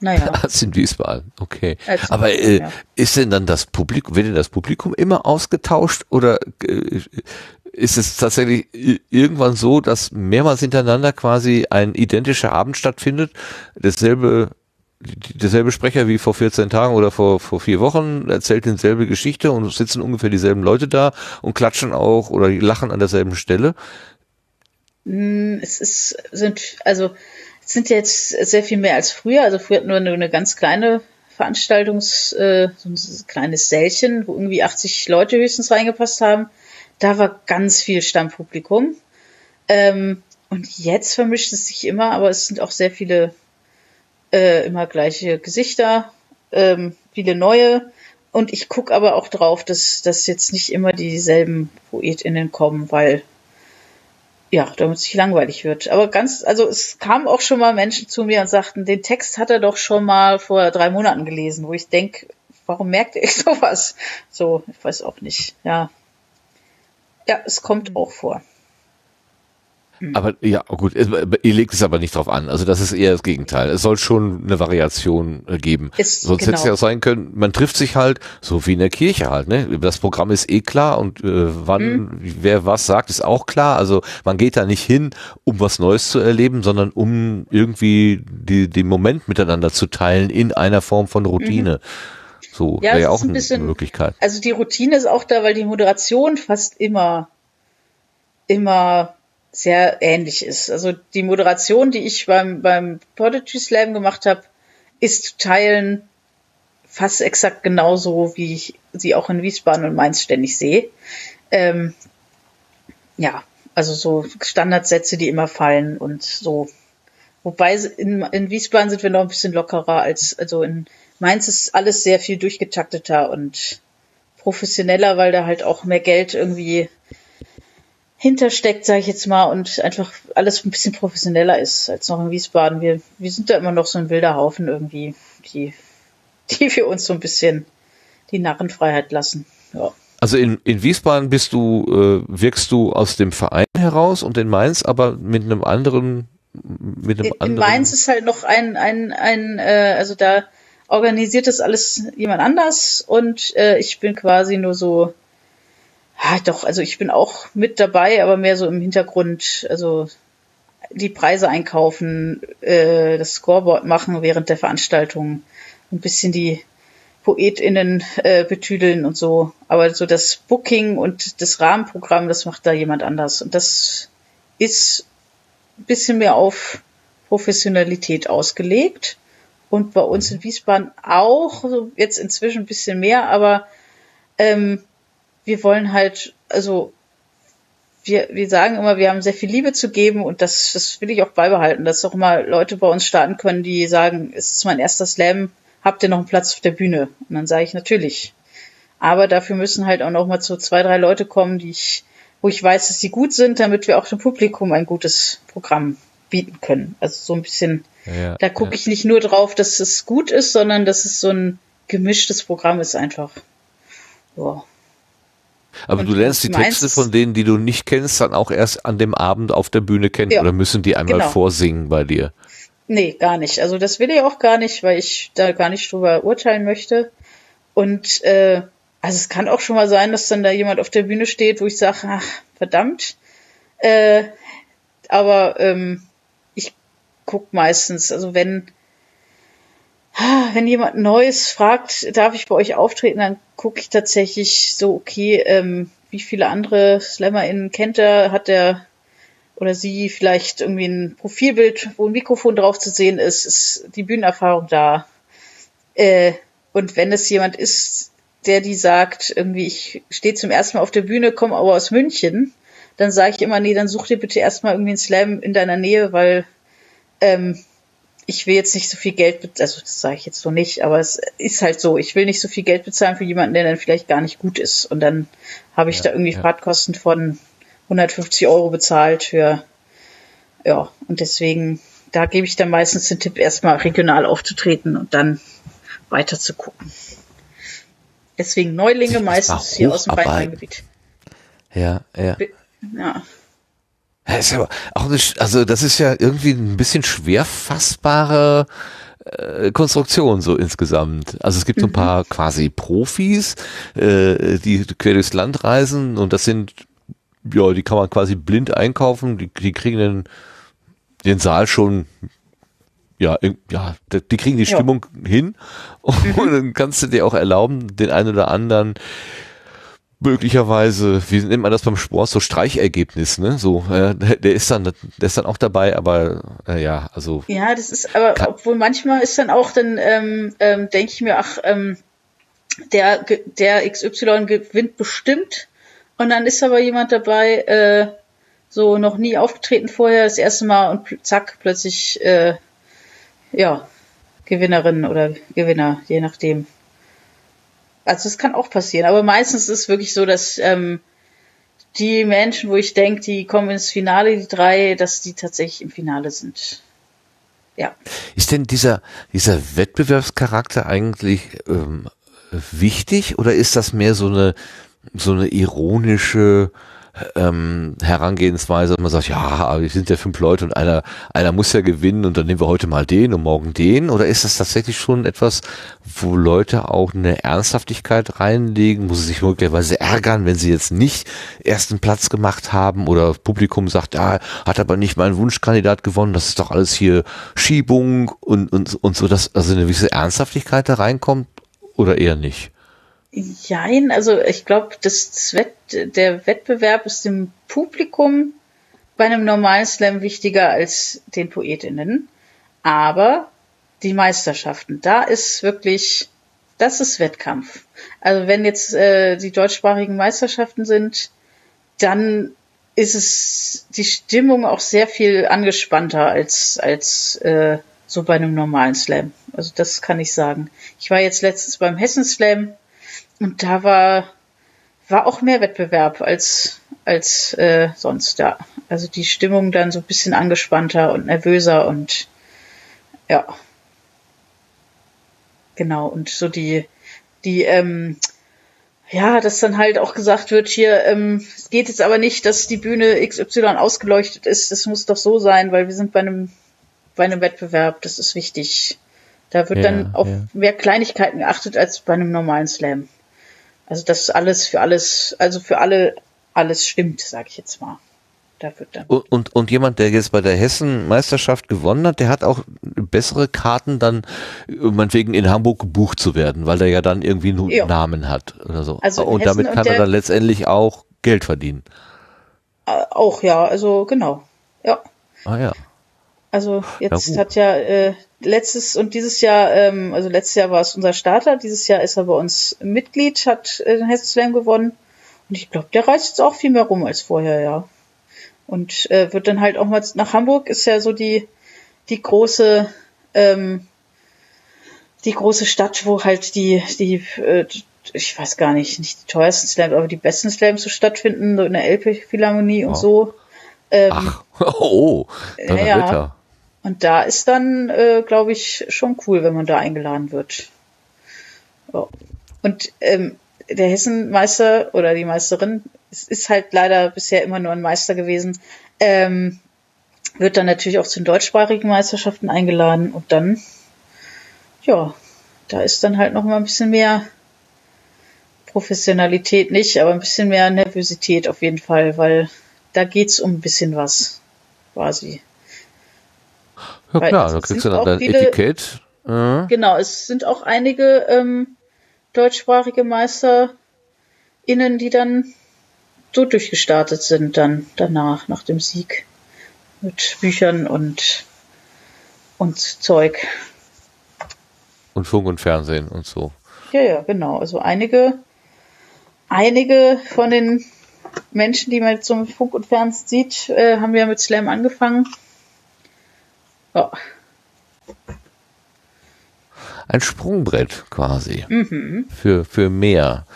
Naja. (laughs) Als in Wiesbaden, okay. Als Aber äh, ja. ist denn dann das Publikum, wird denn das Publikum immer ausgetauscht oder äh, ist es tatsächlich irgendwann so, dass mehrmals hintereinander quasi ein identischer Abend stattfindet, dasselbe derselbe Sprecher wie vor 14 Tagen oder vor, vor vier Wochen erzählt dieselbe Geschichte und sitzen ungefähr dieselben Leute da und klatschen auch oder lachen an derselben Stelle. Hm, es ist, sind, also, es sind jetzt sehr viel mehr als früher. Also früher hatten wir nur eine ganz kleine Veranstaltungs, äh, so ein kleines Sälchen, wo irgendwie 80 Leute höchstens reingepasst haben. Da war ganz viel Stammpublikum. Ähm, und jetzt vermischt es sich immer, aber es sind auch sehr viele äh, immer gleiche Gesichter, ähm, viele neue. Und ich gucke aber auch drauf, dass, dass jetzt nicht immer dieselben PoetInnen kommen, weil ja, damit es nicht langweilig wird. Aber ganz, also es kamen auch schon mal Menschen zu mir und sagten, den Text hat er doch schon mal vor drei Monaten gelesen, wo ich denke, warum merkte ich (laughs) sowas? So, ich weiß auch nicht. Ja. Ja, es kommt auch vor. Hm. Aber ja, gut, ihr legt es aber nicht drauf an. Also das ist eher das Gegenteil. Es soll schon eine Variation äh, geben. Ist, Sonst genau. hätte es genau. ja sein können, man trifft sich halt, so wie in der Kirche halt. Ne? Das Programm ist eh klar und äh, wann mhm. wer was sagt, ist auch klar. Also man geht da nicht hin, um was Neues zu erleben, sondern um irgendwie die, den Moment miteinander zu teilen in einer Form von Routine. Mhm. So ja, wäre ja auch ein bisschen, eine Möglichkeit. Also die Routine ist auch da, weil die Moderation fast immer immer sehr ähnlich ist. Also die Moderation, die ich beim, beim Poetry Slam gemacht habe, ist zu teilen fast exakt genauso, wie ich sie auch in Wiesbaden und Mainz ständig sehe. Ähm, ja, also so Standardsätze, die immer fallen und so. Wobei in, in Wiesbaden sind wir noch ein bisschen lockerer als, also in Mainz ist alles sehr viel durchgetakteter und professioneller, weil da halt auch mehr Geld irgendwie hintersteckt, sage ich jetzt mal, und einfach alles ein bisschen professioneller ist als noch in Wiesbaden. Wir, wir sind da immer noch so ein wilder Haufen irgendwie, die, (laughs) die für uns so ein bisschen die Narrenfreiheit lassen. Ja. Also in, in Wiesbaden bist du, äh, wirkst du aus dem Verein heraus und in Mainz aber mit einem anderen, mit einem in, anderen. In Mainz ist halt noch ein, ein, ein, äh, also da organisiert das alles jemand anders und äh, ich bin quasi nur so ja, doch, also ich bin auch mit dabei, aber mehr so im Hintergrund, also die Preise einkaufen, äh, das Scoreboard machen während der Veranstaltung, ein bisschen die PoetInnen äh, betüdeln und so. Aber so das Booking und das Rahmenprogramm, das macht da jemand anders. Und das ist ein bisschen mehr auf Professionalität ausgelegt. Und bei uns in Wiesbaden auch, jetzt inzwischen ein bisschen mehr, aber ähm, wir wollen halt, also wir, wir sagen immer, wir haben sehr viel Liebe zu geben und das, das will ich auch beibehalten, dass auch immer Leute bei uns starten können, die sagen, es ist mein erster Slam, habt ihr noch einen Platz auf der Bühne? Und dann sage ich natürlich. Aber dafür müssen halt auch noch mal so zwei, drei Leute kommen, die ich, wo ich weiß, dass sie gut sind, damit wir auch dem Publikum ein gutes Programm bieten können. Also so ein bisschen, ja, da gucke ja. ich nicht nur drauf, dass es gut ist, sondern dass es so ein gemischtes Programm ist einfach. Ja. Aber und du lernst die Texte von denen, die du nicht kennst, dann auch erst an dem Abend auf der Bühne kennen ja, oder müssen die einmal genau. vorsingen bei dir? Nee, gar nicht. Also das will ich auch gar nicht, weil ich da gar nicht drüber urteilen möchte. Und äh, also es kann auch schon mal sein, dass dann da jemand auf der Bühne steht, wo ich sage, ach, verdammt. Äh, aber ähm, ich guck meistens, also wenn wenn jemand Neues fragt, darf ich bei euch auftreten, dann gucke ich tatsächlich so, okay, ähm, wie viele andere SlammerInnen kennt er, hat er oder sie vielleicht irgendwie ein Profilbild, wo ein Mikrofon drauf zu sehen ist, ist die Bühnenerfahrung da. Äh, und wenn es jemand ist, der die sagt, irgendwie, ich stehe zum ersten Mal auf der Bühne, komme aber aus München, dann sage ich immer, nee, dann such dir bitte erstmal irgendwie einen Slam in deiner Nähe, weil ähm, ich will jetzt nicht so viel Geld, also das sage ich jetzt so nicht, aber es ist halt so, ich will nicht so viel Geld bezahlen für jemanden, der dann vielleicht gar nicht gut ist. Und dann habe ich ja, da irgendwie ja. Fahrtkosten von 150 Euro bezahlt für, ja, und deswegen, da gebe ich dann meistens den Tipp, erstmal regional aufzutreten und dann weiter zu gucken. Deswegen Neulinge meistens hier aus dem Rhein-Main-Gebiet. Ja, ja. Ja. Das ist aber auch eine, also das ist ja irgendwie ein bisschen schwer fassbare äh, Konstruktion so insgesamt. Also es gibt so ein mhm. paar quasi Profis, äh, die quer durchs Land reisen und das sind, ja, die kann man quasi blind einkaufen, die, die kriegen den, den Saal schon ja, ja, die kriegen die Stimmung ja. hin (laughs) und mhm. dann kannst du dir auch erlauben, den einen oder anderen möglicherweise, wie nennt man das beim Sport, so Streichergebnis, ne? So, äh, der ist dann, der ist dann auch dabei, aber äh, ja, also. Ja, das ist, aber obwohl manchmal ist dann auch, dann ähm, ähm, denke ich mir, ach, ähm, der, der XY gewinnt bestimmt. Und dann ist aber jemand dabei, äh, so noch nie aufgetreten vorher, das erste Mal und zack, plötzlich, äh, ja, Gewinnerin oder Gewinner, je nachdem. Also es kann auch passieren, aber meistens ist es wirklich so, dass ähm, die Menschen, wo ich denke, die kommen ins Finale, die drei, dass die tatsächlich im Finale sind. Ja. Ist denn dieser, dieser Wettbewerbscharakter eigentlich ähm, wichtig oder ist das mehr so eine, so eine ironische ähm, Herangehensweise, man sagt, ja, wir sind ja fünf Leute und einer, einer muss ja gewinnen und dann nehmen wir heute mal den und morgen den? Oder ist das tatsächlich schon etwas, wo Leute auch eine Ernsthaftigkeit reinlegen? Muss sie sich möglicherweise ärgern, wenn sie jetzt nicht ersten Platz gemacht haben oder Publikum sagt, ja, hat aber nicht mein Wunschkandidat gewonnen, das ist doch alles hier Schiebung und, und, und so, dass also eine gewisse Ernsthaftigkeit da reinkommt oder eher nicht? Jein, also ich glaube, das, Wett, der Wettbewerb ist dem Publikum bei einem normalen Slam wichtiger als den PoetInnen. Aber die Meisterschaften, da ist wirklich, das ist Wettkampf. Also wenn jetzt äh, die deutschsprachigen Meisterschaften sind, dann ist es die Stimmung auch sehr viel angespannter als als äh, so bei einem normalen Slam. Also das kann ich sagen. Ich war jetzt letztens beim Hessen Slam und da war war auch mehr Wettbewerb als als äh, sonst da. Also die Stimmung dann so ein bisschen angespannter und nervöser und ja. Genau, und so die, die, ähm, ja, dass dann halt auch gesagt wird, hier, ähm, es geht jetzt aber nicht, dass die Bühne XY ausgeleuchtet ist, das muss doch so sein, weil wir sind bei einem, bei einem Wettbewerb, das ist wichtig. Da wird Ja, dann auf ja. mehr Kleinigkeiten geachtet als bei einem normalen Slam. Also dass alles für alles, also für alle alles stimmt, sag ich jetzt mal. Da wird dann. Und, und, und jemand, der jetzt bei der Hessen-Meisterschaft gewonnen hat, der hat auch bessere Karten dann, meinetwegen in Hamburg gebucht zu werden, weil der ja dann irgendwie einen Ja. Namen hat oder so. Also und damit und kann er der- dann letztendlich auch Geld verdienen. Auch ja, also genau. Ja. Ah ja. Also jetzt gut. hat ja äh, letztes und dieses Jahr, ähm, also letztes Jahr war es unser Starter, dieses Jahr ist er bei uns Mitglied, hat äh, den Hessen Slam gewonnen. Und ich glaube, der reist jetzt auch viel mehr rum als vorher, ja. Und äh, wird dann halt auch mal nach Hamburg, ist ja so die, die große, ähm, die große Stadt, wo halt die, die, äh, ich weiß gar nicht, nicht die teuersten Slams, aber die besten Slams so stattfinden, so in der Elbphilharmonie und Oh. so. Ähm, Ach, (laughs) oh, Donnerwetter. ja. Und da ist dann, äh, glaube ich, schon cool, wenn man da eingeladen wird. Ja. Und ähm, der Hessenmeister oder die Meisterin, es ist halt leider bisher immer nur ein Meister gewesen, ähm, wird dann natürlich auch zu den deutschsprachigen Meisterschaften eingeladen und dann, ja, da ist dann halt noch mal ein bisschen mehr Professionalität nicht, aber ein bisschen mehr Nervosität auf jeden Fall, weil da geht's um ein bisschen was, quasi. Ja Weil klar, es da kriegst du dann dein viele- Etikett. Äh, Genau, es sind auch einige ähm, deutschsprachige MeisterInnen, die dann so durchgestartet sind, dann danach, nach dem Sieg. Mit Büchern und, und Zeug. und Funk und Fernsehen und so. Ja, ja, genau. Also einige, einige von den Menschen, die man jetzt so mit Funk und Fernsehen sieht, äh, haben ja mit Slam angefangen. Ja, Ein Sprungbrett quasi. Mhm. Für, für mehr.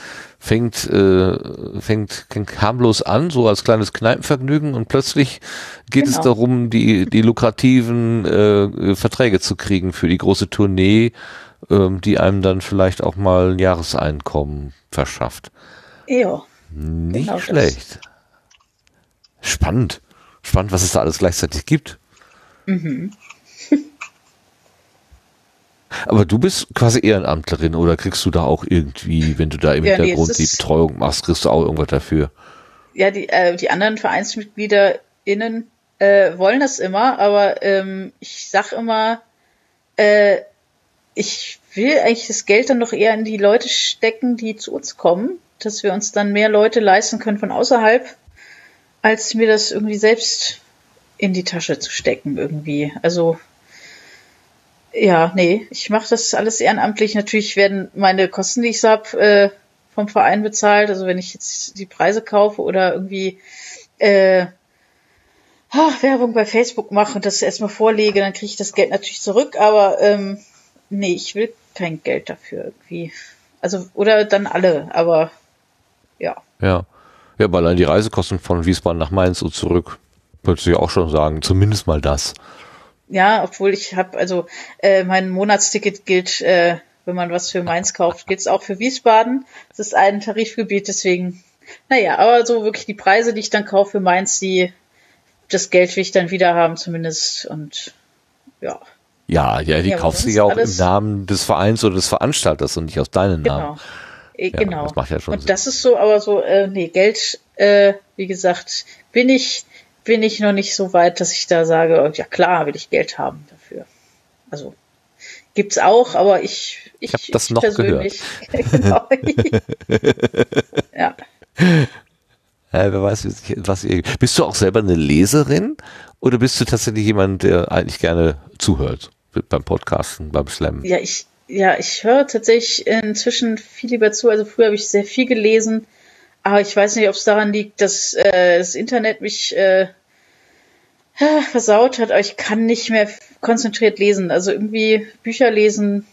Fängt, äh, fängt, harmlos an, so als kleines Kneipenvergnügen und plötzlich geht es Genau. darum, die, die lukrativen äh, Verträge zu kriegen für die große Tournee, ähm, die einem dann vielleicht auch mal ein Jahreseinkommen verschafft. ja. Nicht Genau das. schlecht. Spannend. Spannend, was es da alles gleichzeitig gibt. Mhm. Aber du bist quasi Ehrenamtlerin oder kriegst du da auch irgendwie, wenn du da im Ja, nee, Hintergrund es die Betreuung machst, kriegst du auch irgendwas dafür? ja, die, äh, die anderen VereinsmitgliederInnen äh, wollen das immer, aber ähm, ich sag immer, äh, ich will eigentlich das Geld dann doch eher in die Leute stecken, die zu uns kommen, dass wir uns dann mehr Leute leisten können von außerhalb, als mir das irgendwie selbst in die Tasche zu stecken irgendwie. Also ja, nee, ich mache das alles ehrenamtlich. Natürlich werden meine Kosten, die ich so hab, äh, vom Verein bezahlt. Also wenn ich jetzt die Preise kaufe oder irgendwie äh, ah, Werbung bei Facebook mache und das erstmal vorlege, dann kriege ich das Geld natürlich zurück. Aber ähm, nee, ich will kein Geld dafür irgendwie. Also oder dann alle, aber ja. Ja. Ja, aber allein die Reisekosten von Wiesbaden nach Mainz und zurück, würdest du ja auch schon sagen, zumindest mal das. Ja, obwohl ich habe, also äh, mein Monatsticket gilt, äh, wenn man was für Mainz kauft, gilt es auch für Wiesbaden. Das ist ein Tarifgebiet, deswegen, naja, aber so wirklich die Preise, die ich dann kaufe für Mainz, die das Geld will ich dann wieder haben zumindest und ja, Ja, ja, die Ja, kaufst du ja auch im Namen des Vereins oder des Veranstalters und nicht aus deinem genau. Namen. Äh, Ja, genau. das macht ja schon und Sinn. das ist so, aber so, äh, nee, Geld, äh, wie gesagt, bin ich, bin ich noch nicht so weit, dass ich da sage, ja klar, will ich Geld haben dafür. Also gibt's auch, aber ich, ich, hab das ich noch persönlich, (laughs) genau. (laughs) ja. Äh, wer weiß, was ihr. Bist du auch selber eine Leserin oder bist du tatsächlich jemand, der eigentlich gerne zuhört beim Podcasten, beim Slam? Ja, ich, ja, ich höre tatsächlich inzwischen viel lieber zu. Also früher habe ich sehr viel gelesen, aber ich weiß nicht, ob es daran liegt, dass äh, das Internet mich äh, versaut hat, aber ich kann nicht mehr konzentriert lesen. Also irgendwie Bücher lesen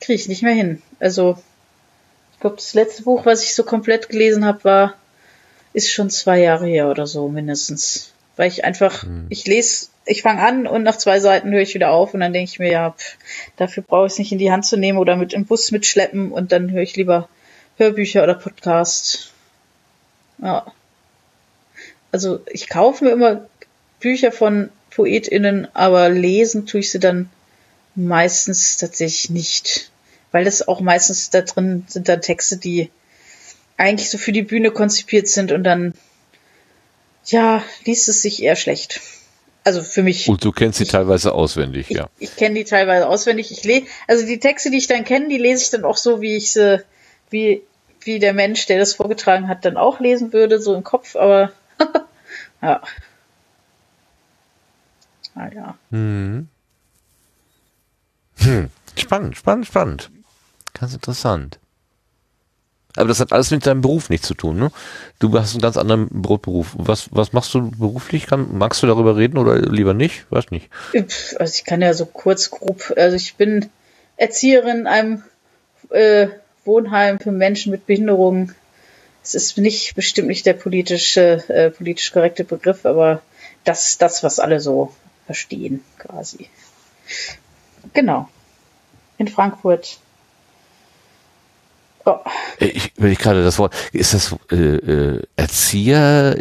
kriege ich nicht mehr hin. Also ich glaube, das letzte Buch, was ich so komplett gelesen habe, war ist schon zwei Jahre her oder so mindestens. Weil ich einfach, hm. ich lese, ich fange an und nach zwei Seiten höre ich wieder auf und dann denke ich mir, ja, pff, dafür brauche ich es nicht in die Hand zu nehmen oder mit im Bus mitschleppen und dann höre ich lieber Hörbücher oder Podcasts. Ja. Also ich kaufe mir immer Bücher von PoetInnen, aber lesen tue ich sie dann meistens tatsächlich nicht. Weil das auch meistens da drin sind dann Texte, die eigentlich so für die Bühne konzipiert sind und dann, ja, liest es sich eher schlecht. Also für mich. Und du kennst sie ich, teilweise auswendig, ich, ja. Ich kenne die teilweise auswendig. Ich lese, also die Texte, die ich dann kenne, die lese ich dann auch so, wie ich sie, wie, wie der Mensch, der das vorgetragen hat, dann auch lesen würde, so im Kopf, aber (laughs) ja. Ah ja. Hm. Hm. Spannend, spannend, spannend. Ganz interessant. Aber das hat alles mit deinem Beruf nichts zu tun, ne? Du hast einen ganz anderen Brotberuf. Was, was machst du beruflich? Kann, magst du darüber reden oder lieber nicht? Weiß nicht. Also ich kann ja so kurz grob, also ich bin Erzieherin in einem äh, Wohnheim für Menschen mit Behinderung. Es ist nicht bestimmt nicht der politische, äh, politisch korrekte Begriff, aber das, das, was alle so verstehen, quasi. Genau. In Frankfurt Oh. Ich will ich gerade das Wort. Ist das äh, äh, Erzieher?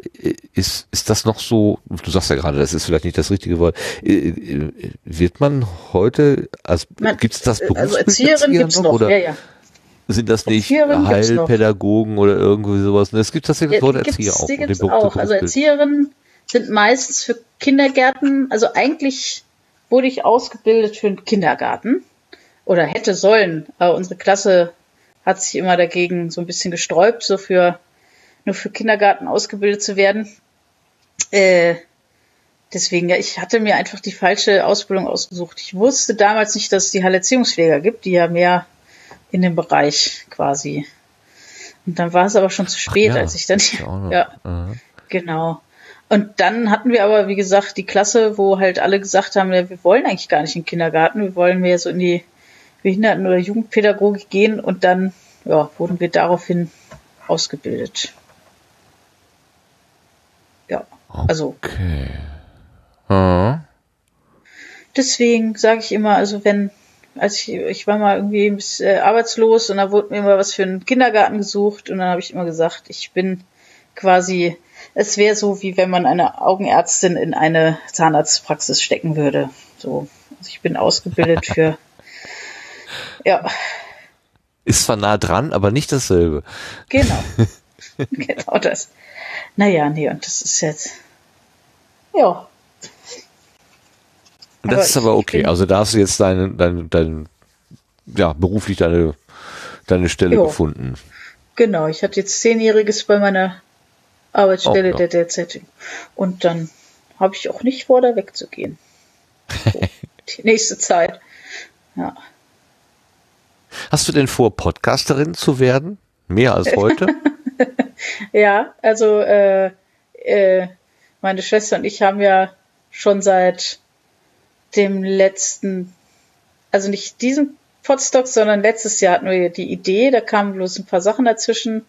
Ist ist das noch so? Du sagst ja gerade, das ist vielleicht nicht das richtige Wort. Äh, äh wird man heute? Also gibt es das Berufsbild Also Erzieherin gibt's noch, noch oder? Ja, ja. Sind das nicht Heilpädagogen oder irgendwie sowas? Es gibt tatsächlich das Wort Erzieher auch. Gibt's auch. Also Erzieherinnen sind meistens für Kindergärten. Also eigentlich wurde ich ausgebildet für einen Kindergarten oder hätte sollen. Aber unsere Klasse hat sich immer dagegen so ein bisschen gesträubt, so für nur für Kindergarten ausgebildet zu werden. Äh, deswegen, ja, ich hatte mir einfach die falsche Ausbildung ausgesucht. Ich wusste damals nicht, dass es die Heilerziehungspfleger gibt, die ja mehr in dem Bereich quasi. Und dann war es aber schon zu spät, ja, als ich dann, ja, mhm. (laughs) genau. Und dann hatten wir aber, wie gesagt, die Klasse, wo halt alle gesagt haben, ja, wir wollen eigentlich gar nicht in den Kindergarten, wir wollen mehr so in die Behinderten- oder Jugendpädagogik gehen und dann ja, wurden wir daraufhin ausgebildet. Ja, also. Okay. Hm. Deswegen sage ich immer, also wenn, als ich, ich war mal irgendwie ein bisschen, äh, arbeitslos und da wurde mir immer was für einen Kindergarten gesucht und dann habe ich immer gesagt, ich bin quasi, es wäre so, wie wenn man eine Augenärztin in eine Zahnarztpraxis stecken würde. So, also ich bin ausgebildet (laughs) für ja. Ist zwar nah dran, aber nicht dasselbe. Genau. (laughs) genau das. Naja, nee, und das ist jetzt. Ja. Das aber ist aber okay. Also da hast du jetzt deine, deine, deine ja, beruflich deine, deine Stelle jo. gefunden. Genau, ich hatte jetzt zehnjähriges bei meiner Arbeitsstelle der derzeitigen. Und dann habe ich auch nicht vor, da wegzugehen. So, (laughs) die nächste Zeit. Ja. Hast du denn vor, Podcasterin zu werden? Mehr als heute? (laughs) ja, also äh, äh, meine Schwester und ich haben ja schon seit dem letzten, also nicht diesem Podstock, sondern letztes Jahr hatten wir die Idee, da kamen bloß ein paar Sachen dazwischen.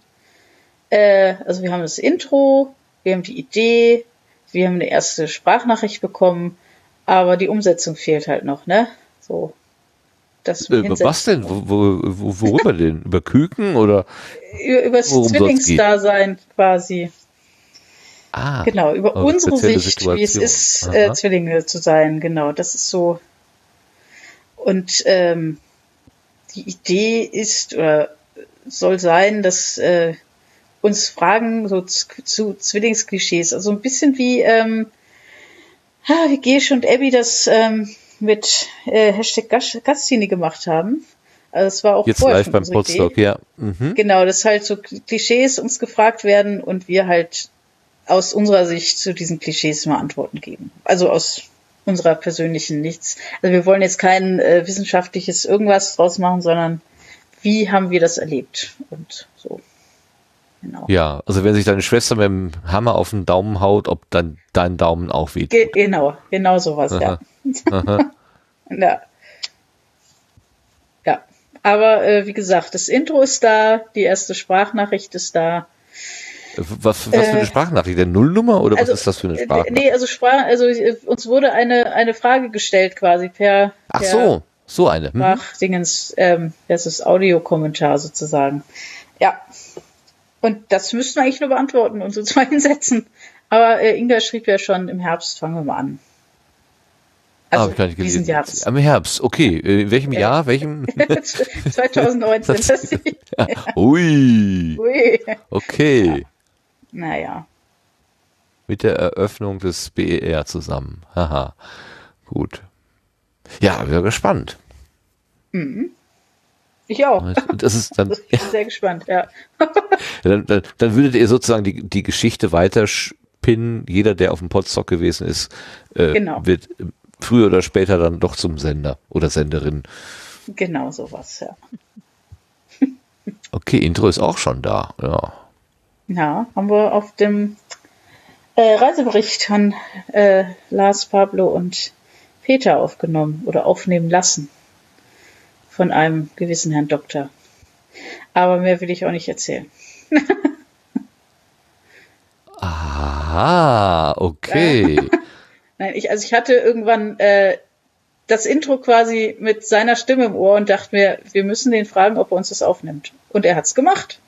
Äh, also wir haben das Intro, wir haben die Idee, wir haben eine erste Sprachnachricht bekommen, aber die Umsetzung fehlt halt noch, ne? So das äh, was denn? Wo, wo, worüber (laughs) denn? Über Küken oder? Über das Zwillingsdasein quasi. Ah, genau, über unsere Sicht, Situation. wie es ist, äh, Zwillinge zu sein. Genau, das ist so. Und ähm, die Idee ist oder soll sein, dass äh, uns Fragen so zu, Zwillingsklischees, also ein bisschen wie ähm, wie Gesch und Abby das ähm, mit äh, Hashtag Gastini gemacht haben. Also es war auch Jetzt live beim Podstock, ja. Mhm. Genau, dass halt so Klischees uns gefragt werden und wir halt aus unserer Sicht zu diesen Klischees mal Antworten geben. Also aus unserer persönlichen nichts. Also wir wollen jetzt kein äh, wissenschaftliches irgendwas draus machen, sondern wie haben wir das erlebt und. Genau. Ja, also wenn sich deine Schwester mit dem Hammer auf den Daumen haut, ob dann dein Daumen auch weht. Ge genau, genau sowas, Aha. ja. (laughs) ja. Ja, aber äh, wie gesagt, das Intro ist da, die erste Sprachnachricht ist da. Was, was für eine äh, Sprachnachricht? Der Nullnummer oder also, was ist das für eine äh, Sprachnachricht? Nee, also Sprach, also äh, uns wurde eine, eine Frage gestellt quasi per, Ach per so, so eine. Mhm. Sprachdingens, ähm, das ist Audiokommentar sozusagen. Ja. Und das müssten wir eigentlich nur beantworten und so (laughs) zwei hinsetzen. Aber äh, Inga schrieb ja schon, im Herbst fangen wir mal an. Also ah, ich diesen Jahres. Im Herbst, okay. In welchem äh, Jahr? Welchem? (laughs) 2019. (laughs) Das, ja. Ui. Ui. Okay. Ja. Naja. Mit der Eröffnung des BER zusammen. Haha. Gut. Ja, wir gespannt. Mhm. Ich auch. Das ist dann. ich bin sehr gespannt, ja. (laughs) dann, dann, dann würdet ihr sozusagen die, die Geschichte weiterspinnen. Jeder, der auf dem Podstock gewesen ist, äh, genau. wird früher oder später dann doch zum Sender oder Senderin. Genau sowas, ja. (laughs) okay, Intro ist auch schon da, ja. Ja, haben wir auf dem äh, Reisebericht von äh, Lars, Pablo und Peter aufgenommen oder aufnehmen lassen. Von einem gewissen Herrn Doktor. Aber mehr will ich auch nicht erzählen. (laughs) Aha, okay. (laughs) Nein, ich, also ich hatte irgendwann äh, das Intro quasi mit seiner Stimme im Ohr und dachte mir, wir müssen den fragen, ob er uns das aufnimmt. Und er hat's gemacht.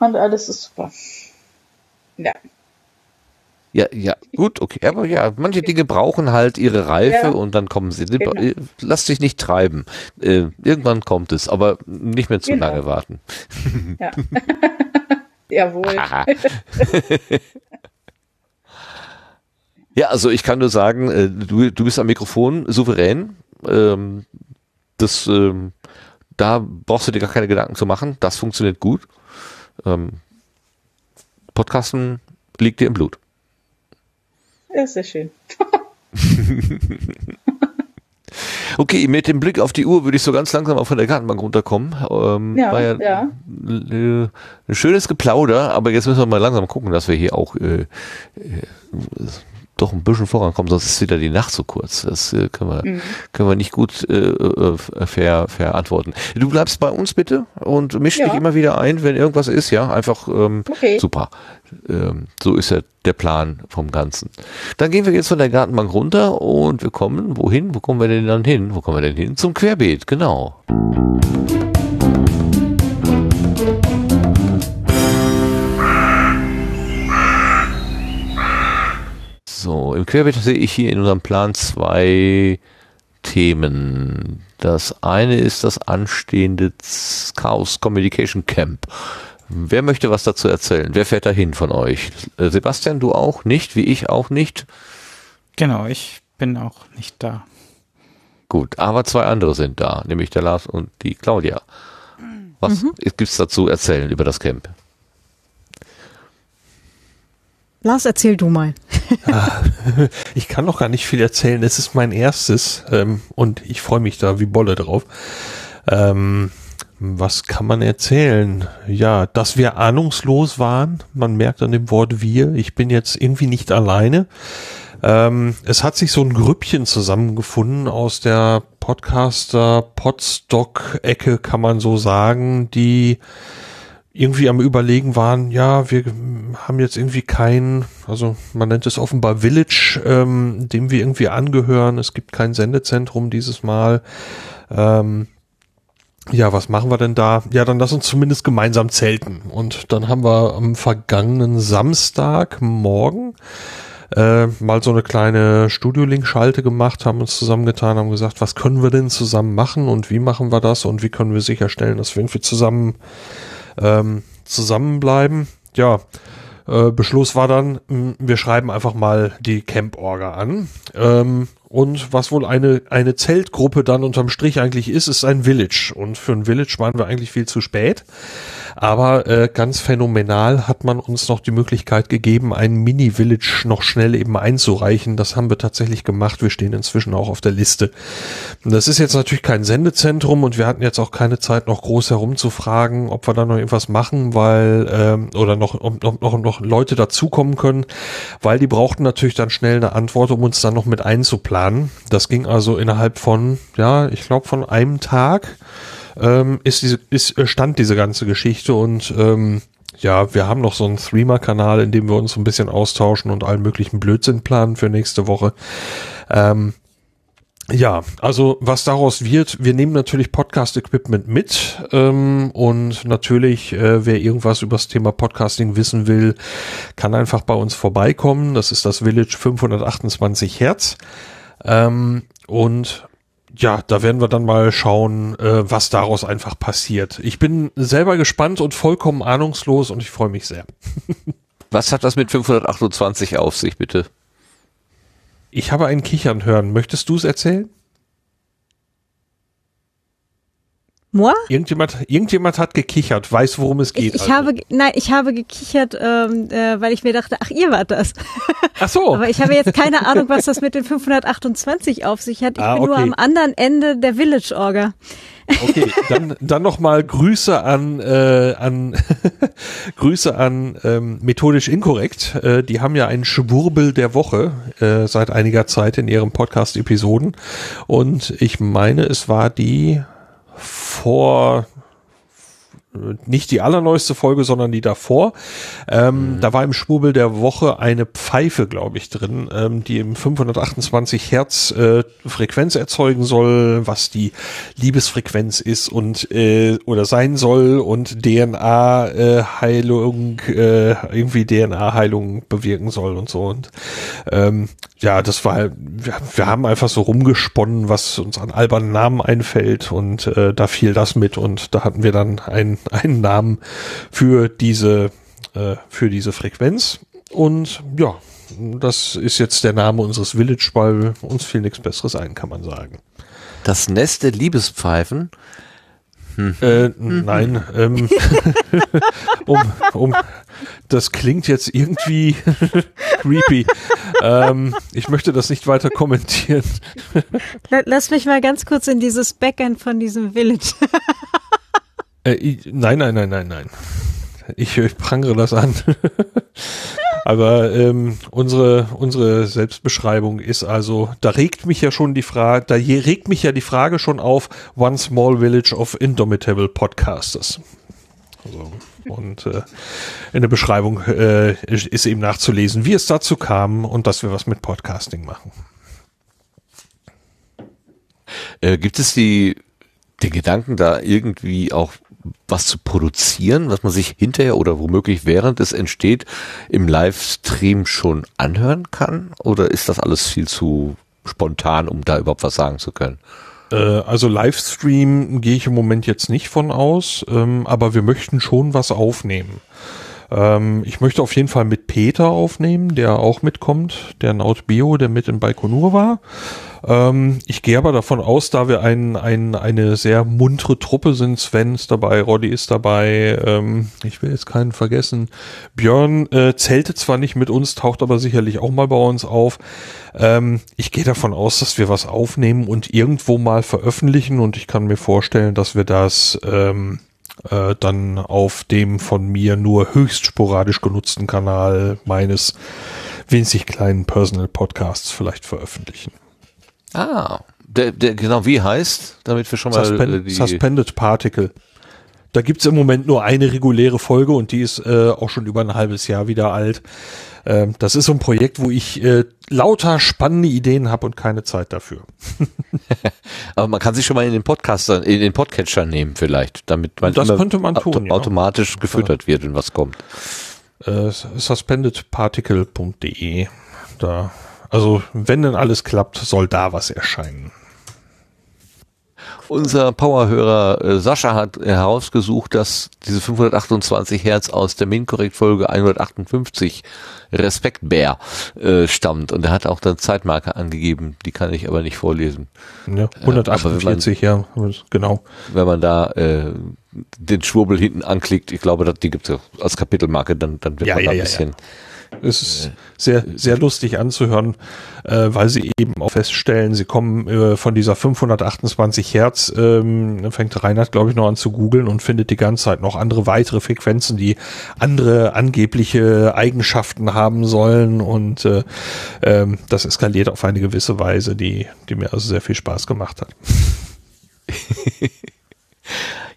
Und alles ist super. Ja. Ja, ja, gut, okay. Aber ja, manche Dinge brauchen halt ihre Reife ja. und dann kommen sie. Genau. Lass dich nicht treiben. Äh, irgendwann kommt es, aber nicht mehr zu genau. lange warten. Ja. (laughs) (laughs) Jawohl. ja, also ich kann nur sagen, äh, du, du bist am Mikrofon souverän. Ähm, das, ähm, da brauchst du dir gar keine Gedanken zu machen. Das funktioniert gut ähm, Podcasten liegt dir im Blut. Ja, sehr schön. (laughs) okay, mit dem Blick auf die Uhr würde ich so ganz langsam auch von der Gartenbank runterkommen. Ähm, ja, war ja, ja. Ein, ein schönes Geplauder, aber jetzt müssen wir mal langsam gucken, dass wir hier auch äh, äh, doch ein bisschen vorankommen, sonst ist wieder die Nacht so kurz. Das äh, können, wir, mhm. können wir nicht gut äh, äh, ver, verantworten. Du bleibst bei uns bitte und misch ja. dich immer wieder ein, wenn irgendwas ist, ja, einfach ähm, okay. super. Ähm, so ist ja der Plan vom Ganzen. Dann gehen wir jetzt von der Gartenbank runter und wir kommen, wohin? Wo kommen wir denn dann hin? Wo kommen wir denn hin? Zum Querbeet, genau. So, im Querbeet sehe ich hier in unserem Plan zwei Themen. Das eine ist das anstehende Chaos Communication Camp. Wer möchte was dazu erzählen? Wer fährt da hin von euch? Äh, Sebastian, du auch nicht, wie ich auch nicht? Genau, ich bin auch nicht da. Gut, aber zwei andere sind da, nämlich der Lars und die Claudia. Was mhm. gibt es dazu erzählen über das Camp? Lars, erzähl du mal. Ah, (laughs) ich kann noch gar nicht viel erzählen. Es ist mein erstes ähm, und ich freue mich da wie Bolle drauf. Ähm, was kann man erzählen? Ja, dass wir ahnungslos waren. Man merkt an dem Wort wir. Ich bin jetzt irgendwie nicht alleine. Ähm, es hat sich so ein Grüppchen zusammengefunden aus der Podcaster Podstock-Ecke, kann man so sagen, die irgendwie am Überlegen waren, ja, wir haben jetzt irgendwie kein, also man nennt es offenbar Village, ähm, dem wir irgendwie angehören. Es gibt kein Sendezentrum dieses Mal. Ähm, ja, was machen wir denn da? Ja, dann lass uns zumindest gemeinsam zelten. Und dann haben wir am vergangenen Samstag morgen äh, mal so eine kleine Studio-Link-Schalte gemacht, haben uns zusammengetan, haben gesagt, was können wir denn zusammen machen und wie machen wir das und wie können wir sicherstellen, dass wir irgendwie zusammen ähm, zusammenbleiben. Ja, äh, Beschluss war dann, wir schreiben einfach mal die Camp-Orga an ähm, Und was wohl eine, eine Zeltgruppe dann unterm Strich eigentlich ist, ist ein Village. Und für ein Village waren wir eigentlich viel zu spät. Aber äh, ganz phänomenal hat man uns noch die Möglichkeit gegeben, ein Mini-Village noch schnell eben einzureichen. Das haben wir tatsächlich gemacht. Wir stehen inzwischen auch auf der Liste. Das ist jetzt natürlich kein Sendezentrum und wir hatten jetzt auch keine Zeit, noch groß herumzufragen, ob wir da noch irgendwas machen, weil ähm, oder noch, noch, noch, noch Leute dazukommen können, weil die brauchten natürlich dann schnell eine Antwort, um uns dann noch mit einzuplanen. Das ging also innerhalb von, ja, ich glaube von einem Tag ähm, ist diese, ist, äh, stand diese ganze Geschichte und ähm, ja, wir haben noch so einen Threema-Kanal, in dem wir uns ein bisschen austauschen und allen möglichen Blödsinn planen für nächste Woche. Ähm, ja, also was daraus wird, wir nehmen natürlich Podcast-Equipment mit ähm, und natürlich, äh, wer irgendwas über das Thema Podcasting wissen will, kann einfach bei uns vorbeikommen. Das ist das Village 528 Hertz. Ähm, und ja, da werden wir dann mal schauen, äh, was daraus einfach passiert. Ich bin selber gespannt und vollkommen ahnungslos und ich freue mich sehr. (laughs) was hat das mit 528 auf sich, bitte? Ich habe ein Kichern hören. Möchtest du es erzählen? Moi? Irgendjemand, irgendjemand hat gekichert, weiß, worum es geht. Ich, ich also. habe, nein, ich habe gekichert, ähm, äh, weil ich mir dachte, ach, ihr wart das. Ach so. Aber ich habe jetzt keine Ahnung, was das mit den 528 auf sich hat. Ich Ah, bin nur okay. am anderen Ende der Village Orga. Okay, dann, dann nochmal Grüße an, äh, an (laughs) Grüße an ähm, methodisch inkorrekt. Äh, die haben ja einen Schwurbel der Woche äh, seit einiger Zeit in ihren Podcast-Episoden. Und ich meine, es war die vor nicht die allerneueste Folge, sondern die davor. Ähm, Da war im Schwurbel der Woche eine Pfeife, glaube ich, drin, ähm, die im 528 Hertz äh, Frequenz erzeugen soll, was die Liebesfrequenz ist und äh, oder sein soll und DNA äh, Heilung äh, irgendwie DNA Heilung bewirken soll und so und ähm, ja, das war wir, wir haben einfach so rumgesponnen, was uns an albernen Namen einfällt und äh, da fiel das mit und da hatten wir dann einen, einen Namen für diese, äh, für diese Frequenz und ja, das ist jetzt der Name unseres Village, weil uns fiel nichts Besseres ein, kann man sagen. Das Nest der Liebespfeifen. Äh, nein, ähm, (laughs) um, um, das klingt jetzt irgendwie (laughs) creepy. Ähm, ich möchte das nicht weiter kommentieren. La- Lass mich mal ganz kurz in dieses Backend von diesem Village. Äh, ich, nein, nein, nein, nein, nein. Ich, ich prangere das an. (laughs) Aber ähm, unsere unsere Selbstbeschreibung ist also, da regt mich ja schon die Frage, da regt mich ja die Frage schon auf, One Small Village of Indomitable Podcasters. Also, und äh, in der Beschreibung äh, ist ist eben nachzulesen, wie es dazu kam und dass wir was mit Podcasting machen. Äh, gibt es die, den Gedanken, da irgendwie auch was zu produzieren, was man sich hinterher oder womöglich während es entsteht im Livestream schon anhören kann? Oder ist das alles viel zu spontan, um da überhaupt was sagen zu können? Äh, also Livestream gehe ich im Moment jetzt nicht von aus, ähm, aber wir möchten schon was aufnehmen. Ähm, ich möchte auf jeden Fall mit Peter aufnehmen, der auch mitkommt, der Naut Bio, der mit in Baikonur war. Ähm, ich gehe aber davon aus, da wir ein, ein, eine sehr muntere Truppe sind, Sven ist dabei, Roddy ist dabei, ähm, ich will jetzt keinen vergessen. Björn äh, zeltet zwar nicht mit uns, taucht aber sicherlich auch mal bei uns auf. Ähm, ich gehe davon aus, dass wir was aufnehmen und irgendwo mal veröffentlichen und ich kann mir vorstellen, dass wir das ähm, äh, dann auf dem von mir nur höchst sporadisch genutzten Kanal meines winzig kleinen Personal Podcasts vielleicht veröffentlichen. Ah, der, der genau wie heißt, damit wir schon mal äh, Suspend, die, Suspended Particle. Da gibt's im Moment nur eine reguläre Folge und die ist äh, auch schon über ein halbes Jahr wieder alt. Ähm, das ist so ein Projekt, wo ich äh, lauter spannende Ideen habe und keine Zeit dafür. (laughs) aber man kann sich schon mal in den Podcaster, in den Podcatcher nehmen vielleicht, damit man Das könnte man tun, auto ja. automatisch gefüttert wird, wenn was kommt. Äh, suspendedparticle.de. Da, also wenn denn alles klappt, soll da was erscheinen. Unser Powerhörer äh, Sascha hat herausgesucht, dass diese 528 Hertz aus der Min-Korrekt-Folge 158 Respekt Bär äh, stammt. Und er hat auch dann Zeitmarke angegeben, die kann ich aber nicht vorlesen. Ja, 148, ja, genau. Wenn man da äh, den Schwurbel hinten anklickt, ich glaube, die gibt es als Kapitelmarke, dann, dann wird ja, man ja, da ein ja, bisschen. Ja. Es ist sehr, sehr lustig anzuhören, äh, weil sie eben auch feststellen, sie kommen äh, von dieser 528 Hertz, ähm, fängt Reinhard, glaube ich, noch an zu googeln und findet die ganze Zeit noch andere weitere Frequenzen, die andere angebliche Eigenschaften haben sollen und äh, ähm, das eskaliert auf eine gewisse Weise, die, die mir also sehr viel Spaß gemacht hat. (laughs)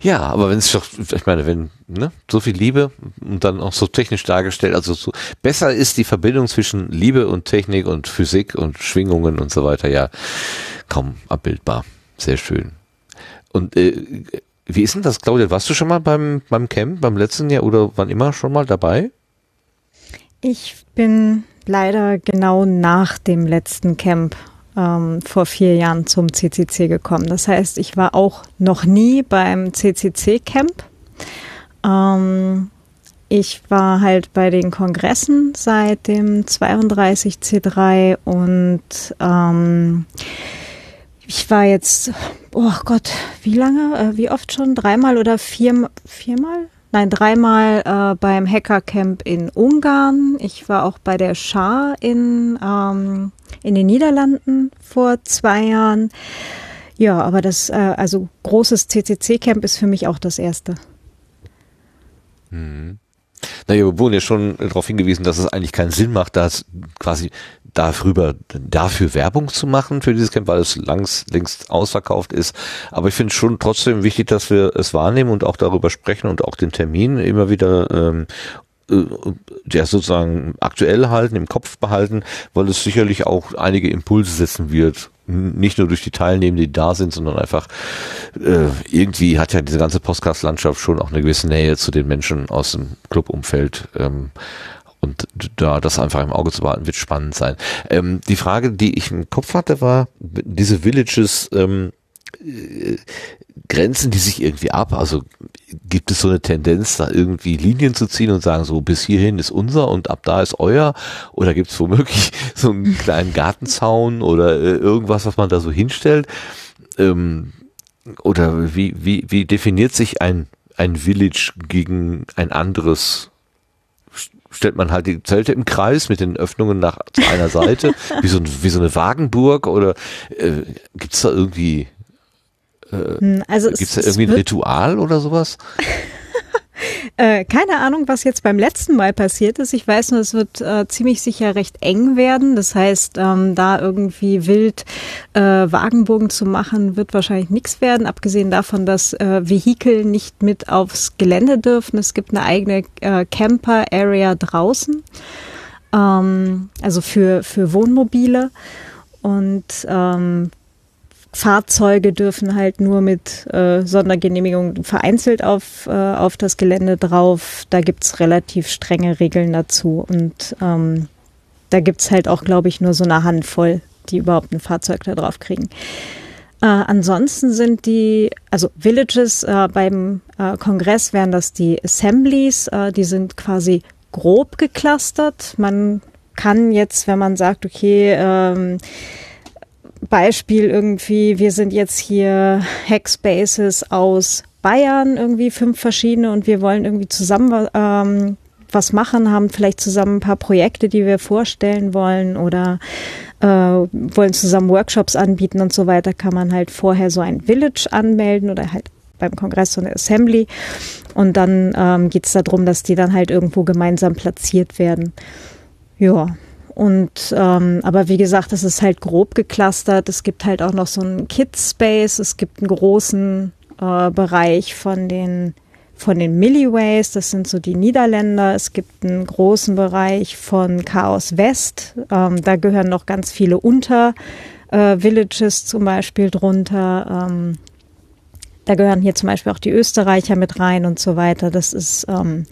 Ja, aber wenn es doch, ich meine, wenn ne, so viel Liebe und dann auch so technisch dargestellt, also so besser ist die Verbindung zwischen Liebe und Technik und Physik und Schwingungen und so weiter, ja, kaum abbildbar. Sehr schön. Und äh, wie ist denn das, Claudia? Warst du schon mal beim, beim Camp, beim letzten Jahr oder wann immer schon mal dabei? Ich bin leider genau nach dem letzten Camp ähm, vor vier Jahren zum CCC gekommen. Das heißt, ich war auch noch nie beim CCC-Camp. Ähm, ich war halt bei den Kongressen seit dem 32C3 und ähm, ich war jetzt, oh Gott, wie lange, äh, wie oft schon? Dreimal oder vier, viermal? Nein, dreimal äh, beim Hackercamp in Ungarn. Ich war auch bei der Schar in, ähm, in den Niederlanden vor zwei Jahren. Ja, aber das, äh, also großes CCC-Camp ist für mich auch das erste. Mhm. Naja, wir wurden ja schon darauf hingewiesen, dass es eigentlich keinen Sinn macht, das quasi darüber, dafür Werbung zu machen für dieses Camp, weil es langs, längst ausverkauft ist. Aber ich finde es schon trotzdem wichtig, dass wir es wahrnehmen und auch darüber sprechen und auch den Termin immer wieder ähm, der sozusagen aktuell halten, im Kopf behalten, weil es sicherlich auch einige Impulse setzen wird. Nicht nur durch die Teilnehmenden, die da sind, sondern einfach äh, irgendwie hat ja diese ganze Podcast-Landschaft schon auch eine gewisse Nähe zu den Menschen aus dem Clubumfeld. Ähm, und da das einfach im Auge zu behalten, wird spannend sein. Ähm, die Frage, die ich im Kopf hatte, war, diese Villages, ähm, äh, grenzen die sich irgendwie ab? Also gibt es so eine Tendenz, da irgendwie Linien zu ziehen und sagen, so bis hierhin ist unser und ab da ist euer? Oder gibt es womöglich (laughs) so einen kleinen Gartenzaun oder äh, irgendwas, was man da so hinstellt? Ähm, oder wie, wie, wie definiert sich ein, ein Village gegen ein anderes stellt man halt die Zelte im Kreis mit den Öffnungen nach zu einer Seite, (laughs) wie so, ein, wie so eine Wagenburg oder äh, gibt es da irgendwie hm, also Gibt es da irgendwie ein Ritual oder sowas? (laughs) äh, keine Ahnung, was jetzt beim letzten Mal passiert ist. Ich weiß nur, es wird äh, ziemlich sicher recht eng werden. Das heißt, ähm, da irgendwie wild äh, Wagenbogen zu machen, wird wahrscheinlich nichts werden, abgesehen davon, dass äh, Vehikel nicht mit aufs Gelände dürfen. Es gibt eine eigene äh, Camper-Area draußen, ähm, also für, für Wohnmobile. Und ähm, Fahrzeuge dürfen halt nur mit äh, Sondergenehmigung vereinzelt auf, äh, auf das Gelände drauf. Da gibt's relativ strenge Regeln dazu. Und ähm, da gibt's halt auch, glaube ich, nur so eine Handvoll, die überhaupt ein Fahrzeug da drauf kriegen. Äh, ansonsten sind die, also Villages äh, beim äh, Kongress wären das die Assemblies, äh, die sind quasi grob geclustert. Man kann jetzt, wenn man sagt, okay, ähm, Beispiel irgendwie, wir sind jetzt hier Hackspaces aus Bayern, irgendwie fünf verschiedene und wir wollen irgendwie zusammen ähm, was machen, haben vielleicht zusammen ein paar Projekte, die wir vorstellen wollen oder äh, wollen zusammen Workshops anbieten und so weiter, kann man halt vorher so ein Village anmelden oder halt beim Kongress so eine Assembly und dann ähm, geht es darum, dass die dann halt irgendwo gemeinsam platziert werden. Ja, und ähm, aber wie gesagt, es ist halt grob geclustert. Es gibt halt auch noch so einen Kids Space. Es gibt einen großen äh, Bereich von den von den Milliways. Das sind so die Niederländer. Es gibt einen großen Bereich von Chaos West. Ähm, da gehören noch ganz viele Unter äh, zum Beispiel drunter. Ähm, da gehören hier zum Beispiel auch die Österreicher mit rein und so weiter. Das ist ähm,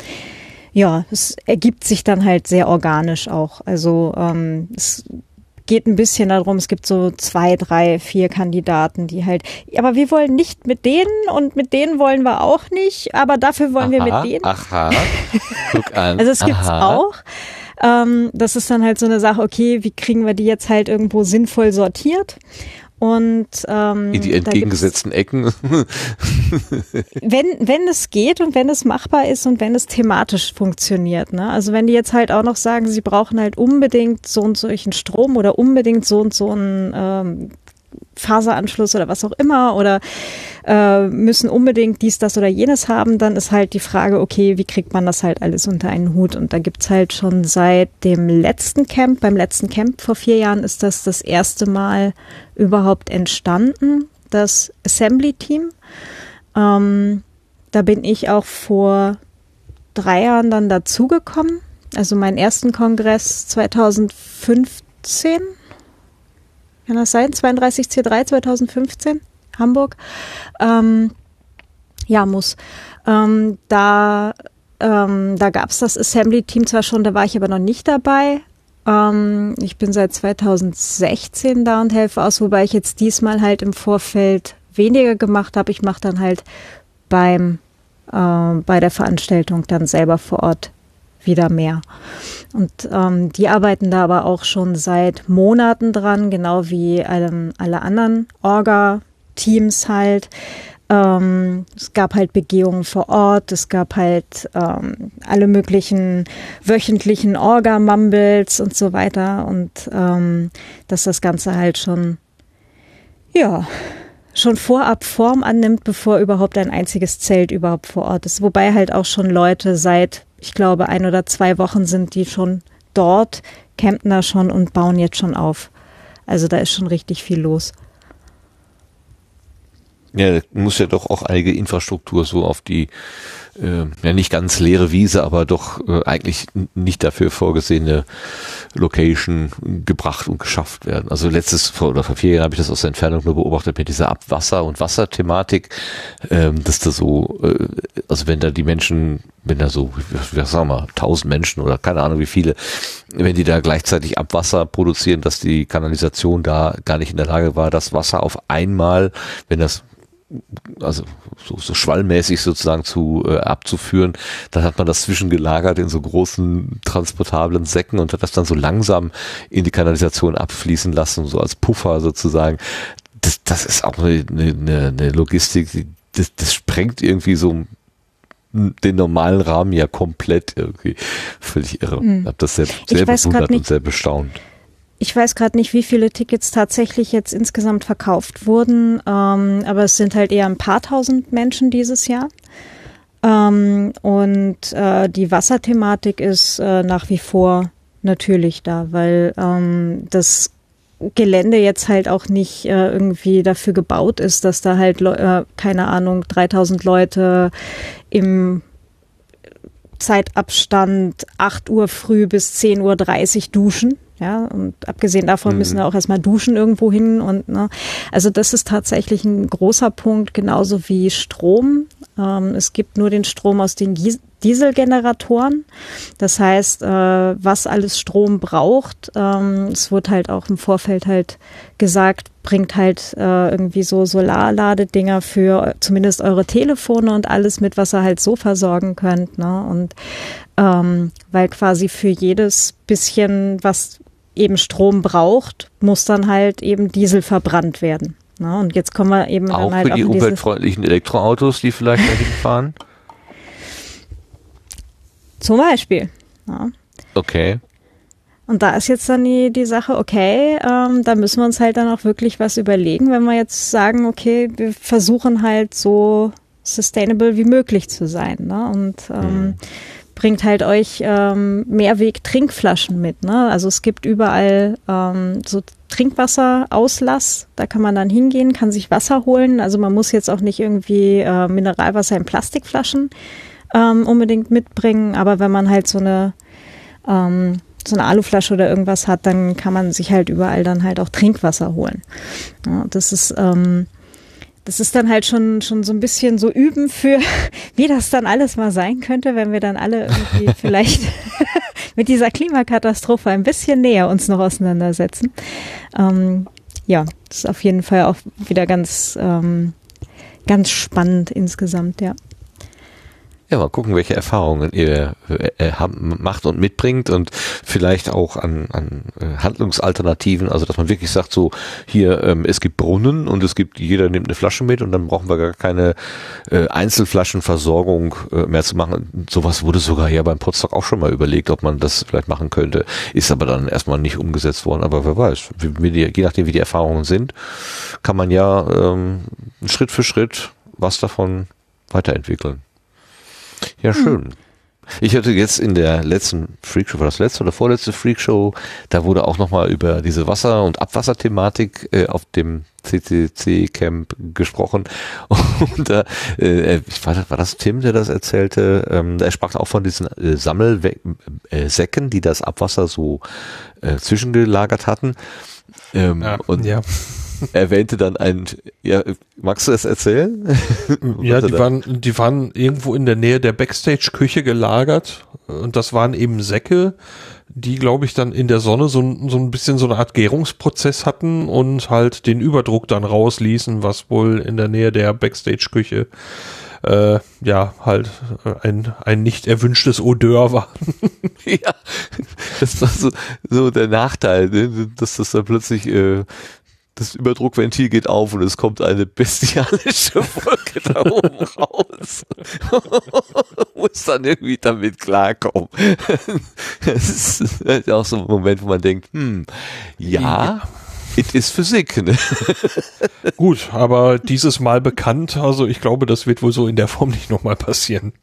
ja, es ergibt sich dann halt sehr organisch auch. Also ähm, es geht ein bisschen darum, es gibt so zwei, drei, vier Kandidaten, die halt, aber wir wollen nicht mit denen und mit denen wollen wir auch nicht, aber dafür wollen aha, wir mit denen. Aha. (laughs) Guck an. Also es gibt's aha. auch. Ähm, das ist dann halt so eine Sache, okay, wie kriegen wir die jetzt halt irgendwo sinnvoll sortiert? Und ähm, In die entgegengesetzten Ecken. (laughs) wenn, wenn es geht und wenn es machbar ist und wenn es thematisch funktioniert. Ne? Also wenn die jetzt halt auch noch sagen, sie brauchen halt unbedingt so und solchen Strom oder unbedingt so und so einen ähm, Faseranschluss oder was auch immer oder äh, müssen unbedingt dies, das oder jenes haben, dann ist halt die Frage, okay, wie kriegt man das halt alles unter einen Hut? Und da gibt's halt schon seit dem letzten Camp, beim letzten Camp vor vier Jahren ist das das erste Mal überhaupt entstanden, das Assembly-Team. Ähm, da bin ich auch vor drei Jahren dann dazugekommen. Also meinen ersten Kongress 2015. Kann das sein? 32C3 2015, Hamburg. Ähm, ja, muss. Ähm, da ähm, da gab es das Assembly-Team zwar schon, da war ich aber noch nicht dabei. Ähm, ich bin seit 2016 da und helfe aus, wobei ich jetzt diesmal halt im Vorfeld weniger gemacht habe. Ich mache dann halt beim äh, bei der Veranstaltung dann selber vor Ort wieder mehr. Und ähm, die arbeiten da aber auch schon seit Monaten dran, genau wie alle, alle anderen Orga-Teams halt. Ähm, es gab halt Begehungen vor Ort, es gab halt ähm, alle möglichen wöchentlichen Orga-Mumbles und so weiter und ähm, dass das Ganze halt schon, ja, schon vorab Form annimmt, bevor überhaupt ein einziges Zelt überhaupt vor Ort ist. Wobei halt auch schon Leute seit, ich glaube, ein oder zwei Wochen sind, die schon dort, campen da schon und bauen jetzt schon auf. Also da ist schon richtig viel los. Ja, muss ja doch auch einige Infrastruktur so auf die, äh, ja nicht ganz leere Wiese, aber doch äh, eigentlich nicht dafür vorgesehene Location gebracht und geschafft werden. Also letztes vor oder vor vier Jahren habe ich das aus der Entfernung nur beobachtet mit dieser Abwasser- und Wasserthematik, ähm, dass da so, äh, also wenn da die Menschen, wenn da so, was sagen wir, tausend Menschen oder keine Ahnung wie viele, wenn die da gleichzeitig Abwasser produzieren, dass die Kanalisation da gar nicht in der Lage war, das Wasser auf einmal, wenn das also so, so schwallmäßig sozusagen zu äh, abzuführen, dann hat man das zwischengelagert in so großen transportablen Säcken und hat das dann so langsam in die Kanalisation abfließen lassen, so als Puffer sozusagen. Das, das ist auch eine, eine, eine Logistik, die, das, das sprengt irgendwie so den normalen Rahmen ja komplett irgendwie. Völlig irre. Mhm. Hab das sehr, sehr bewundert und sehr bestaunt. Ich weiß gerade nicht, wie viele Tickets tatsächlich jetzt insgesamt verkauft wurden, ähm, aber es sind halt eher ein paar tausend Menschen dieses Jahr. Ähm, und äh, die Wasserthematik ist äh, nach wie vor natürlich da, weil ähm, das Gelände jetzt halt auch nicht äh, irgendwie dafür gebaut ist, dass da halt, äh, keine Ahnung, 3000 Leute im Zeitabstand 8 Uhr früh bis 10.30 Uhr duschen. Ja, und abgesehen davon müssen wir auch erstmal duschen irgendwo hin und ne, also das ist tatsächlich ein großer Punkt, genauso wie Strom. Ähm, es gibt nur den Strom aus den Dieselgeneratoren. Das heißt, äh, was alles Strom braucht, ähm, es wurde halt auch im Vorfeld halt gesagt, bringt halt äh, irgendwie so Solarladedinger für zumindest eure Telefone und alles mit, was ihr halt so versorgen könnt. Ne? Und ähm, weil quasi für jedes bisschen, was eben Strom braucht, muss dann halt eben Diesel verbrannt werden. Ne? Und jetzt kommen wir eben Auch dann halt für die umweltfreundlichen Elektroautos, die vielleicht dahin fahren? zum Beispiel. Ja. Okay. Und da ist jetzt dann die, die Sache, okay, ähm, da müssen wir uns halt dann auch wirklich was überlegen, wenn wir jetzt sagen, okay, wir versuchen halt so sustainable wie möglich zu sein. Ne? Und ähm, bringt halt euch ähm, Mehrweg-Trinkflaschen mit. Ne? Also es gibt überall ähm, so Trinkwasserauslass, da kann man dann hingehen, kann sich Wasser holen. Also man muss jetzt auch nicht irgendwie äh, Mineralwasser in Plastikflaschen ähm, unbedingt mitbringen, aber wenn man halt so eine ähm, so eine Aluflasche oder irgendwas hat, dann kann man sich halt überall dann halt auch Trinkwasser holen. Ja, das ist ähm, das ist dann halt schon schon so ein bisschen so üben für (laughs) wie das dann alles mal sein könnte, wenn wir dann alle irgendwie (laughs) vielleicht (laughs) mit dieser Klimakatastrophe ein bisschen näher uns noch auseinandersetzen. Ähm, ja, das ist auf jeden Fall auch wieder ganz, ähm, ganz spannend insgesamt, ja. Ja, mal gucken, welche Erfahrungen ihr äh, macht und mitbringt und vielleicht auch an, an äh, Handlungsalternativen, also dass man wirklich sagt, so hier, ähm, es gibt Brunnen und es gibt, jeder nimmt eine Flasche mit und dann brauchen wir gar keine äh, Einzelflaschenversorgung äh, mehr zu machen. Sowas wurde sogar ja beim Potsdok auch schon mal überlegt, ob man das vielleicht machen könnte, ist aber dann erstmal nicht umgesetzt worden, aber wer weiß, wie, wie je nachdem wie die Erfahrungen sind, kann man ja ähm, Schritt für Schritt was davon weiterentwickeln. Ja, hm. schön. Ich hatte jetzt in der letzten Freakshow, war das letzte oder vorletzte Freakshow, da wurde auch nochmal über diese Wasser- und Abwasserthematik äh, auf dem CCC-Camp gesprochen. (laughs) Und da, äh, ich weiß, war das Tim, der das erzählte? Ähm, er sprach auch von diesen äh, Sammelsäcken, äh, die das Abwasser so äh, zwischengelagert hatten. Ähm, ja, und ja erwähnte dann ein, ja, magst du es erzählen? (laughs) ja, die waren, die waren irgendwo in der Nähe der Backstage-Küche gelagert und das waren eben Säcke, die, glaube ich, dann in der Sonne so, so ein bisschen so eine Art Gärungsprozess hatten und halt den Überdruck dann rausließen, was wohl in der Nähe der Backstage-Küche äh, ja, halt ein, ein nicht erwünschtes Odeur war. (laughs) ja, das war so, so der Nachteil, ne? dass das dann plötzlich äh, das Überdruckventil geht auf und es kommt eine bestialische (laughs) Wolke da oben raus. (laughs) Muss dann irgendwie damit klarkommen. (laughs) Das ist auch so ein Moment, wo man denkt, hm, ja, it is Physik. Ne? Gut, aber dieses Mal bekannt, also ich glaube, das wird wohl so in der Form nicht nochmal passieren.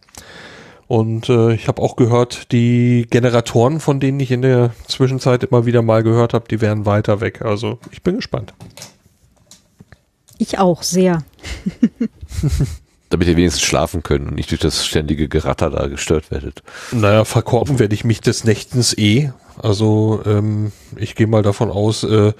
Und äh, ich habe auch gehört, die Generatoren, von denen ich in der Zwischenzeit immer wieder mal gehört habe, die wären weiter weg. Also ich bin gespannt. Ich auch sehr. (laughs) Damit ihr wenigstens schlafen könnt und nicht durch das ständige Geratter da gestört werdet. Naja, verkorben werde ich mich des Nächtens eh. Also ähm, ich gehe mal davon aus, äh,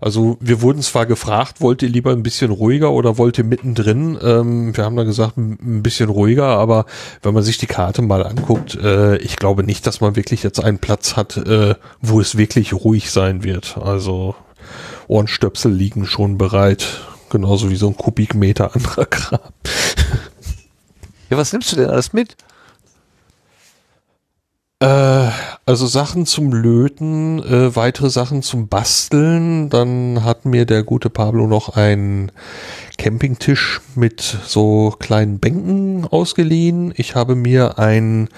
also wir wurden zwar gefragt, wollt ihr lieber ein bisschen ruhiger oder wollt ihr mittendrin? Ähm, wir haben dann gesagt, ein bisschen ruhiger, aber wenn man sich die Karte mal anguckt, äh, ich glaube nicht, dass man wirklich jetzt einen Platz hat, äh, wo es wirklich ruhig sein wird. Also Ohrenstöpsel liegen schon bereit, genauso wie so ein Kubikmeter anderer Kram. (laughs) Ja, was nimmst du denn alles mit? Äh, also Sachen zum Löten, äh, weitere Sachen zum Basteln. Dann hat mir der gute Pablo noch einen Campingtisch mit so kleinen Bänken ausgeliehen. Ich habe mir einen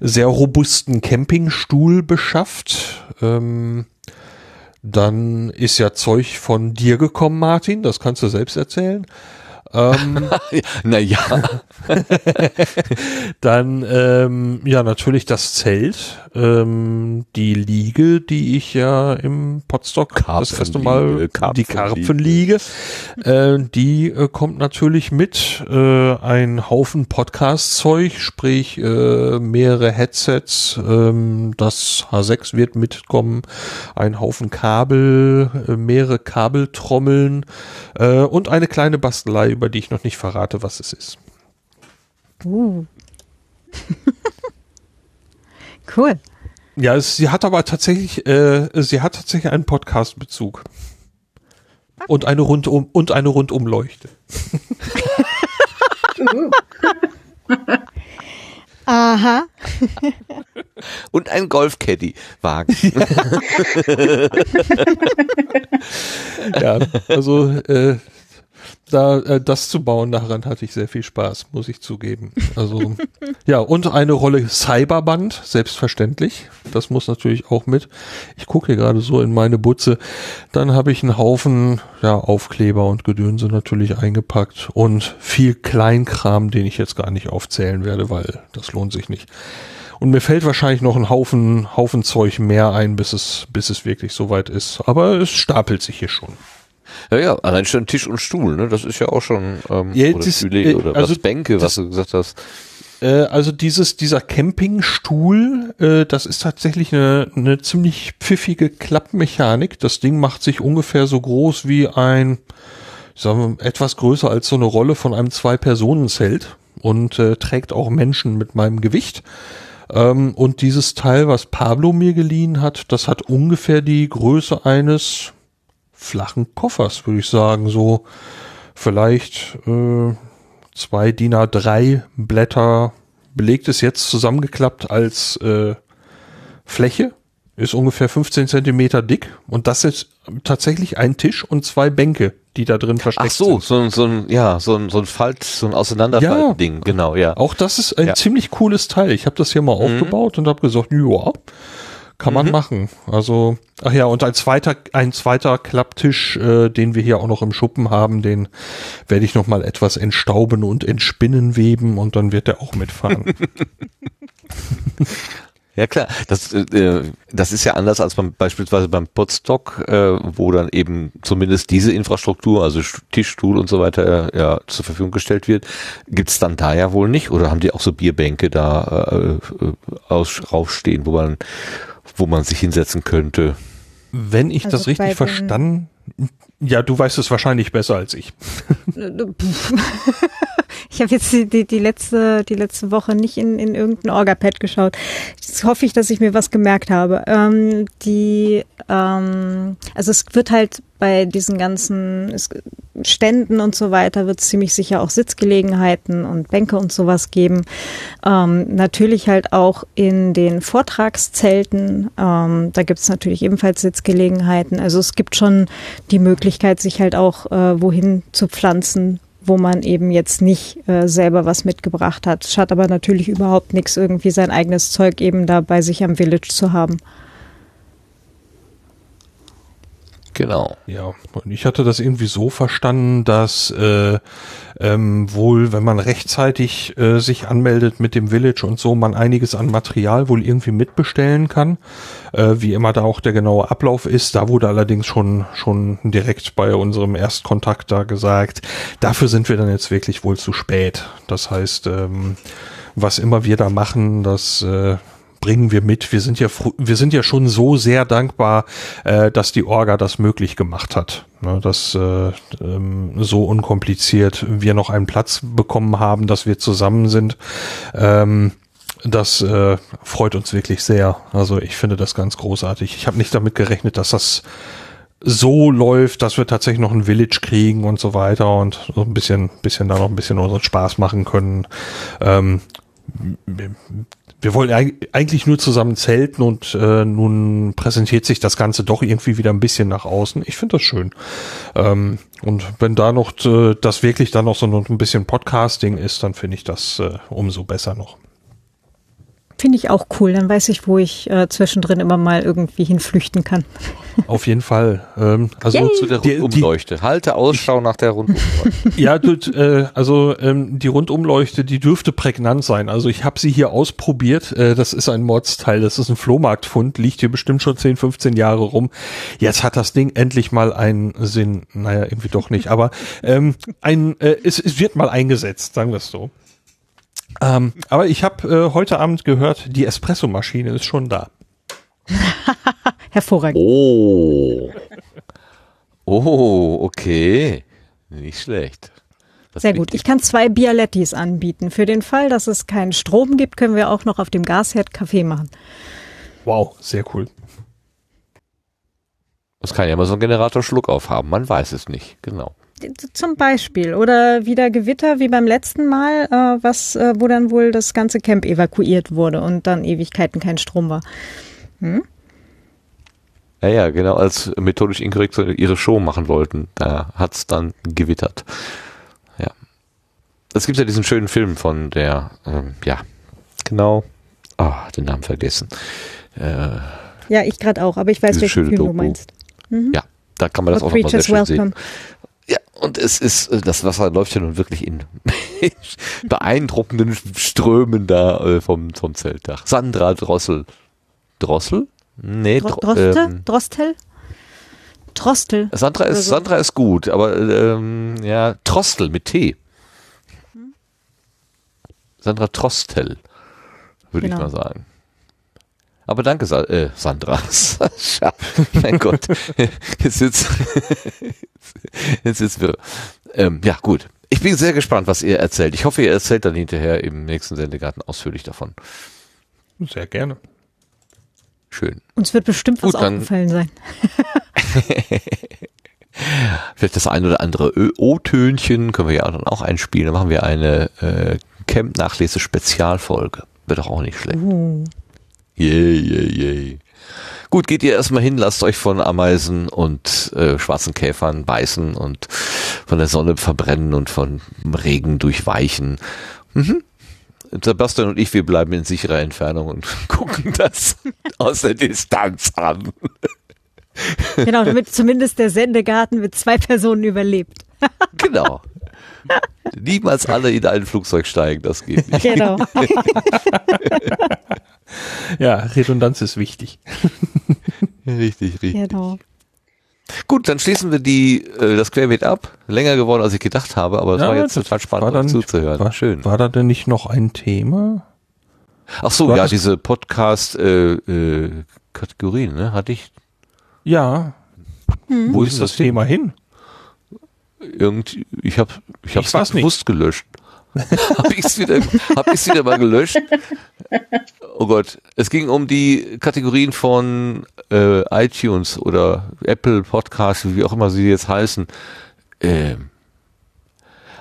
sehr robusten Campingstuhl beschafft. Ähm, dann ist ja Zeug von dir gekommen, Martin. Das kannst du selbst erzählen. Ähm, (laughs) naja. (laughs) dann, ähm, ja, natürlich das Zelt, ähm, die Liege, die ich ja im Potstock das erste Mal, Karpfen die Karpfenliege, äh, die äh, kommt natürlich mit, äh, ein Haufen Podcast-Zeug, sprich äh, mehrere Headsets, ähm, das H6 wird mitkommen, ein Haufen Kabel, äh, mehrere Kabeltrommeln äh, und eine kleine Bastelei über die ich noch nicht verrate, was es ist. Uh. (laughs) cool. Ja, es, sie hat aber tatsächlich, äh, sie hat tatsächlich einen Podcast-Bezug. Und eine rundum und eine Rundumleuchte. (laughs) Aha. (laughs) und ein Golfcaddy-Wagen. ja, also äh, da äh, das zu bauen, daran hatte ich sehr viel Spaß, muss ich zugeben. Also (laughs) ja, und eine Rolle Cyberband, selbstverständlich. Das muss natürlich auch mit. Ich gucke hier gerade so in meine Butze. Dann habe ich einen Haufen ja, Aufkleber und Gedönse natürlich eingepackt und viel Kleinkram, den ich jetzt gar nicht aufzählen werde, weil das lohnt sich nicht. Und mir fällt wahrscheinlich noch ein Haufen, Haufen Zeug mehr ein, bis es, bis es wirklich soweit ist. Aber es stapelt sich hier schon. Ja, ja, allein schon Tisch und Stuhl, ne? Das ist ja auch schon ähm, ja, oder, das, Stühle, äh, oder also was Bänke, das, was du gesagt hast. Äh, also dieses, dieser Campingstuhl, äh, das ist tatsächlich eine, eine ziemlich pfiffige Klappmechanik. Das Ding macht sich ungefähr so groß wie ein, sagen wir, etwas größer als so eine Rolle von einem Zwei-Personen-Zelt und äh, trägt auch Menschen mit meinem Gewicht. Ähm, und dieses Teil, was Pablo mir geliehen hat, das hat ungefähr die Größe eines flachen Koffers, würde ich sagen. So vielleicht äh, zwei DIN A3 Blätter belegt ist jetzt zusammengeklappt als äh, Fläche ist ungefähr 15 Zentimeter dick und das ist tatsächlich ein Tisch und zwei Bänke, die da drin versteckt Ach so, sind. so, so ein, ja, so ein, so ein Falt, so ein Auseinanderfalten-Ding, genau, ja. Auch das ist ein Ja. ziemlich cooles Teil. Ich habe das hier mal aufgebaut und habe gesagt, ja, kann man machen. Also, ach ja, und ein zweiter, ein zweiter Klapptisch, äh, den wir hier auch noch im Schuppen haben, den werde ich noch mal etwas entstauben und entspinnen weben und dann wird der auch mitfahren. (laughs) Ja klar, das, äh, das ist ja anders als beim, beispielsweise beim Podstock, äh, wo dann eben zumindest diese Infrastruktur, also St- Tisch, Stuhl und so weiter, äh, ja zur Verfügung gestellt wird. Gibt's dann da ja wohl nicht? Oder haben die auch so Bierbänke da äh, äh, aus, raufstehen, wo man, wo man sich hinsetzen könnte? Wenn ich Also das richtig den- verstanden, ja, du weißt es wahrscheinlich besser als ich. (laughs) Ich habe jetzt die, die, die, letzte, die letzte Woche nicht in, in irgendein Orgapad geschaut. Jetzt hoffe ich, dass ich mir was gemerkt habe. Ähm, die, ähm, also es wird halt bei diesen ganzen Ständen und so weiter, wird es ziemlich sicher auch Sitzgelegenheiten und Bänke und sowas geben. Ähm, natürlich halt auch in den Vortragszelten. Ähm, da gibt es natürlich ebenfalls Sitzgelegenheiten. Also es gibt schon die Möglichkeit, sich halt auch äh, wohin zu pflanzen, wo man eben jetzt nicht äh, selber was mitgebracht hat. Hat aber natürlich überhaupt nichts, irgendwie sein eigenes Zeug eben da bei sich am Village zu haben. Genau. Ja, und ich hatte das irgendwie so verstanden, dass äh, ähm, wohl, wenn man rechtzeitig äh, sich anmeldet mit dem Village und so, man einiges an Material wohl irgendwie mitbestellen kann. Äh, wie immer da auch der genaue Ablauf ist. Da wurde allerdings schon schon direkt bei unserem Erstkontakt da gesagt, dafür sind wir dann jetzt wirklich wohl zu spät. Das heißt, ähm, was immer wir da machen, das äh, bringen wir mit. Wir sind ja wir sind ja schon so sehr dankbar, äh, dass die Orga das möglich gemacht hat, ne, dass äh, ähm, so unkompliziert wir noch einen Platz bekommen haben, dass wir zusammen sind. Ähm, das äh, freut uns wirklich sehr. Also ich finde das ganz großartig. Ich habe nicht damit gerechnet, dass das so läuft, dass wir tatsächlich noch ein Village kriegen und so weiter und so ein bisschen, bisschen da noch ein bisschen unseren Spaß machen können. Ähm, wir wollen eig- eigentlich nur zusammen zelten und äh, nun präsentiert sich das Ganze doch irgendwie wieder ein bisschen nach außen. Ich finde das schön. Ähm, und wenn da noch äh, das wirklich dann noch so ein bisschen Podcasting ist, dann finde ich das äh, umso besser noch. Finde ich auch cool. Dann weiß ich, wo ich äh, zwischendrin immer mal irgendwie hinflüchten kann. (laughs) Auf jeden Fall. Ähm, also Yay. Zu der die, die, Rundumleuchte. Halte Ausschau nach der Rundumleuchte. (laughs) Ja, du, äh, also ähm, die Rundumleuchte, die dürfte prägnant sein. Also ich habe sie hier ausprobiert. Äh, das ist ein Mordsteil, das ist ein Flohmarktfund, liegt hier bestimmt schon 10, 15 Jahre rum. Jetzt hat das Ding endlich mal einen Sinn. Naja, irgendwie doch nicht. Aber ähm, ein, äh, es, es wird mal eingesetzt, sagen wir es so. Ähm, aber ich habe äh, heute Abend gehört, die Espressomaschine ist schon da. (laughs) Hervorragend. Oh. Oh, okay. Nicht schlecht. Das Sehr gut. Ich kann zwei Bialettis anbieten. Für den Fall, dass es keinen Strom gibt, können wir auch noch auf dem Gasherd Kaffee machen. Wow, sehr cool. Das kann ja mal so ein Generator Schluck aufhaben. Man weiß es nicht. Genau. Zum Beispiel. Oder wieder Gewitter wie beim letzten Mal, äh, was, äh, wo dann wohl das ganze Camp evakuiert wurde und dann Ewigkeiten kein Strom war. Ja, ja, genau, als methodisch inkorrekt ihre Show machen wollten, da hat's dann gewittert. Ja. Es gibt ja diesen schönen Film von der, ähm, ja, genau, ah, den Namen vergessen. Äh, Ja, ich gerade auch, aber ich weiß, welchen Film du Doku. meinst. ja, da kann man das What auch nochmal sehr schön sehen. Welcome. Ja, und es ist, äh, das Wasser läuft ja nun wirklich in (laughs) beeindruckenden Strömen da äh, vom, vom Zeltdach. Sandra Drossel. Drossel? Nee, Dro Dro Droste? ähm, Drostel? Trostel. Sandra ist, so. Sandra ist gut, aber ähm, ja, Trostel mit T. Sandra Trostel, würde Genau. ich mal sagen. Aber danke, Sa äh, Sandra. (laughs) Sascha. mein (laughs) Gott. Jetzt wird's, jetzt wird's wirr. Ähm, ja, gut. Ich bin sehr gespannt, was ihr erzählt. Ich hoffe, ihr erzählt dann hinterher im nächsten Sendegarten ausführlich davon. Sehr gerne. Schön. Uns wird bestimmt was Gut, dann- aufgefallen sein. (laughs) Vielleicht das ein oder andere O-Tönchen können wir ja dann auch einspielen. Dann machen wir eine äh, Camp-Nachlese-Spezialfolge. Wird doch auch nicht schlecht. Uh. Yay, yay, yay. Gut, geht ihr erstmal hin, lasst euch von Ameisen und äh, schwarzen Käfern beißen und von der Sonne verbrennen und von Regen durchweichen. Mhm. Sebastian und ich, wir bleiben in sicherer Entfernung und (laughs) gucken das aus der Distanz an. Genau, damit zumindest der Sendegarten mit zwei Personen überlebt. (laughs) Genau. Niemals alle in ein Flugzeug steigen, das geht nicht. Genau. (laughs) (laughs) Ja, Redundanz ist wichtig. (laughs) Richtig, richtig. genau. Gut, dann schließen wir die, äh, das Querbeet ab. Länger geworden, als ich gedacht habe, aber es Ja, war jetzt total spannend, dann- zuzuhören. War, Schön. War da denn nicht noch ein Thema? Ach so, war ja, diese Podcast-Kategorien, ne, hatte ich. Ja. Wo ist das Thema hin? Irgend, ich habe, ich habe es bewusst gelöscht. (laughs) habe ich es wieder, hab ich's wieder mal gelöscht? Oh Gott, es ging um die Kategorien von äh, iTunes oder Apple Podcasts, wie auch immer sie jetzt heißen. Ähm,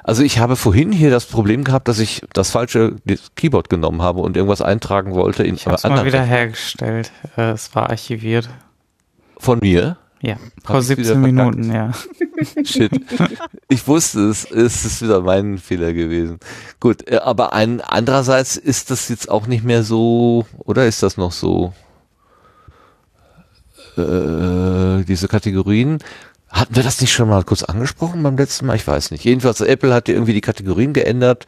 also ich habe vorhin hier das Problem gehabt, dass ich das falsche Keyboard genommen habe und irgendwas eintragen wollte in Ich habe es mal wieder hergestellt. Äh, es war archiviert. von mir. Ja, vor ich's wieder 17 verkackt? Minuten, ja. (laughs) Shit. Ich wusste es, es ist wieder mein Fehler gewesen. Gut, äh, aber ein, andererseits ist das jetzt auch nicht mehr so, oder ist das noch so? Äh, diese Kategorien. Hatten wir das nicht schon mal kurz angesprochen beim letzten Mal? Ich weiß nicht. Jedenfalls, Apple hat ja irgendwie die Kategorien geändert.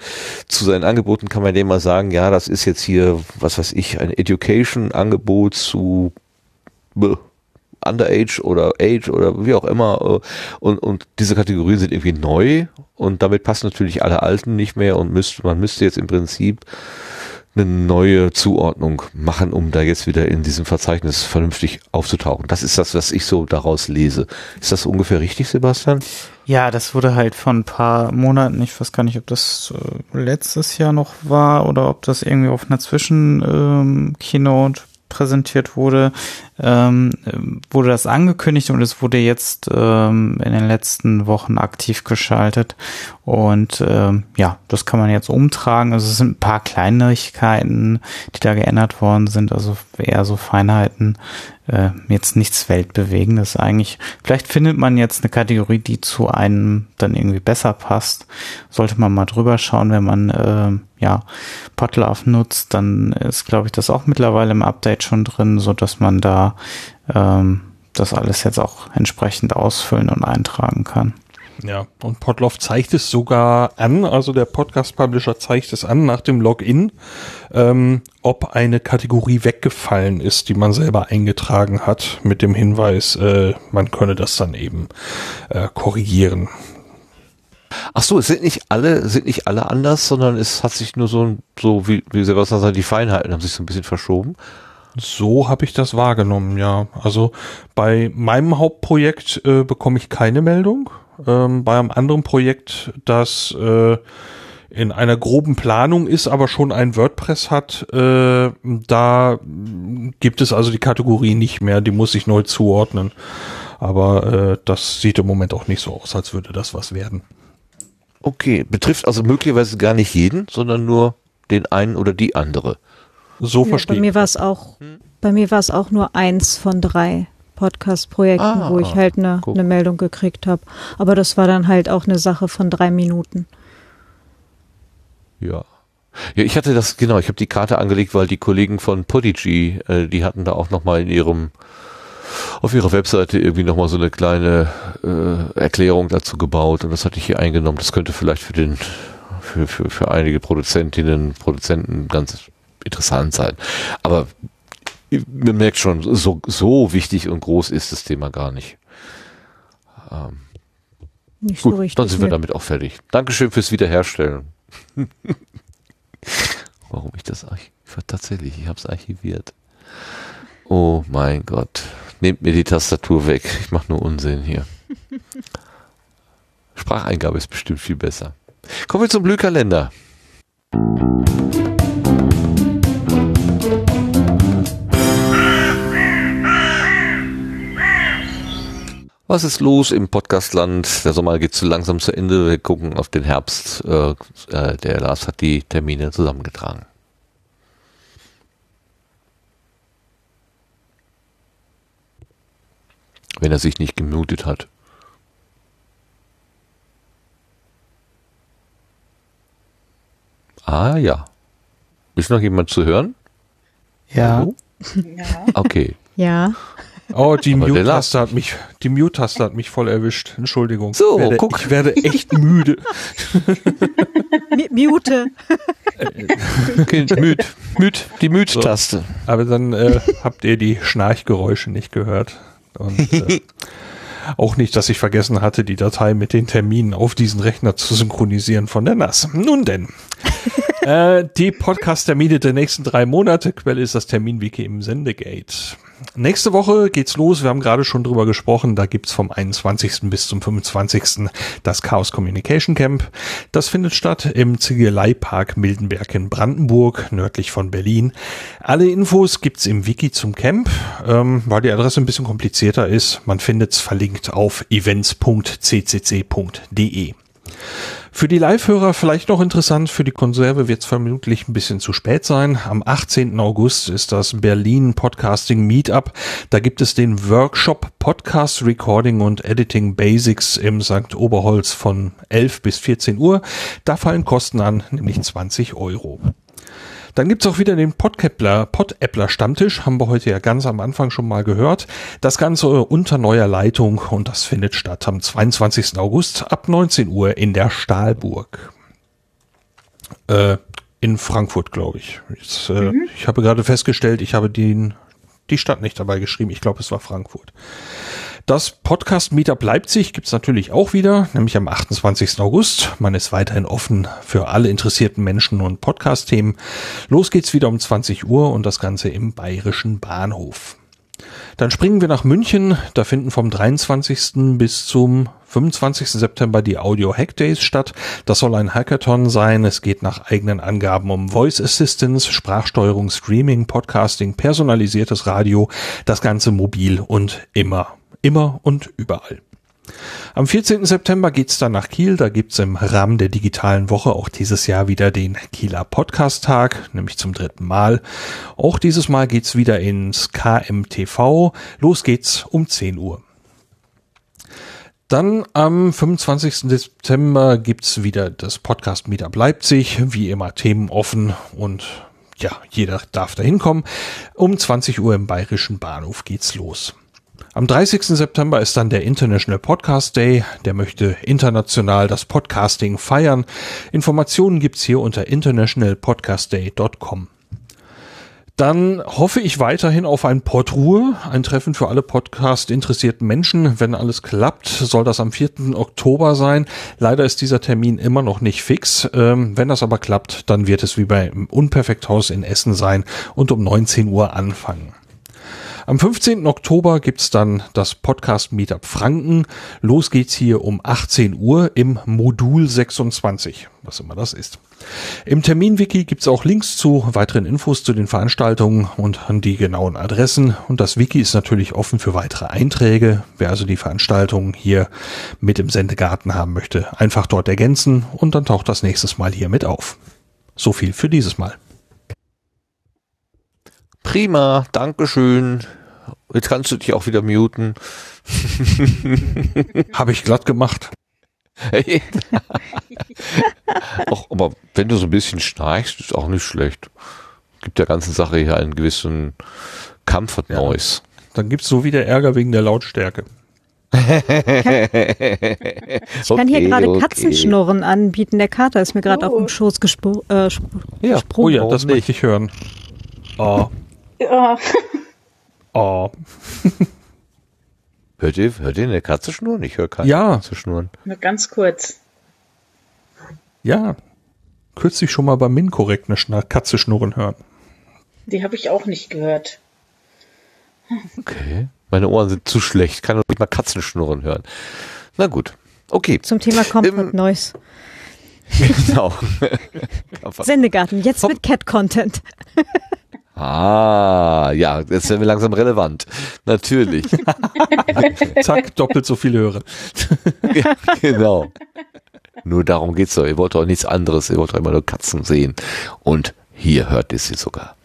Zu seinen Angeboten kann man dem mal sagen, ja, das ist jetzt hier, was weiß ich, ein Education-Angebot zu Underage oder Age oder wie auch immer. äh, Und, und diese Kategorien sind irgendwie neu und damit passen natürlich alle alten nicht mehr und müsste, man müsste jetzt im Prinzip eine neue Zuordnung machen, um da jetzt wieder in diesem Verzeichnis vernünftig aufzutauchen. Das ist das, was ich so daraus lese. Ist das ungefähr richtig, Sebastian? Ja, das wurde halt vor ein paar Monaten, ich weiß gar nicht, ob das äh, letztes Jahr noch war oder ob das irgendwie auf einer Zwischen-Keynote präsentiert wurde, ähm, wurde das angekündigt und es wurde jetzt ähm, in den letzten Wochen aktiv geschaltet. Und ähm, ja, das kann man jetzt umtragen. Also es sind ein paar Kleinigkeiten, die da geändert worden sind, also eher so Feinheiten. Äh, jetzt nichts Weltbewegendes eigentlich. Vielleicht findet man jetzt eine Kategorie, die zu einem dann irgendwie besser passt. Sollte man mal drüber schauen, wenn man äh, ja Podlove nutzt, dann ist glaube ich das auch mittlerweile im Update schon drin, so dass man da ähm, das alles jetzt auch entsprechend ausfüllen und eintragen kann. Ja, und Podlove zeigt es sogar an, also der Podcast-Publisher zeigt es an nach dem Login, ähm, ob eine Kategorie weggefallen ist, die man selber eingetragen hat, mit dem Hinweis, äh, man könne das dann eben äh, korrigieren. Ach so, es sind nicht alle, sind nicht alle anders, sondern es hat sich nur so, so wie, wie Sebastian sagt, die Feinheiten haben sich so ein bisschen verschoben. So habe ich das wahrgenommen, ja. Also bei meinem Hauptprojekt äh, bekomme ich keine Meldung. Ähm, bei einem anderen Projekt, das äh, in einer groben Planung ist, aber schon ein WordPress hat, äh, da gibt es also die Kategorie nicht mehr, die muss ich neu zuordnen. Aber äh, das sieht im Moment auch nicht so aus, als würde das was werden. Okay, betrifft also möglicherweise gar nicht jeden, sondern nur den einen oder die andere. So Ja, verstehe bei mir ich. war es auch, bei mir war es auch nur eins von drei Podcast-Projekten, Ah, wo ich halt eine eine Meldung gekriegt habe. Aber das war dann halt auch eine Sache von drei Minuten. Ja. Ja, ich hatte das, genau, ich habe die Karte angelegt, weil die Kollegen von Podigy, äh, die hatten da auch nochmal in ihrem, auf ihrer Webseite irgendwie nochmal so eine kleine äh, Erklärung dazu gebaut und das hatte ich hier eingenommen. Das könnte vielleicht für den, für, für, für einige Produzentinnen, Produzenten ganz interessant sein. Aber man merkt schon, so, so wichtig und groß ist das Thema gar nicht. Ähm, Nicht Gut, so richtig. dann sind wir damit auch fertig. Dankeschön fürs Wiederherstellen. (laughs) Warum ich das tatsächlich, ich habe es archiviert. Oh mein Gott. Nehmt mir die Tastatur weg. Ich mache nur Unsinn hier. (laughs) Spracheingabe ist bestimmt viel besser. Kommen wir zum Blühkalender. Was ist los im Podcastland? Der Sommer geht zu langsam zu Ende. Wir gucken auf den Herbst. Äh, äh, der Lars hat die Termine zusammengetragen. Wenn er sich nicht gemutet hat. Ah ja. Ist noch jemand zu hören? Ja. Hallo? (laughs) Ja. Okay. Ja. Oh, die Mute-Taste hat mich, die Mute-Taste hat mich voll erwischt. Entschuldigung. So, ich werde, guck. Ich werde echt müde. Mute. Okay, müd, müd, die Müd-Taste. Aber dann äh, habt ihr die Schnarchgeräusche nicht gehört. Und äh, (laughs) auch nicht, dass ich vergessen hatte, die Datei mit den Terminen auf diesen Rechner zu synchronisieren von der NAS. Nun denn. (laughs) äh, die Podcast-Termine der nächsten drei Monate. Quelle ist das Terminwiki im Sendegate. Nächste Woche geht's los. Wir haben gerade schon drüber gesprochen. Da gibt's vom 21. bis zum 25. das Chaos Communication Camp. Das findet statt im Ziegeleipark Mildenberg in Brandenburg, nördlich von Berlin. Alle Infos gibt's im Wiki zum Camp. Ähm, weil die Adresse ein bisschen komplizierter ist, man findet's verlinkt auf events.ccc.de. Für die Live-Hörer vielleicht noch interessant, für die Konserve wird es vermutlich ein bisschen zu spät sein. Am 18. August ist das Berlin Podcasting Meetup. Da gibt es den Workshop Podcast Recording und Editing Basics im St. Oberholz von 11 bis 14 Uhr. Da fallen Kosten an, nämlich 20 Euro. Dann gibt's auch wieder den Podcappler, Podappler Stammtisch, haben wir heute ja ganz am Anfang schon mal gehört. Das Ganze unter neuer Leitung und das findet statt am 22. August ab 19 Uhr in der Stahlburg. Äh, in Frankfurt, glaube ich. Jetzt, äh, Ich habe gerade festgestellt, ich habe den, die Stadt nicht dabei geschrieben. Ich glaube, es war Frankfurt. Das Podcast Meetup Leipzig gibt's natürlich auch wieder, nämlich am 28. August. Man ist weiterhin offen für alle interessierten Menschen und Podcast-Themen. Los geht's wieder um 20 Uhr und das Ganze im Bayerischen Bahnhof. Dann springen wir nach München. Da finden vom 23. bis zum 25. September die Audio Hack Days statt. Das soll ein Hackathon sein. Es geht nach eigenen Angaben um Voice Assistance, Sprachsteuerung, Streaming, Podcasting, personalisiertes Radio, das Ganze mobil und immer, immer und überall. Am 14. September geht's dann nach Kiel. Da gibt's im Rahmen der digitalen Woche auch dieses Jahr wieder den Kieler Podcast-Tag, nämlich zum dritten Mal. Auch dieses Mal geht's wieder ins KMTV. Los geht's um 10 Uhr. Dann am 25. September gibt's wieder das Podcast Meetup Leipzig. Wie immer Themen offen und ja, jeder darf da hinkommen. Um 20 Uhr im Bayerischen Bahnhof geht's los. Am 30. September ist dann der International Podcast Day. Der möchte international das Podcasting feiern. Informationen gibt's hier unter internationalpodcastday.com. Dann hoffe ich weiterhin auf ein Podruhe, ein Treffen für alle Podcast-interessierten Menschen. Wenn alles klappt, soll das am 4. Oktober sein. Leider ist dieser Termin immer noch nicht fix. Ähm, wenn das aber klappt, dann wird es wie beim Unperfekthaus in Essen sein und um 19 Uhr anfangen. Am 15. Oktober gibt's dann das Podcast Meetup Franken. Los geht's hier um 18 Uhr im Modul 26, was immer das ist. Im Terminwiki gibt's auch Links zu weiteren Infos zu den Veranstaltungen und an die genauen Adressen. Und das Wiki ist natürlich offen für weitere Einträge. Wer also die Veranstaltungen hier mit im Sendegarten haben möchte, einfach dort ergänzen und dann taucht das nächstes Mal hier mit auf. So viel für dieses Mal. Prima, Dankeschön. Jetzt kannst du dich auch wieder muten. (laughs) Habe ich glatt gemacht. Ach, (laughs) aber wenn du so ein bisschen schnarchst, ist auch nicht schlecht. Gibt der ganzen Sache hier einen gewissen Comfort Noise. Dann gibt's so wieder Ärger wegen der Lautstärke. Ich kann hier gerade Katzenschnurren anbieten. Der Kater ist mir gerade auf dem Schoß gespro äh, spr- Ja, Oh ja, das nicht? möchte ich hören. Oh, Ja. Oh. Hört ihr, hört ihr eine Katze schnurren? Ich höre keine Ja. Katze schnurren. Nur ganz kurz. Ja. Kürzlich schon mal beim Minkorrekt eine Schna- Katze schnurren hören. Die habe ich auch nicht gehört. Okay. Meine Ohren sind zu schlecht. Kann doch nicht mal Katzen schnurren hören. Na gut. Okay. Zum Thema Comfort Ähm, Noise. (laughs) Genau. (laughs) Sendegarten, jetzt mit Cat-Content. (laughs) Ah, ja, jetzt werden wir langsam relevant. Natürlich. (laughs) Zack, doppelt so viele Hörer. ja, genau. Nur darum geht's doch. Ihr wollt doch nichts anderes. Ihr wollt doch immer nur Katzen sehen. Und hier hört ihr sie sogar.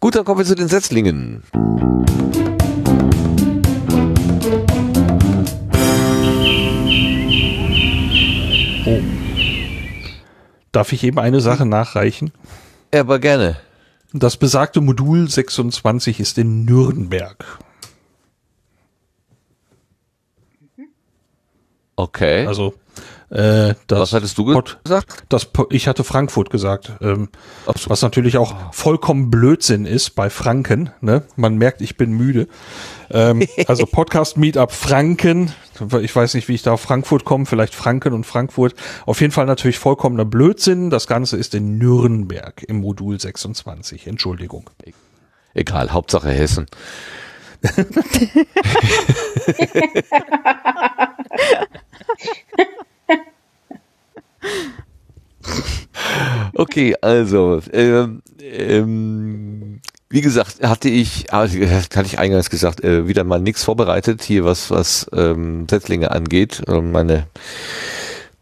Gut, dann kommen wir zu den Setzlingen. Oh. Darf ich eben eine Sache nachreichen? Aber gerne. Das besagte Modul 26 ist in Nürnberg. Okay. Also äh, das Was hattest du Pod- gesagt? Das, ich hatte Frankfurt gesagt, ähm, so. was natürlich auch vollkommen Blödsinn ist bei Franken. Ne? Man merkt, ich bin müde. Ähm, (laughs) also Podcast Meetup Franken. Ich weiß nicht, wie ich da auf Frankfurt komme. Vielleicht Franken und Frankfurt. Auf jeden Fall natürlich vollkommener Blödsinn. Das Ganze ist in Nürnberg im Modul 26. Entschuldigung. Egal, Hauptsache Hessen. (laughs) (laughs) okay, also, ähm, ähm, wie gesagt, hatte ich, ah, hatte ich eingangs gesagt, äh, wieder mal nichts vorbereitet hier, was, was ähm, Setzlinge angeht. Ähm, meine,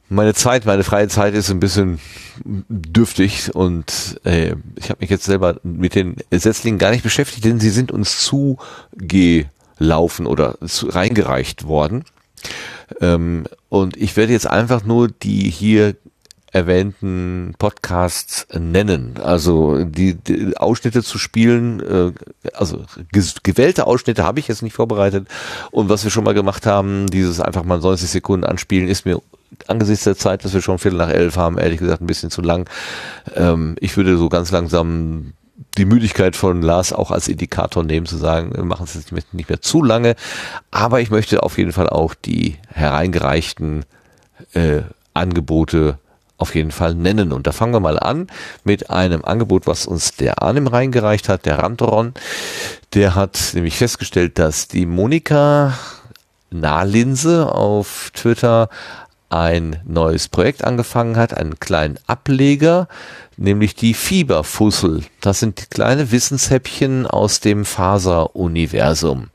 meine Zeit, meine freie Zeit ist ein bisschen dürftig und äh, ich habe mich jetzt selber mit den Setzlingen gar nicht beschäftigt, denn sie sind uns zugelaufen oder zu, reingereicht worden. Ähm, und ich werde jetzt einfach nur die hier erwähnten Podcasts nennen. Also die, die Ausschnitte zu spielen, äh, also gewählte Ausschnitte habe ich jetzt nicht vorbereitet. Und was wir schon mal gemacht haben, dieses einfach mal 90 Sekunden anspielen, ist mir angesichts der Zeit, dass wir schon Viertel nach elf haben, ehrlich gesagt ein bisschen zu lang. Ähm, ich würde so ganz langsam die Müdigkeit von Lars auch als Indikator nehmen, zu sagen, wir machen es jetzt nicht mehr, zu lange. Aber ich möchte auf jeden Fall auch die hereingereichten äh, Angebote auf jeden Fall nennen. Und da fangen wir mal an mit einem Angebot, was uns der Arnim reingereicht hat, der Randron. Der hat nämlich festgestellt, dass die Monika Nahlinse auf Twitter ein neues Projekt angefangen hat, einen kleinen Ableger, nämlich die Fieberfussel. Das sind kleine Wissenshäppchen aus dem Faser-Universum.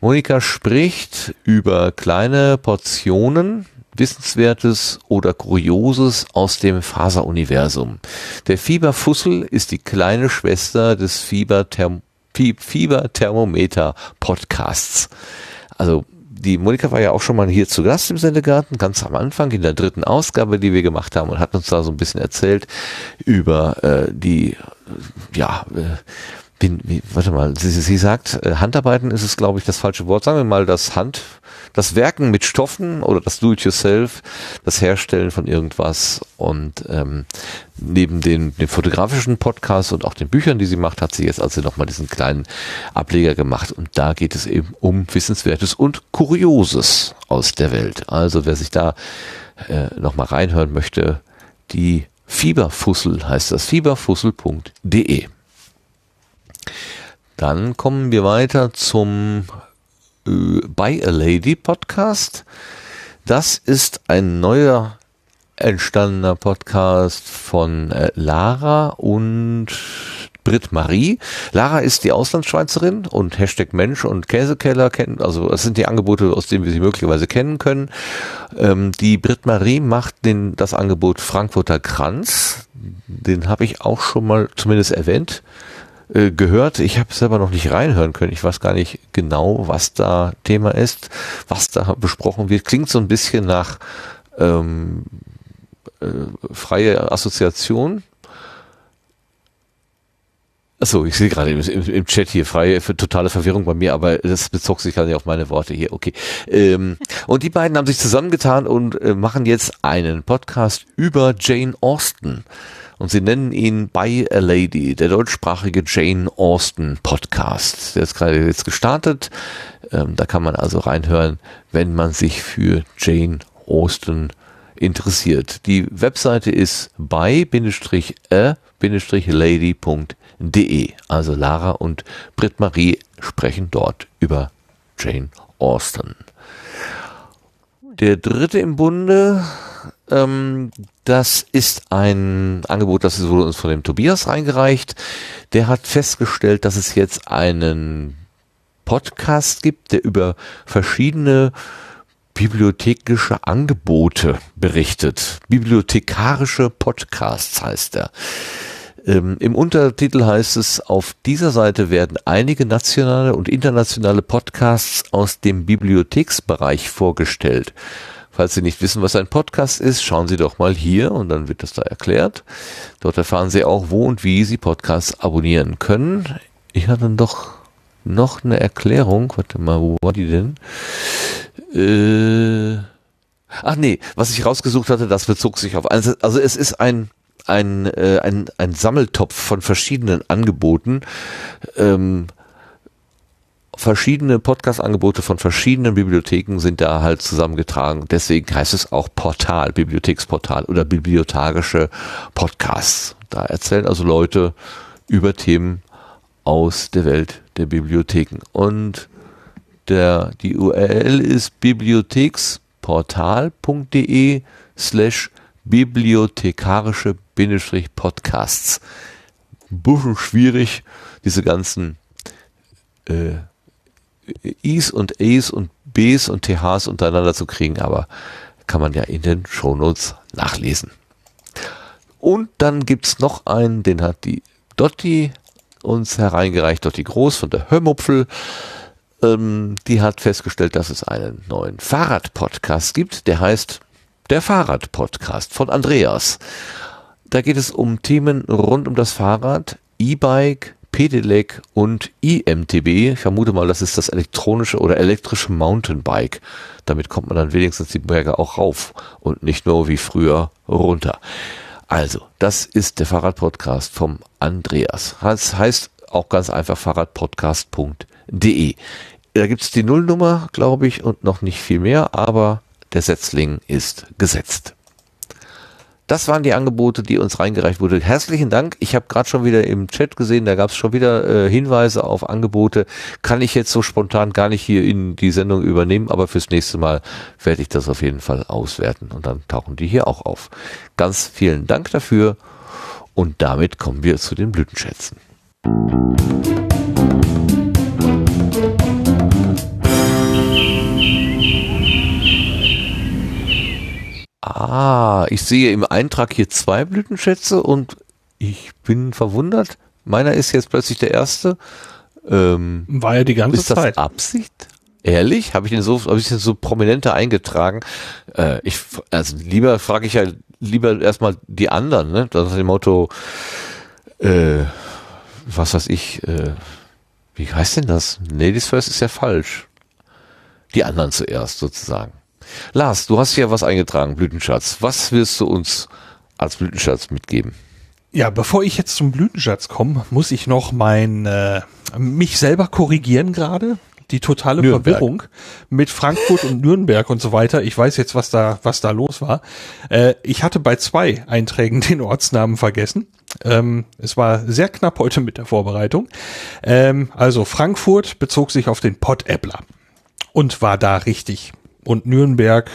Monika spricht über kleine Portionen Wissenswertes oder Kurioses aus dem Faseruniversum. Der Fieberfussel ist die kleine Schwester des Fiebertherm Fie- Fieberthermometer-Podcasts. Also die Monika war ja auch schon mal hier zu Gast im Sendegarten, ganz am Anfang in der dritten Ausgabe, die wir gemacht haben und hat uns da so ein bisschen erzählt über äh, die, ja, äh, bin, wie, warte mal, sie, sie sagt, äh, Handarbeiten ist es, glaube ich, das falsche Wort. Sagen wir mal, das Hand, das Werken mit Stoffen oder das Do-it-yourself, das Herstellen von irgendwas und ähm, neben den, den fotografischen Podcasts und auch den Büchern, die sie macht, hat sie jetzt also nochmal diesen kleinen Ableger gemacht und da geht es eben um Wissenswertes und Kurioses aus der Welt. Also wer sich da äh, nochmal reinhören möchte, die Fieberfussel heißt das, fieberfussel.de. Dann kommen wir weiter zum äh, By a Lady Podcast. Das ist ein neuer entstandener Podcast von äh, Lara und Britt Marie. Lara ist die Auslandsschweizerin und Hashtag Mensch und Käsekeller kennen, also das sind die Angebote, aus denen wir sie möglicherweise kennen können. Ähm, die Britt Marie macht den, das Angebot Frankfurter Kranz. Den habe ich auch schon mal zumindest erwähnt äh, gehört. Ich habe selber noch nicht reinhören können. Ich weiß gar nicht genau, was da Thema ist, was da besprochen wird. Klingt so ein bisschen nach ähm, äh, freie Assoziation. Achso, ich sehe gerade im, im, Chat hier freie, totale Verwirrung bei mir, aber das bezog sich gerade auf meine Worte hier. Okay. Ähm, und die beiden haben sich zusammengetan und äh, machen jetzt einen Podcast über Jane Austen. Und sie nennen ihn By a Lady, der deutschsprachige Jane Austen Podcast. Der ist gerade jetzt gestartet. Ähm, da kann man also reinhören, wenn man sich für Jane Austen interessiert. Die Webseite ist by-a-lady.de. Also Lara und Britt Marie sprechen dort über Jane Austen. Der dritte im Bunde Ähm, das ist ein Angebot, das wurde uns von dem Tobias reingereicht. Der hat festgestellt, dass es jetzt einen Podcast gibt, der über verschiedene bibliothekische Angebote berichtet. Bibliothekarische Podcasts heißt er. Ähm, Im Untertitel heißt es, auf dieser Seite werden einige nationale und internationale Podcasts aus dem Bibliotheksbereich vorgestellt. Falls Sie nicht wissen, was ein Podcast ist, schauen Sie doch mal hier und dann wird das da erklärt. Dort erfahren Sie auch, wo und wie Sie Podcasts abonnieren können. Ich hatte doch noch eine Erklärung. Warte mal, wo war die denn? Äh, ach nee, was ich rausgesucht hatte, das bezog sich auf also, also es ist ein ein, äh, ein, ein Sammeltopf von verschiedenen Angeboten, ähm, verschiedene Podcast-Angebote von verschiedenen Bibliotheken sind da halt zusammengetragen. Deswegen heißt es auch Portal, Bibliotheksportal oder bibliothekische Podcasts. Da erzählen also Leute über Themen aus der Welt der Bibliotheken. Und der, die URL ist bibliotheksportal.de slash bibliothekarische Podcasts. Bisschen schwierig, diese ganzen äh, Is und As und Bs und THs untereinander zu kriegen, aber kann man ja in den Shownotes nachlesen. Und dann gibt's noch einen, den hat die Dotti uns hereingereicht, Dotti Groß von der Hörmupfel. Ähm, die hat festgestellt, dass es einen neuen Fahrrad-Podcast gibt, der heißt der Fahrrad-Podcast von Andreas. Da geht es um Themen rund um das Fahrrad, E-Bike, Pedelec und IMTB. Ich vermute mal, das ist das elektronische oder elektrische Mountainbike. Damit kommt man dann wenigstens die Berge auch rauf und nicht nur wie früher runter. Also, das ist der Fahrradpodcast vom Andreas. Das heißt auch ganz einfach fahrradpodcast.de. Da gibt's die Nullnummer, glaube ich, und noch nicht viel mehr, aber der Setzling ist gesetzt. Das waren die Angebote, die uns reingereicht wurde. Herzlichen Dank. Ich habe gerade schon wieder im Chat gesehen, da gab es schon wieder äh, Hinweise auf Angebote. Kann ich jetzt so spontan gar nicht hier in die Sendung übernehmen, aber fürs nächste Mal werde ich das auf jeden Fall auswerten und dann tauchen die hier auch auf. Ganz vielen Dank dafür und damit kommen wir zu den Blütenschätzen. Ah, ich sehe im Eintrag hier zwei Blütenschätze und ich bin verwundert. Meiner ist jetzt plötzlich der erste. Ähm, War ja die ganze ist das Zeit. Absicht? Ehrlich? Habe ich den so, habe ich den so prominenter eingetragen? Äh, ich, also lieber frage ich ja lieber erstmal die anderen, ne? Das ist dem Motto, äh, was weiß ich, äh, wie heißt denn das? Ladies first ist ja falsch. Die anderen zuerst sozusagen. Lars, du hast hier was eingetragen, Blütenschatz. Was willst du uns als Blütenschatz mitgeben? Ja, bevor ich jetzt zum Blütenschatz komme, muss ich noch mein äh, mich selber korrigieren gerade. Die totale Nürnberg. Verwirrung mit Frankfurt und Nürnberg und so weiter. Ich weiß jetzt, was da was da los war. Äh, ich hatte bei zwei Einträgen den Ortsnamen vergessen. Ähm, es war sehr knapp heute mit der Vorbereitung. Ähm, also Frankfurt bezog sich auf den Pottäppler und war da richtig. Und Nürnberg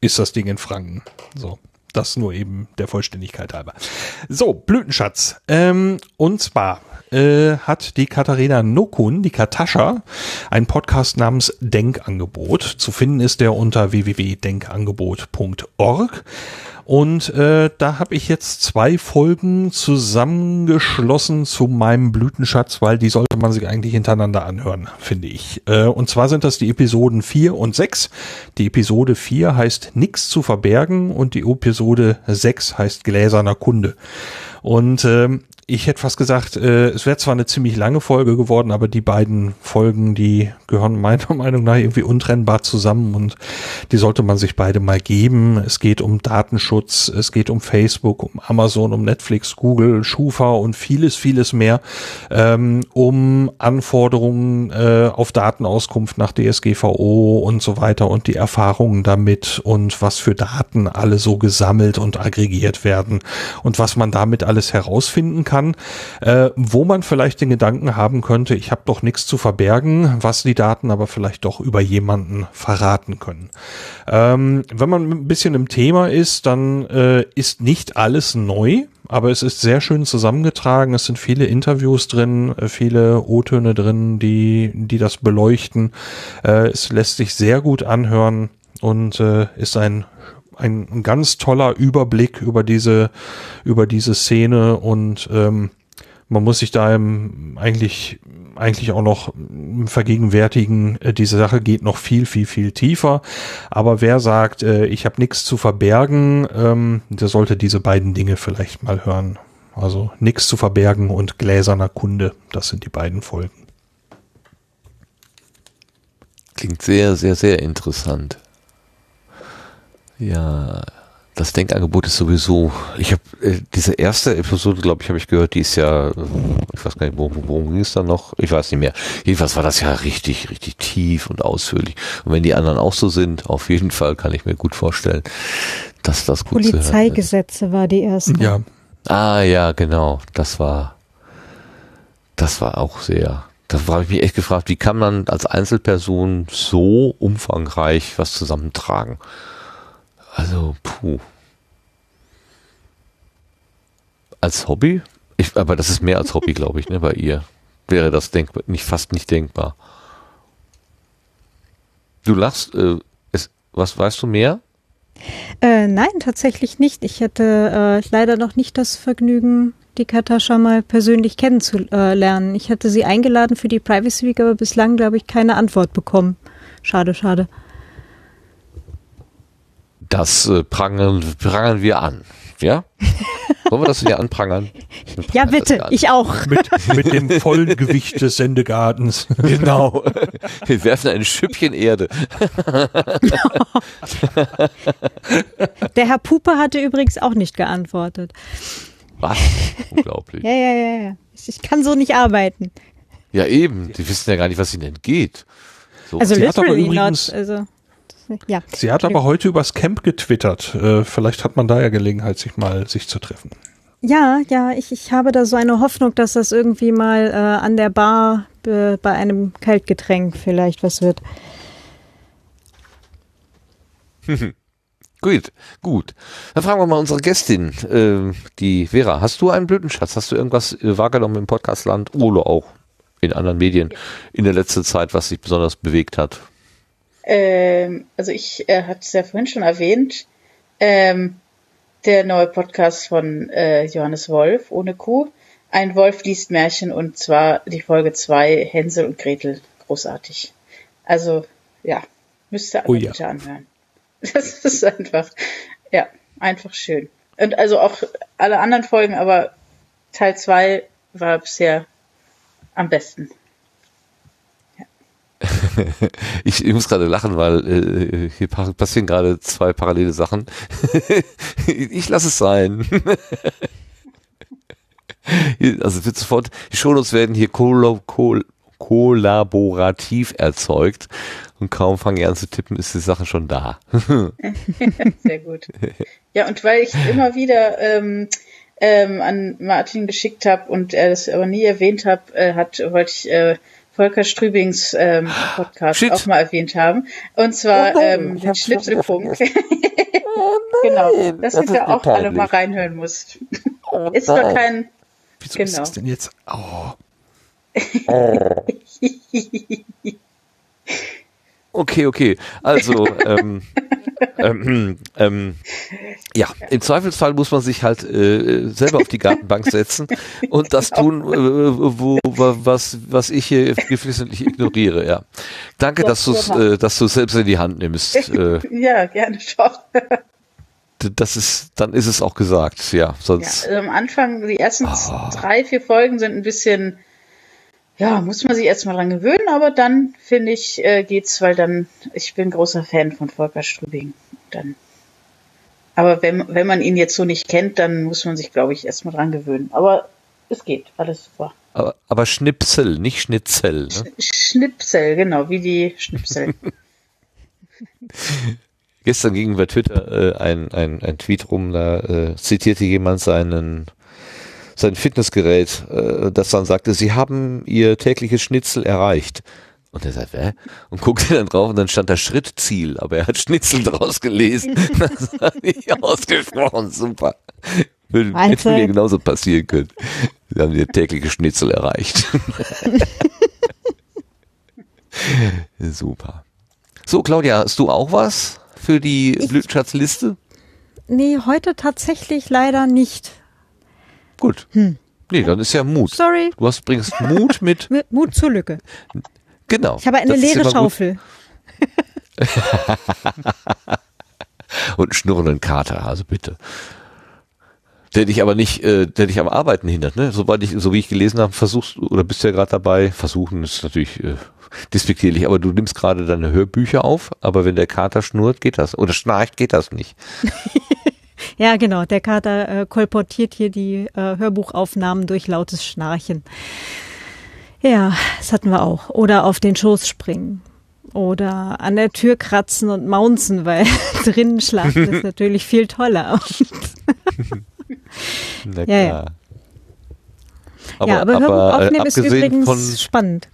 ist das Ding in Franken. So. Das nur eben der Vollständigkeit halber. So, Blütenschatz. Ähm, und zwar äh, hat die Katharina Nokun, die Katascha, einen Podcast namens Denkangebot. Zu finden ist der unter www.denkangebot.org. Und äh, da habe ich jetzt zwei Folgen zusammengeschlossen zu meinem Blütenschatz, weil die sollte man sich eigentlich hintereinander anhören, finde ich. Äh, und zwar sind das die Episoden 4 und 6. Die Episode 4 heißt Nix zu verbergen und die Episode 6 heißt Gläserner Kunde. Und ähm, ich hätte fast gesagt, äh, es wäre zwar eine ziemlich lange Folge geworden, aber die beiden Folgen, die gehören meiner (laughs) Meinung nach irgendwie untrennbar zusammen und die sollte man sich beide mal geben. Es geht um Datenschutz, es geht um Facebook, um Amazon, um Netflix, Google, Schufa und vieles, vieles mehr, ähm, um Anforderungen äh, auf Datenauskunft nach DSGVO und so weiter und die Erfahrungen damit und was für Daten alle so gesammelt und aggregiert werden und was man damit alles herausfinden kann kann, äh, wo man vielleicht den Gedanken haben könnte, ich habe doch nichts zu verbergen, was die Daten aber vielleicht doch über jemanden verraten können. Ähm, wenn man ein bisschen im Thema ist, dann äh, ist nicht alles neu, aber es ist sehr schön zusammengetragen. Es sind viele Interviews drin, äh, viele O-Töne drin, die, die das beleuchten. Äh, es lässt sich sehr gut anhören und äh, ist ein ein, ganz toller Überblick über diese über diese Szene und ähm, man muss sich da eigentlich eigentlich auch noch vergegenwärtigen, äh, diese Sache geht noch viel, viel, viel tiefer. Aber wer sagt, äh, ich habe nichts zu verbergen, ähm, der sollte diese beiden Dinge vielleicht mal hören. Also nichts zu verbergen und gläserner Kunde, das sind die beiden Folgen. Klingt sehr, sehr, sehr interessant. Ja, das Denkangebot ist sowieso, ich habe äh, diese erste Episode, glaube ich, habe ich gehört, die ist ja, ich weiß gar nicht, worum, worum ging es dann noch? Ich weiß nicht mehr. Jedenfalls war das ja richtig, richtig tief und ausführlich. Und wenn die anderen auch so sind, auf jeden Fall kann ich mir gut vorstellen, dass das gut Polizeigesetze war die erste. Ja. Ah ja, genau. Das war, das war auch sehr. Da habe ich mich echt gefragt, wie kann man als Einzelperson so umfangreich was zusammentragen? Also, puh. Als Hobby? Ich, aber das ist mehr als Hobby, glaube ich, ne, bei ihr. Wäre das denkbar, nicht, fast nicht denkbar. Du lachst, äh, ist, was weißt du mehr? Äh, nein, tatsächlich nicht. Ich hatte äh, leider noch nicht das Vergnügen, die Katascha mal persönlich kennenzulernen. Ich hatte sie eingeladen für die Privacy Week, aber bislang, glaube ich, keine Antwort bekommen. Schade, schade. Das äh, prangern, prangern wir an. Ja? (laughs) Wollen wir das hier anprangern? Ja, bitte, ich auch. Mit, mit dem vollen Gewicht des Sendegartens. (laughs) Genau. Wir werfen ein Schüppchen Erde. (laughs) Der Herr Puppe hatte übrigens auch nicht geantwortet. Was? Unglaublich. ja, ja, ja, ja. Ich kann so nicht arbeiten. Ja, eben. Die wissen ja gar nicht, was ihnen entgeht. So. Also literally not. Also. Ja. Sie hat aber heute übers Camp getwittert. Äh, vielleicht hat man da ja Gelegenheit, sich mal sich zu treffen. Ja, ja, ich, ich habe da so eine Hoffnung, dass das irgendwie mal äh, an der Bar äh, bei einem Kaltgetränk vielleicht was wird. (laughs) gut, gut. Dann fragen wir mal unsere Gästin, äh, die Vera. Hast du einen Blütenschatz? Hast du irgendwas äh, wahrgenommen im Podcastland oder auch in anderen Medien in der letzten Zeit, was sich besonders bewegt hat? Ähm, also ich äh, hatte es ja vorhin schon erwähnt, ähm, der neue Podcast von äh, Johannes Wolf ohne Kuh. Ein Wolf liest Märchen und zwar die Folge 2 Hänsel und Gretel. Großartig. Also ja, müsste ihr oh, ja. bitte anhören. (laughs) Das ist einfach, ja, einfach schön. Und also auch alle anderen Folgen, aber Teil 2 war bisher am besten. Ich, ich muss gerade lachen, weil äh, hier passieren gerade zwei parallele Sachen. (laughs) ich lasse es sein. (laughs) also wird sofort, die Shownotes werden hier kol kol kollaborativ erzeugt und kaum fange ich an zu tippen, ist die Sache schon da. (laughs) Sehr gut. Ja, und weil ich immer wieder ähm, ähm, an Martin geschickt habe und er das aber nie erwähnt hat, äh, hat wollte ich äh, Volker Strübings ähm, Podcast Shit. auch mal erwähnt haben. Und zwar oh ähm, den Schnipselfunk. (laughs) oh genau, dass das ihr auch alle mal reinhören musst. Oh (laughs) ist doch kein. Wieso genau. ist das denn jetzt? Oh. (laughs) okay, okay. Also, (laughs) ähm, ähm, ähm, ja, im Zweifelsfall muss man sich halt äh, selber auf die Gartenbank setzen und das tun, äh, wo, was, was ich hier geflissentlich ignoriere. Ja, danke, dass du es, äh, dass du selbst in die Hand nimmst. Äh, ja, gerne schon. das ist, dann ist es auch gesagt. Ja, sonst. Ja, also am Anfang die ersten oh. drei, vier Folgen sind ein bisschen ja, muss man sich erstmal dran gewöhnen, aber dann finde ich, äh, geht's, weil dann, ich bin großer Fan von Volker Strübing. Dann. Aber wenn, wenn man ihn jetzt so nicht kennt, dann muss man sich, glaube ich, erstmal dran gewöhnen. Aber es geht, alles super. Aber, aber Schnipsel, nicht Schnitzel. Ne? Schnipsel, genau, wie die Schnipsel. (laughs) (laughs) Gestern ging bei Twitter äh, ein, ein, ein Tweet rum, da äh, zitierte jemand seinen sein Fitnessgerät, äh, das dann sagte, sie haben ihr tägliches Schnitzel erreicht. Und er sagt, hä? Und guckte dann drauf und dann stand da Schrittziel, aber er hat Schnitzel draus gelesen. (laughs) Das hat nicht ausgesprochen, super. Würde, hätte mir genauso passieren können. Sie haben ihr tägliche Schnitzel erreicht. (laughs) super. So, Claudia, hast du auch was für die Blütenschatzliste? Nee, heute tatsächlich leider nicht. Gut. Nee, dann ist ja Mut. Sorry. Du hast, bringst Mut mit, (laughs) Mit Mut zur Lücke. genau. Ich habe eine leere. Schaufel. (laughs) Und einen schnurrenden Kater, also bitte. Der dich aber nicht, äh, der dich am Arbeiten hindert, ne? Sobald ich, so wie ich gelesen habe, versuchst du, oder bist du ja gerade dabei, versuchen ist natürlich äh, despektierlich, aber du nimmst gerade deine Hörbücher auf, aber wenn der Kater schnurrt, geht das. Oder schnarcht, geht das nicht. (laughs) Ja, genau. Der Kater äh, kolportiert hier die äh, Hörbuchaufnahmen durch lautes Schnarchen. Ja, das hatten wir auch. Oder auf den Schoß springen. Oder an der Tür kratzen und maunzen, weil (laughs) drinnen schlafen ist (laughs) natürlich viel toller. Na Ja, ja. klar. ja, aber Hörbuch äh, aufnehmen ist abgesehen übrigens spannend.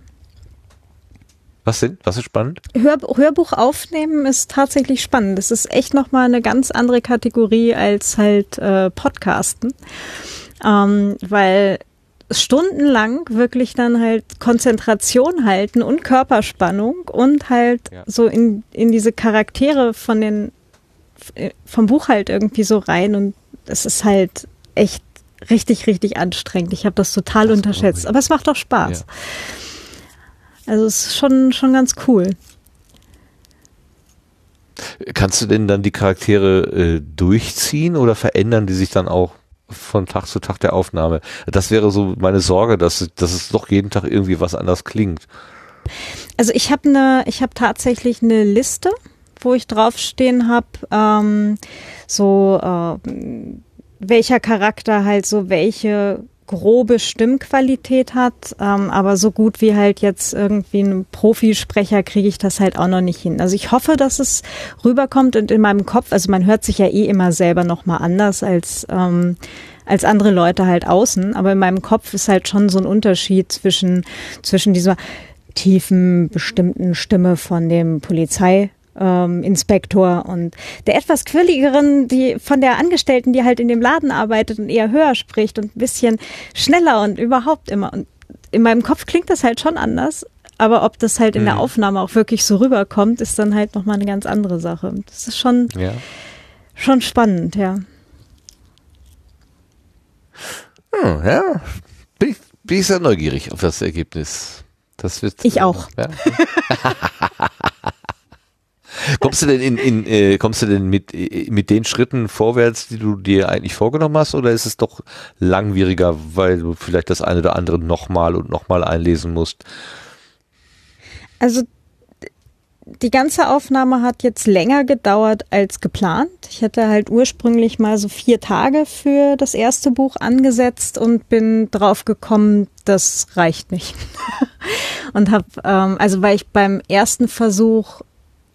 Was denn? Was ist spannend? Hör, Hörbuch aufnehmen ist tatsächlich spannend. Das ist echt nochmal eine ganz andere Kategorie als halt äh, Podcasten. Ähm, weil stundenlang wirklich dann halt Konzentration halten und Körperspannung und halt Ja. so in, in diese Charaktere von den vom Buch halt irgendwie so rein und es ist halt echt richtig, richtig anstrengend. Ich habe das total Das unterschätzt. Aber es macht auch Spaß. Ja. Also es ist schon, schon ganz cool. Kannst du denn dann die Charaktere äh, durchziehen oder verändern die sich dann auch von Tag zu Tag der Aufnahme? Das wäre so meine Sorge, dass, dass es doch jeden Tag irgendwie was anders klingt. Also ich habe eine, ich habe tatsächlich eine Liste, wo ich draufstehen habe, ähm, so äh, welcher Charakter halt so welche grobe Stimmqualität hat, ähm, aber so gut wie halt jetzt irgendwie ein Profisprecher kriege ich das halt auch noch nicht hin. Also ich hoffe, dass es rüberkommt und in meinem Kopf, also man hört sich ja eh immer selber noch mal anders als ähm, als andere Leute halt außen, aber in meinem Kopf ist halt schon so ein Unterschied zwischen zwischen dieser tiefen bestimmten Stimme von dem Polizei ähm, Inspektor und der etwas quirligeren, die von der Angestellten, die halt in dem Laden arbeitet und eher höher spricht und ein bisschen schneller und überhaupt immer. Und in meinem Kopf klingt das halt schon anders, aber ob das halt in der Aufnahme auch wirklich so rüberkommt, ist dann halt nochmal eine ganz andere Sache. Das ist schon, Ja. schon spannend, ja. Hm, ja. Bin ich, bin ich sehr neugierig auf das Ergebnis. Das wird. Ich auch. Ja. (laughs) kommst du denn in, in äh, kommst du denn mit äh, mit den Schritten vorwärts, die du dir eigentlich vorgenommen hast, oder ist es doch langwieriger, weil du vielleicht das eine oder andere nochmal und nochmal einlesen musst? Also die ganze Aufnahme hat jetzt länger gedauert als geplant. Ich hatte halt ursprünglich mal so vier Tage für das erste Buch angesetzt und bin drauf gekommen, das reicht nicht. (laughs) und habe, ähm, also weil ich beim ersten Versuch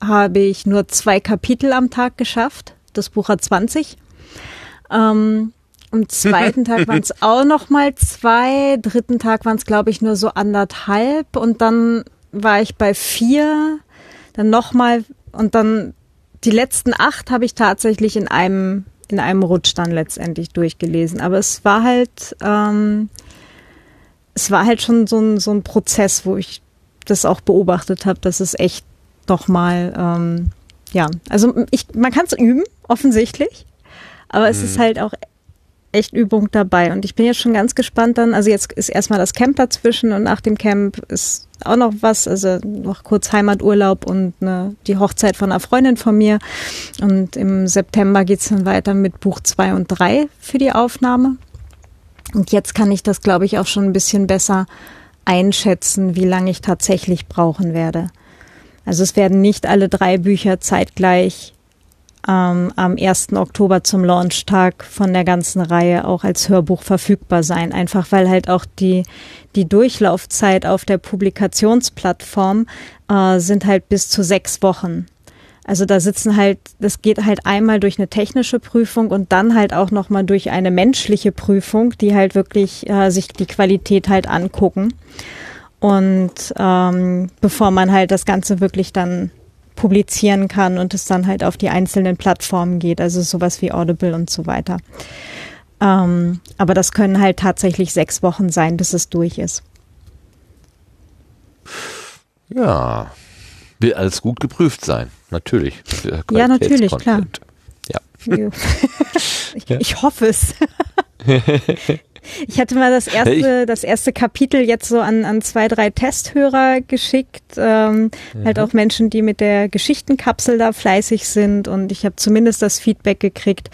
habe ich nur zwei Kapitel am Tag geschafft. Das Buch hat 20. Ähm, am (laughs) zweiten Tag waren es auch noch mal zwei. Dritten Tag waren es, glaube ich, nur so anderthalb. Und dann war ich bei vier. Dann noch mal und dann die letzten acht habe ich tatsächlich in einem in einem Rutsch dann letztendlich durchgelesen. Aber es war halt ähm, es war halt schon so ein so ein Prozess, wo ich das auch beobachtet habe, dass es echt doch mal ähm, ja also ich man kann es üben offensichtlich, aber es ist halt auch echt Übung dabei. Und ich bin jetzt schon ganz gespannt dann. Also jetzt ist erstmal das Camp dazwischen und nach dem Camp ist auch noch was, also noch kurz Heimaturlaub und ne, die Hochzeit von einer Freundin von mir. Und im September geht's dann weiter mit Buch zwei und drei für die Aufnahme. Und jetzt kann ich das, glaube ich, auch schon ein bisschen besser einschätzen, wie lange ich tatsächlich brauchen werde. Also es werden nicht alle drei Bücher zeitgleich ähm, am 1. Oktober zum Launchtag von der ganzen Reihe auch als Hörbuch verfügbar sein. Einfach weil halt auch die, die Durchlaufzeit auf der Publikationsplattform äh, sind halt bis zu sechs Wochen. Also da sitzen halt, das geht halt einmal durch eine technische Prüfung und dann halt auch nochmal durch eine menschliche Prüfung, die halt wirklich äh, sich die Qualität halt angucken. Und ähm, bevor man halt das Ganze wirklich dann publizieren kann und es dann halt auf die einzelnen Plattformen geht, also sowas wie Audible und so weiter. Ähm, aber das können halt tatsächlich sechs Wochen sein, bis es durch ist. Ja, will alles gut geprüft sein, natürlich. Ja, natürlich, klar. (laughs) Ich, ich hoffe es. (laughs) Ich hatte mal das erste, das erste Kapitel jetzt so an, an zwei, drei Testhörer geschickt. Ähm, mhm. Halt auch Menschen, die mit der Geschichtenkapsel da fleißig sind. Und ich habe zumindest das Feedback gekriegt.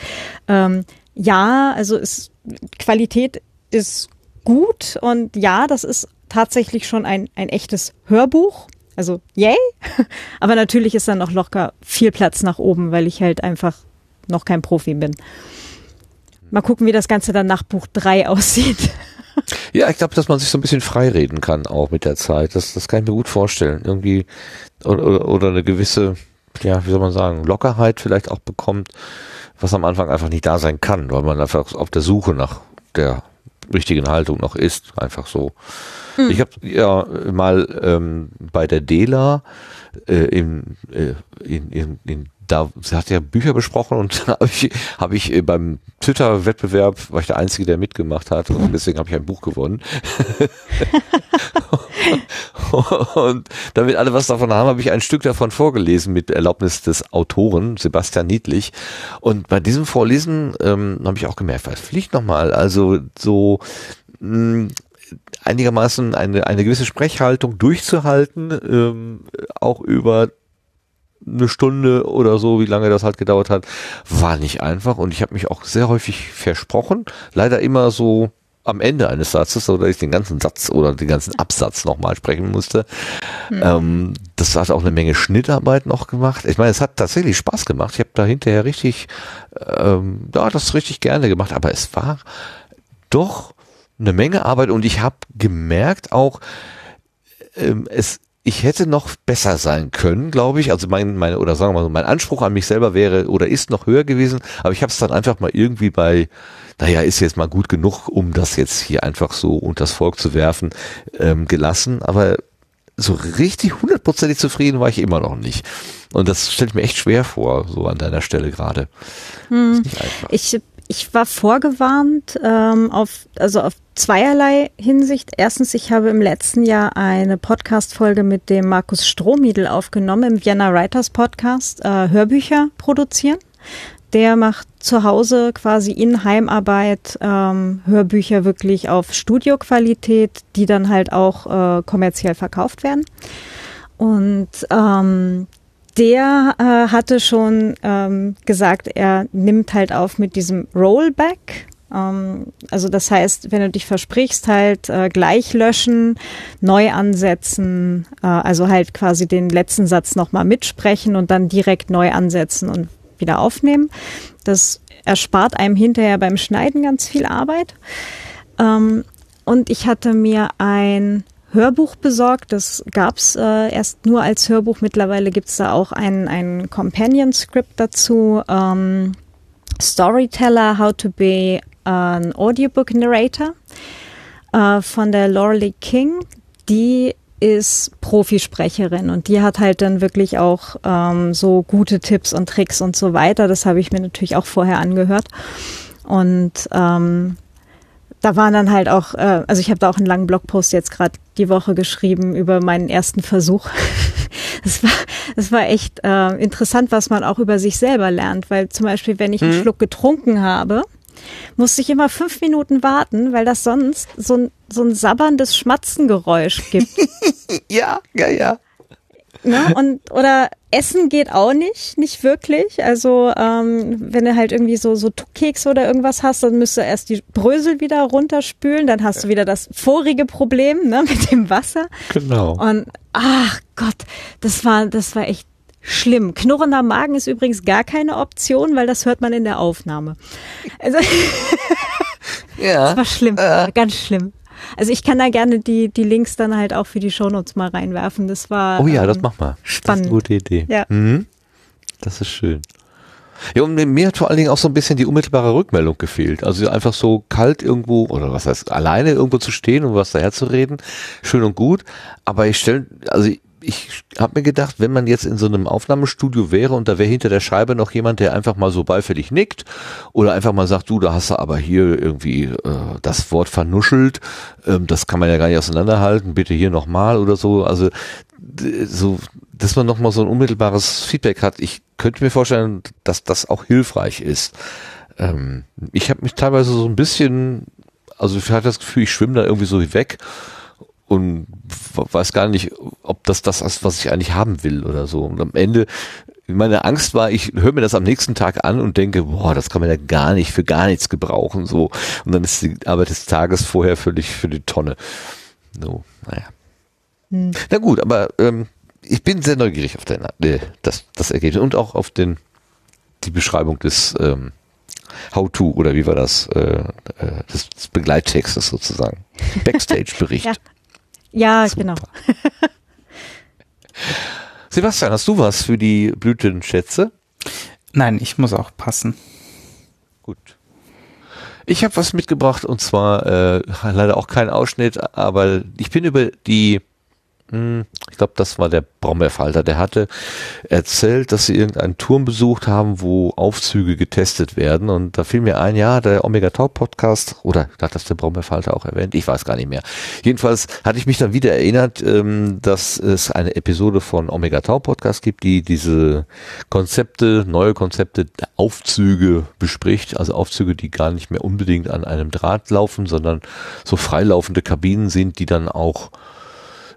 Ähm, ja, also ist, Qualität ist gut und ja, das ist tatsächlich schon ein, ein echtes Hörbuch. Also yay. (laughs) Aber natürlich ist da noch locker viel Platz nach oben, weil ich halt einfach noch kein Profi bin. Mal gucken, wie das Ganze dann nach Buch 3 (laughs) aussieht. Ja, ich glaube, dass man sich so ein bisschen freireden kann auch mit der Zeit. Das, das kann ich mir gut vorstellen. Irgendwie oder, oder, eine gewisse, ja, wie soll man sagen, Lockerheit vielleicht auch bekommt, was am Anfang einfach nicht da sein kann, weil man einfach auf der Suche nach der richtigen Haltung noch ist. Einfach so. Hm. Ich habe ja mal ähm, bei der Dela äh, in, äh, in, in, in da, sie hat ja Bücher besprochen und (laughs) dann habe ich, hab ich äh, beim Twitter-Wettbewerb, war ich der Einzige, der mitgemacht hat und (laughs) deswegen habe ich ein Buch gewonnen. (laughs) und damit alle was davon haben, habe ich ein Stück davon vorgelesen mit Erlaubnis des Autoren, Sebastian Niedlich. Und bei diesem Vorlesen ähm, habe ich auch gemerkt, was fliegt nochmal, also so mh, einigermaßen eine, eine gewisse Sprechhaltung durchzuhalten, ähm, auch über eine Stunde oder so, wie lange das halt gedauert hat, war nicht einfach und ich habe mich auch sehr häufig versprochen. Leider immer so am Ende eines Satzes, oder ich den ganzen Satz oder den ganzen Absatz nochmal sprechen musste. Mhm. Ähm, das hat auch eine Menge Schnittarbeit noch gemacht. Ich meine, es hat tatsächlich Spaß gemacht. Ich habe da hinterher richtig, ähm, ja, das richtig gerne gemacht, aber es war doch eine Menge Arbeit und ich habe gemerkt auch, ähm, es ich hätte noch besser sein können, glaube ich. Also mein, meine, oder sagen wir mal so, mein Anspruch an mich selber wäre oder ist noch höher gewesen, aber ich habe es dann einfach mal irgendwie bei, naja, ist jetzt mal gut genug, um das jetzt hier einfach so unters Volk zu werfen, ähm, gelassen. Aber so richtig hundertprozentig zufrieden war ich immer noch nicht. Und das stellt mir echt schwer vor, so an deiner Stelle gerade. Hm. Ich ich war vorgewarnt ähm, auf, also auf zweierlei Hinsicht. Erstens, ich habe im letzten Jahr eine Podcast-Folge mit dem Markus Strohmiedel aufgenommen im Vienna Writers Podcast, äh, Hörbücher produzieren. Der macht zu Hause quasi in Heimarbeit ähm, Hörbücher wirklich auf Studioqualität, die dann halt auch äh, kommerziell verkauft werden. Und ähm, der äh, hatte schon ähm, gesagt, er nimmt halt auf mit diesem Rollback. Ähm, also das heißt, wenn du dich versprichst, halt äh, gleich löschen, neu ansetzen, äh, also halt quasi den letzten Satz nochmal mitsprechen und dann direkt neu ansetzen und wieder aufnehmen. Das erspart einem hinterher beim Schneiden ganz viel Arbeit. Ähm, und ich hatte mir ein Hörbuch besorgt. Das gab's äh, erst nur als Hörbuch. Mittlerweile gibt's da auch ein, ein Companion-Script dazu. Ähm, Storyteller, How to be an Audiobook Narrator äh, von der Laurely King. Die ist Profisprecherin und die hat halt dann wirklich auch ähm, so gute Tipps und Tricks und so weiter. Das habe ich mir natürlich auch vorher angehört. Und ähm, da waren dann halt auch, äh, also ich habe da auch einen langen Blogpost jetzt gerade die Woche geschrieben über meinen ersten Versuch. (laughs) Es war, es war echt äh, interessant, was man auch über sich selber lernt, weil zum Beispiel, wenn ich einen mhm. Schluck getrunken habe, musste ich immer fünf Minuten warten, weil das sonst so ein, so ein sabberndes Schmatzengeräusch gibt. (laughs) ja, ja, ja. Ne? Und oder Essen geht auch nicht, nicht wirklich. Also ähm, wenn du halt irgendwie so so Kekse oder irgendwas hast, dann müsst du erst die Brösel wieder runterspülen, dann hast du wieder das vorige Problem ne, (laughs) mit dem Wasser. Genau. Und ach Gott, das war das war echt schlimm. Knurrender Magen ist übrigens gar keine Option, weil das hört man in der Aufnahme. Also (laughs) ja, das war schlimm, äh. ganz schlimm. Also ich kann da gerne die, die Links dann halt auch für die Shownotes mal reinwerfen. Das war. Oh ja, ähm, das mach mal. Spannend. Das ist eine gute Idee. Ja. Mhm. Das ist schön. Ja, und mir hat vor allen Dingen auch so ein bisschen die unmittelbare Rückmeldung gefehlt. Also einfach so kalt irgendwo, oder was heißt, alleine irgendwo zu stehen und was daher zu reden, schön und gut. Aber ich stelle, also ich, habe mir gedacht, wenn man jetzt in so einem Aufnahmestudio wäre und da wäre hinter der Scheibe noch jemand, der einfach mal so beifällig nickt oder einfach mal sagt, du, da hast du aber hier irgendwie äh, das Wort vernuschelt, ähm, das kann man ja gar nicht auseinanderhalten, bitte hier nochmal oder so. Also so, dass man nochmal so ein unmittelbares Feedback hat. Ich könnte mir vorstellen, dass das auch hilfreich ist. Ähm, ich habe mich teilweise so ein bisschen, also ich hatte das Gefühl, ich schwimme da irgendwie so weg und weiß gar nicht, ob das das ist, was ich eigentlich haben will oder so. Und am Ende, meine Angst war, ich höre mir das am nächsten Tag an und denke, boah, das kann man ja gar nicht, für gar nichts gebrauchen, so. Und dann ist die Arbeit des Tages vorher völlig für die Tonne. So, naja. Hm. Na gut, aber ähm, ich bin sehr neugierig auf dein, äh, das, das Ergebnis und auch auf den, die Beschreibung des ähm, How-to oder wie war das, äh, äh, des, des Begleittextes sozusagen. (laughs) Backstage-Bericht. ja. Ja, Super. genau. (laughs) Sebastian, hast du was für die Blütenschätze? Nein, ich muss auch passen. Gut. Ich habe was mitgebracht und zwar äh, (laughs) leider auch kein Ausschnitt, aber ich bin über die ich glaube, das war der Brombeerfalter, der hatte erzählt, dass sie irgendeinen Turm besucht haben, wo Aufzüge getestet werden. Und da fiel mir ein, ja, der Omega Tau Podcast, oder hat das der Brombeerfalter auch erwähnt? Ich weiß gar nicht mehr. Jedenfalls hatte ich mich dann wieder erinnert, ähm, dass es eine Episode von Omega Tau Podcast gibt, die diese Konzepte, neue Konzepte, Aufzüge bespricht. Also Aufzüge, die gar nicht mehr unbedingt an einem Draht laufen, sondern so freilaufende Kabinen sind, die dann auch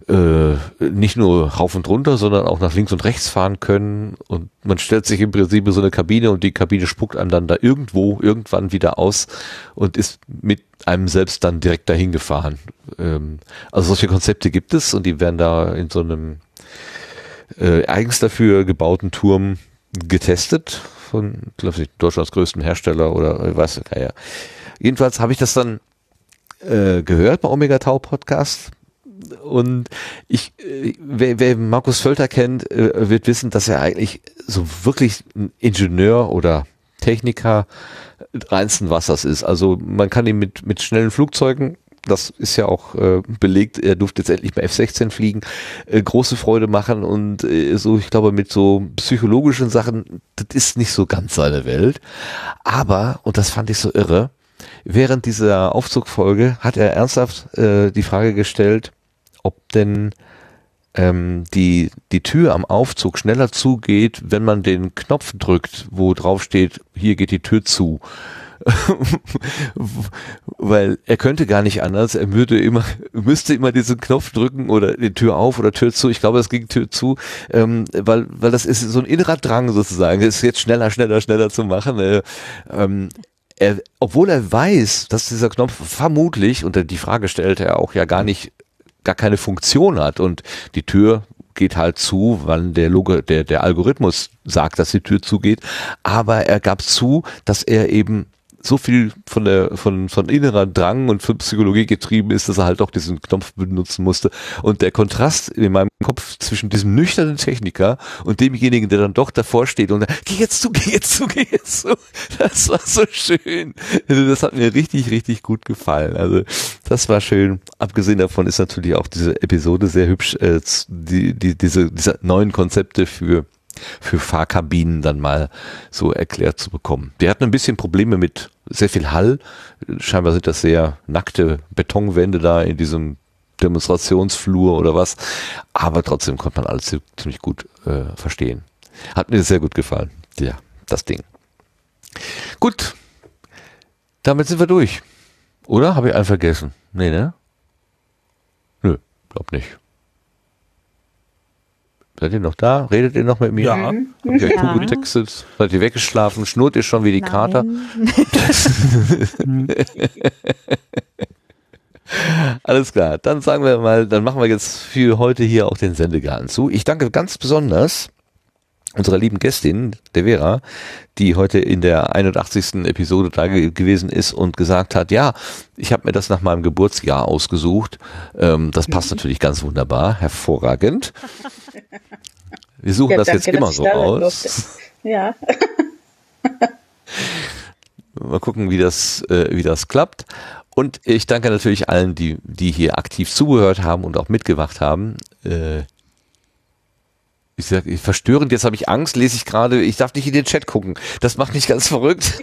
äh, nicht nur rauf und runter, sondern auch nach links und rechts fahren können. Und man stellt sich im Prinzip so eine Kabine und die Kabine spuckt einem dann da irgendwo, irgendwann wieder aus und ist mit einem selbst dann direkt dahin gefahren. Ähm, also solche Konzepte gibt es und die werden da in so einem äh, eigens dafür gebauten Turm getestet von, glaube ich, Deutschlands größten Hersteller oder äh, was, naja. Jedenfalls habe ich das dann äh, gehört bei Omega Tau Podcast und ich, äh, wer, wer Markus Völter kennt, äh, wird wissen, dass er eigentlich so wirklich ein Ingenieur oder Techniker reinsten Wassers ist. Also man kann ihn mit, mit schnellen Flugzeugen das ist ja auch äh, belegt, er durfte jetzt endlich mal F-16 fliegen, äh, große Freude machen und äh, so, ich glaube, mit so psychologischen Sachen, das ist nicht so ganz seine Welt. Aber, und das fand ich so irre, während dieser Aufzugfolge hat er ernsthaft äh, die Frage gestellt, ob denn ähm, die, die Tür am Aufzug schneller zugeht, wenn man den Knopf drückt, wo drauf steht, hier geht die Tür zu. (laughs) weil er könnte gar nicht anders. Er würde immer, müsste immer diesen Knopf drücken oder die Tür auf oder Tür zu. Ich glaube, es ging Tür zu, ähm, weil, weil das ist so ein innerer Drang sozusagen. Das ist jetzt schneller, schneller, schneller zu machen. Äh, ähm, er, obwohl er weiß, dass dieser Knopf vermutlich, und die Frage stellte er auch ja gar nicht gar keine Funktion hat und die Tür geht halt zu, wann der, Log der, der Algorithmus sagt, dass die Tür zugeht. Aber er gab zu, dass er eben so viel von der von von innerer Drang und von Psychologie getrieben ist, dass er halt auch diesen Knopf benutzen musste. Und der Kontrast in meinem Kopf zwischen diesem nüchternen Techniker und demjenigen, der dann doch davor steht und sagt, geh jetzt zu, geh jetzt zu, geh jetzt zu. Das war so schön. Also das hat mir richtig, richtig gut gefallen. Also das war schön. Abgesehen davon ist natürlich auch diese Episode sehr hübsch, äh, die, die, diese, diese neuen Konzepte für für Fahrkabinen dann mal so erklärt zu bekommen. Wir hatten ein bisschen Probleme mit sehr viel Hall. Scheinbar sind das sehr nackte Betonwände da in diesem Demonstrationsflur oder was. Aber trotzdem konnte man alles ziemlich gut äh, verstehen. Hat mir sehr gut gefallen. Ja, das Ding. Gut. Damit sind wir durch. Oder? Habe ich einen vergessen? Nee, ne? Nö, glaub nicht. Seid ihr noch da? Redet ihr noch mit mir? Ja. Mhm. Habt ihr euch ja. getextet? Seid ihr weggeschlafen? Schnurrt ihr schon wie die Nein. Kater? (laughs) (laughs) Alles klar, dann sagen wir mal, dann machen wir jetzt für heute hier auch den Sendegarten zu. Ich danke ganz besonders unserer lieben Gästin, der Vera, die heute in der 81. Episode da ge gewesen ist und gesagt hat, ja, ich habe mir das nach meinem Geburtsjahr ausgesucht. Ähm, das passt mhm. natürlich ganz wunderbar, hervorragend. (laughs) Wir suchen ja, das danke, jetzt immer so aus. Ja. (laughs) Mal gucken, wie das, äh, wie das klappt. Und ich danke natürlich allen, die, die hier aktiv zugehört haben und auch mitgemacht haben. Äh, ich sag, verstörend, jetzt habe ich Angst, lese ich gerade, ich darf nicht in den Chat gucken. Das macht mich ganz verrückt. (laughs)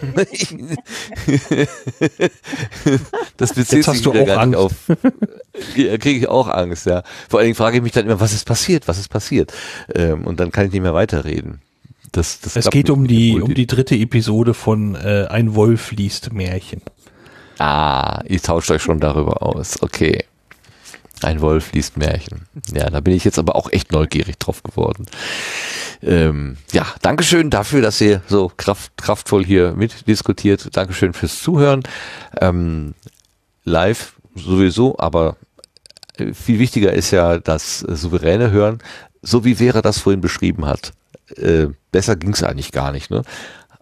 das bezieht sich wieder gar nicht auf. Ja, Kriege ich auch Angst, ja. Vor allen Dingen frage ich mich dann immer, was ist passiert, was ist passiert? Ähm, und dann kann ich nicht mehr weiterreden. Das, das es geht um die, um die dritte Episode von äh, Ein Wolf liest Märchen. Ah, ihr tauscht euch schon darüber aus. Okay. Ein Wolf liest Märchen. Ja, da bin ich jetzt aber auch echt neugierig drauf geworden. Ähm, ja, Dankeschön dafür, dass ihr so kraft, kraftvoll hier mitdiskutiert. Dankeschön fürs Zuhören. Ähm, live sowieso, aber viel wichtiger ist ja das souveräne Hören, so wie Vera das vorhin beschrieben hat. Äh, besser ging's eigentlich gar nicht. Ne?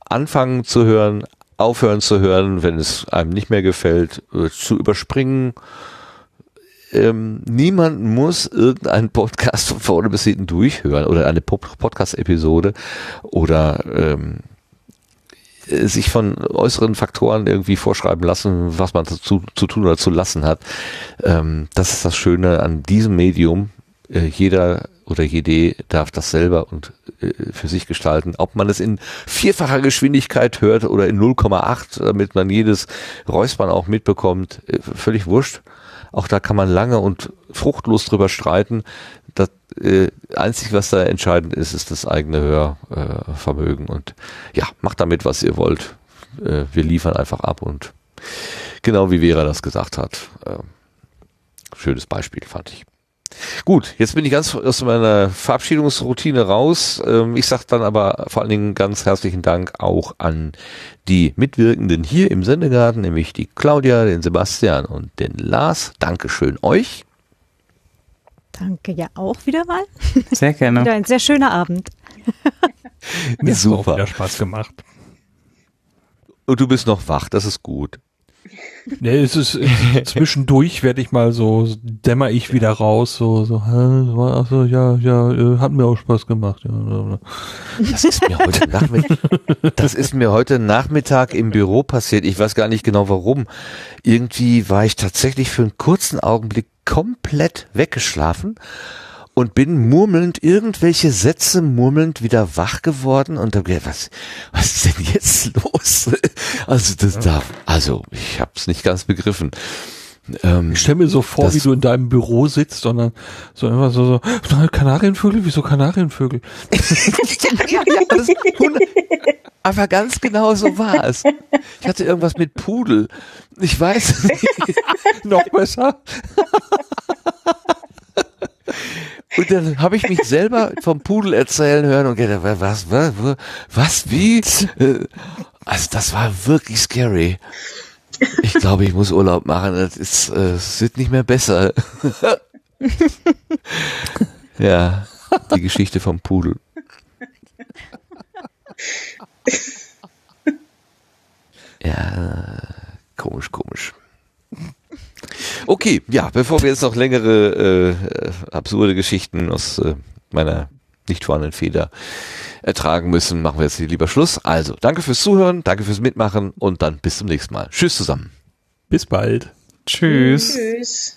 Anfangen zu hören, aufhören zu hören, wenn es einem nicht mehr gefällt, äh, zu überspringen, ähm, niemand muss irgendeinen Podcast von vorne bis hinten durchhören oder eine Podcast-Episode oder ähm, sich von äußeren Faktoren irgendwie vorschreiben lassen, was man zu, zu tun oder zu lassen hat. Ähm, das ist das Schöne an diesem Medium. Äh, jeder oder jede darf das selber und äh, für sich gestalten. Ob man es in vierfacher Geschwindigkeit hört oder in 0,8, damit man jedes Räuspern auch mitbekommt, äh, völlig wurscht. Auch da kann man lange und fruchtlos drüber streiten. Das äh, Einzige, was da entscheidend ist, ist das eigene Hörvermögen. Äh, und ja, macht damit, was ihr wollt. Äh, wir liefern einfach ab und genau wie Vera das gesagt hat. Äh, schönes Beispiel, fand ich. Gut, jetzt bin ich ganz aus meiner Verabschiedungsroutine raus. Ähm, ich sage dann aber vor allen Dingen ganz herzlichen Dank auch an die Mitwirkenden hier im Sendegarten, nämlich die Claudia, den Sebastian und den Lars. Dankeschön euch. Danke ja auch wieder mal. Sehr gerne. wieder ein sehr schöner Abend. Mir (laughs) Super. Hat wieder Spaß gemacht. Und du bist noch wach, das ist gut. Nee, es ist (laughs) zwischendurch werde ich mal so dämmer ich wieder raus, so so also ja ja äh, hat mir auch Spaß gemacht. Das ist mir heute Nachmittag, (laughs) das ist mir heute Nachmittag im Büro passiert. Ich weiß gar nicht genau warum. Irgendwie war ich tatsächlich für einen kurzen Augenblick komplett weggeschlafen und bin murmelnd irgendwelche Sätze murmelnd wieder wach geworden und da was was ist denn jetzt (laughs) los? Also das darf also ich habe es nicht ganz begriffen. Ähm, ich stell mir so vor, wie du in deinem Büro sitzt und dann so immer so, so Kanarienvögel, wieso Kanarienvögel? ja, (laughs) ja, das aber ganz genau so war es. Ich hatte irgendwas mit Pudel. Ich weiß nicht. (laughs) Noch besser. Und dann habe ich mich selber vom Pudel erzählen hören und gedacht, was, was, was, was, wie? Äh, also das war wirklich scary. Ich glaube, ich muss Urlaub machen. Das ist, äh, es wird nicht mehr besser. (laughs) ja, die Geschichte vom Pudel. Ja, komisch, komisch. Okay, ja, bevor wir jetzt noch längere äh, absurde Geschichten aus äh, meiner nicht vorhandenen Feder ertragen müssen, machen wir jetzt hier lieber Schluss. Also, danke fürs Zuhören, danke fürs Mitmachen und dann bis zum nächsten Mal. Tschüss zusammen. Bis bald. Tschüss. Tschüss.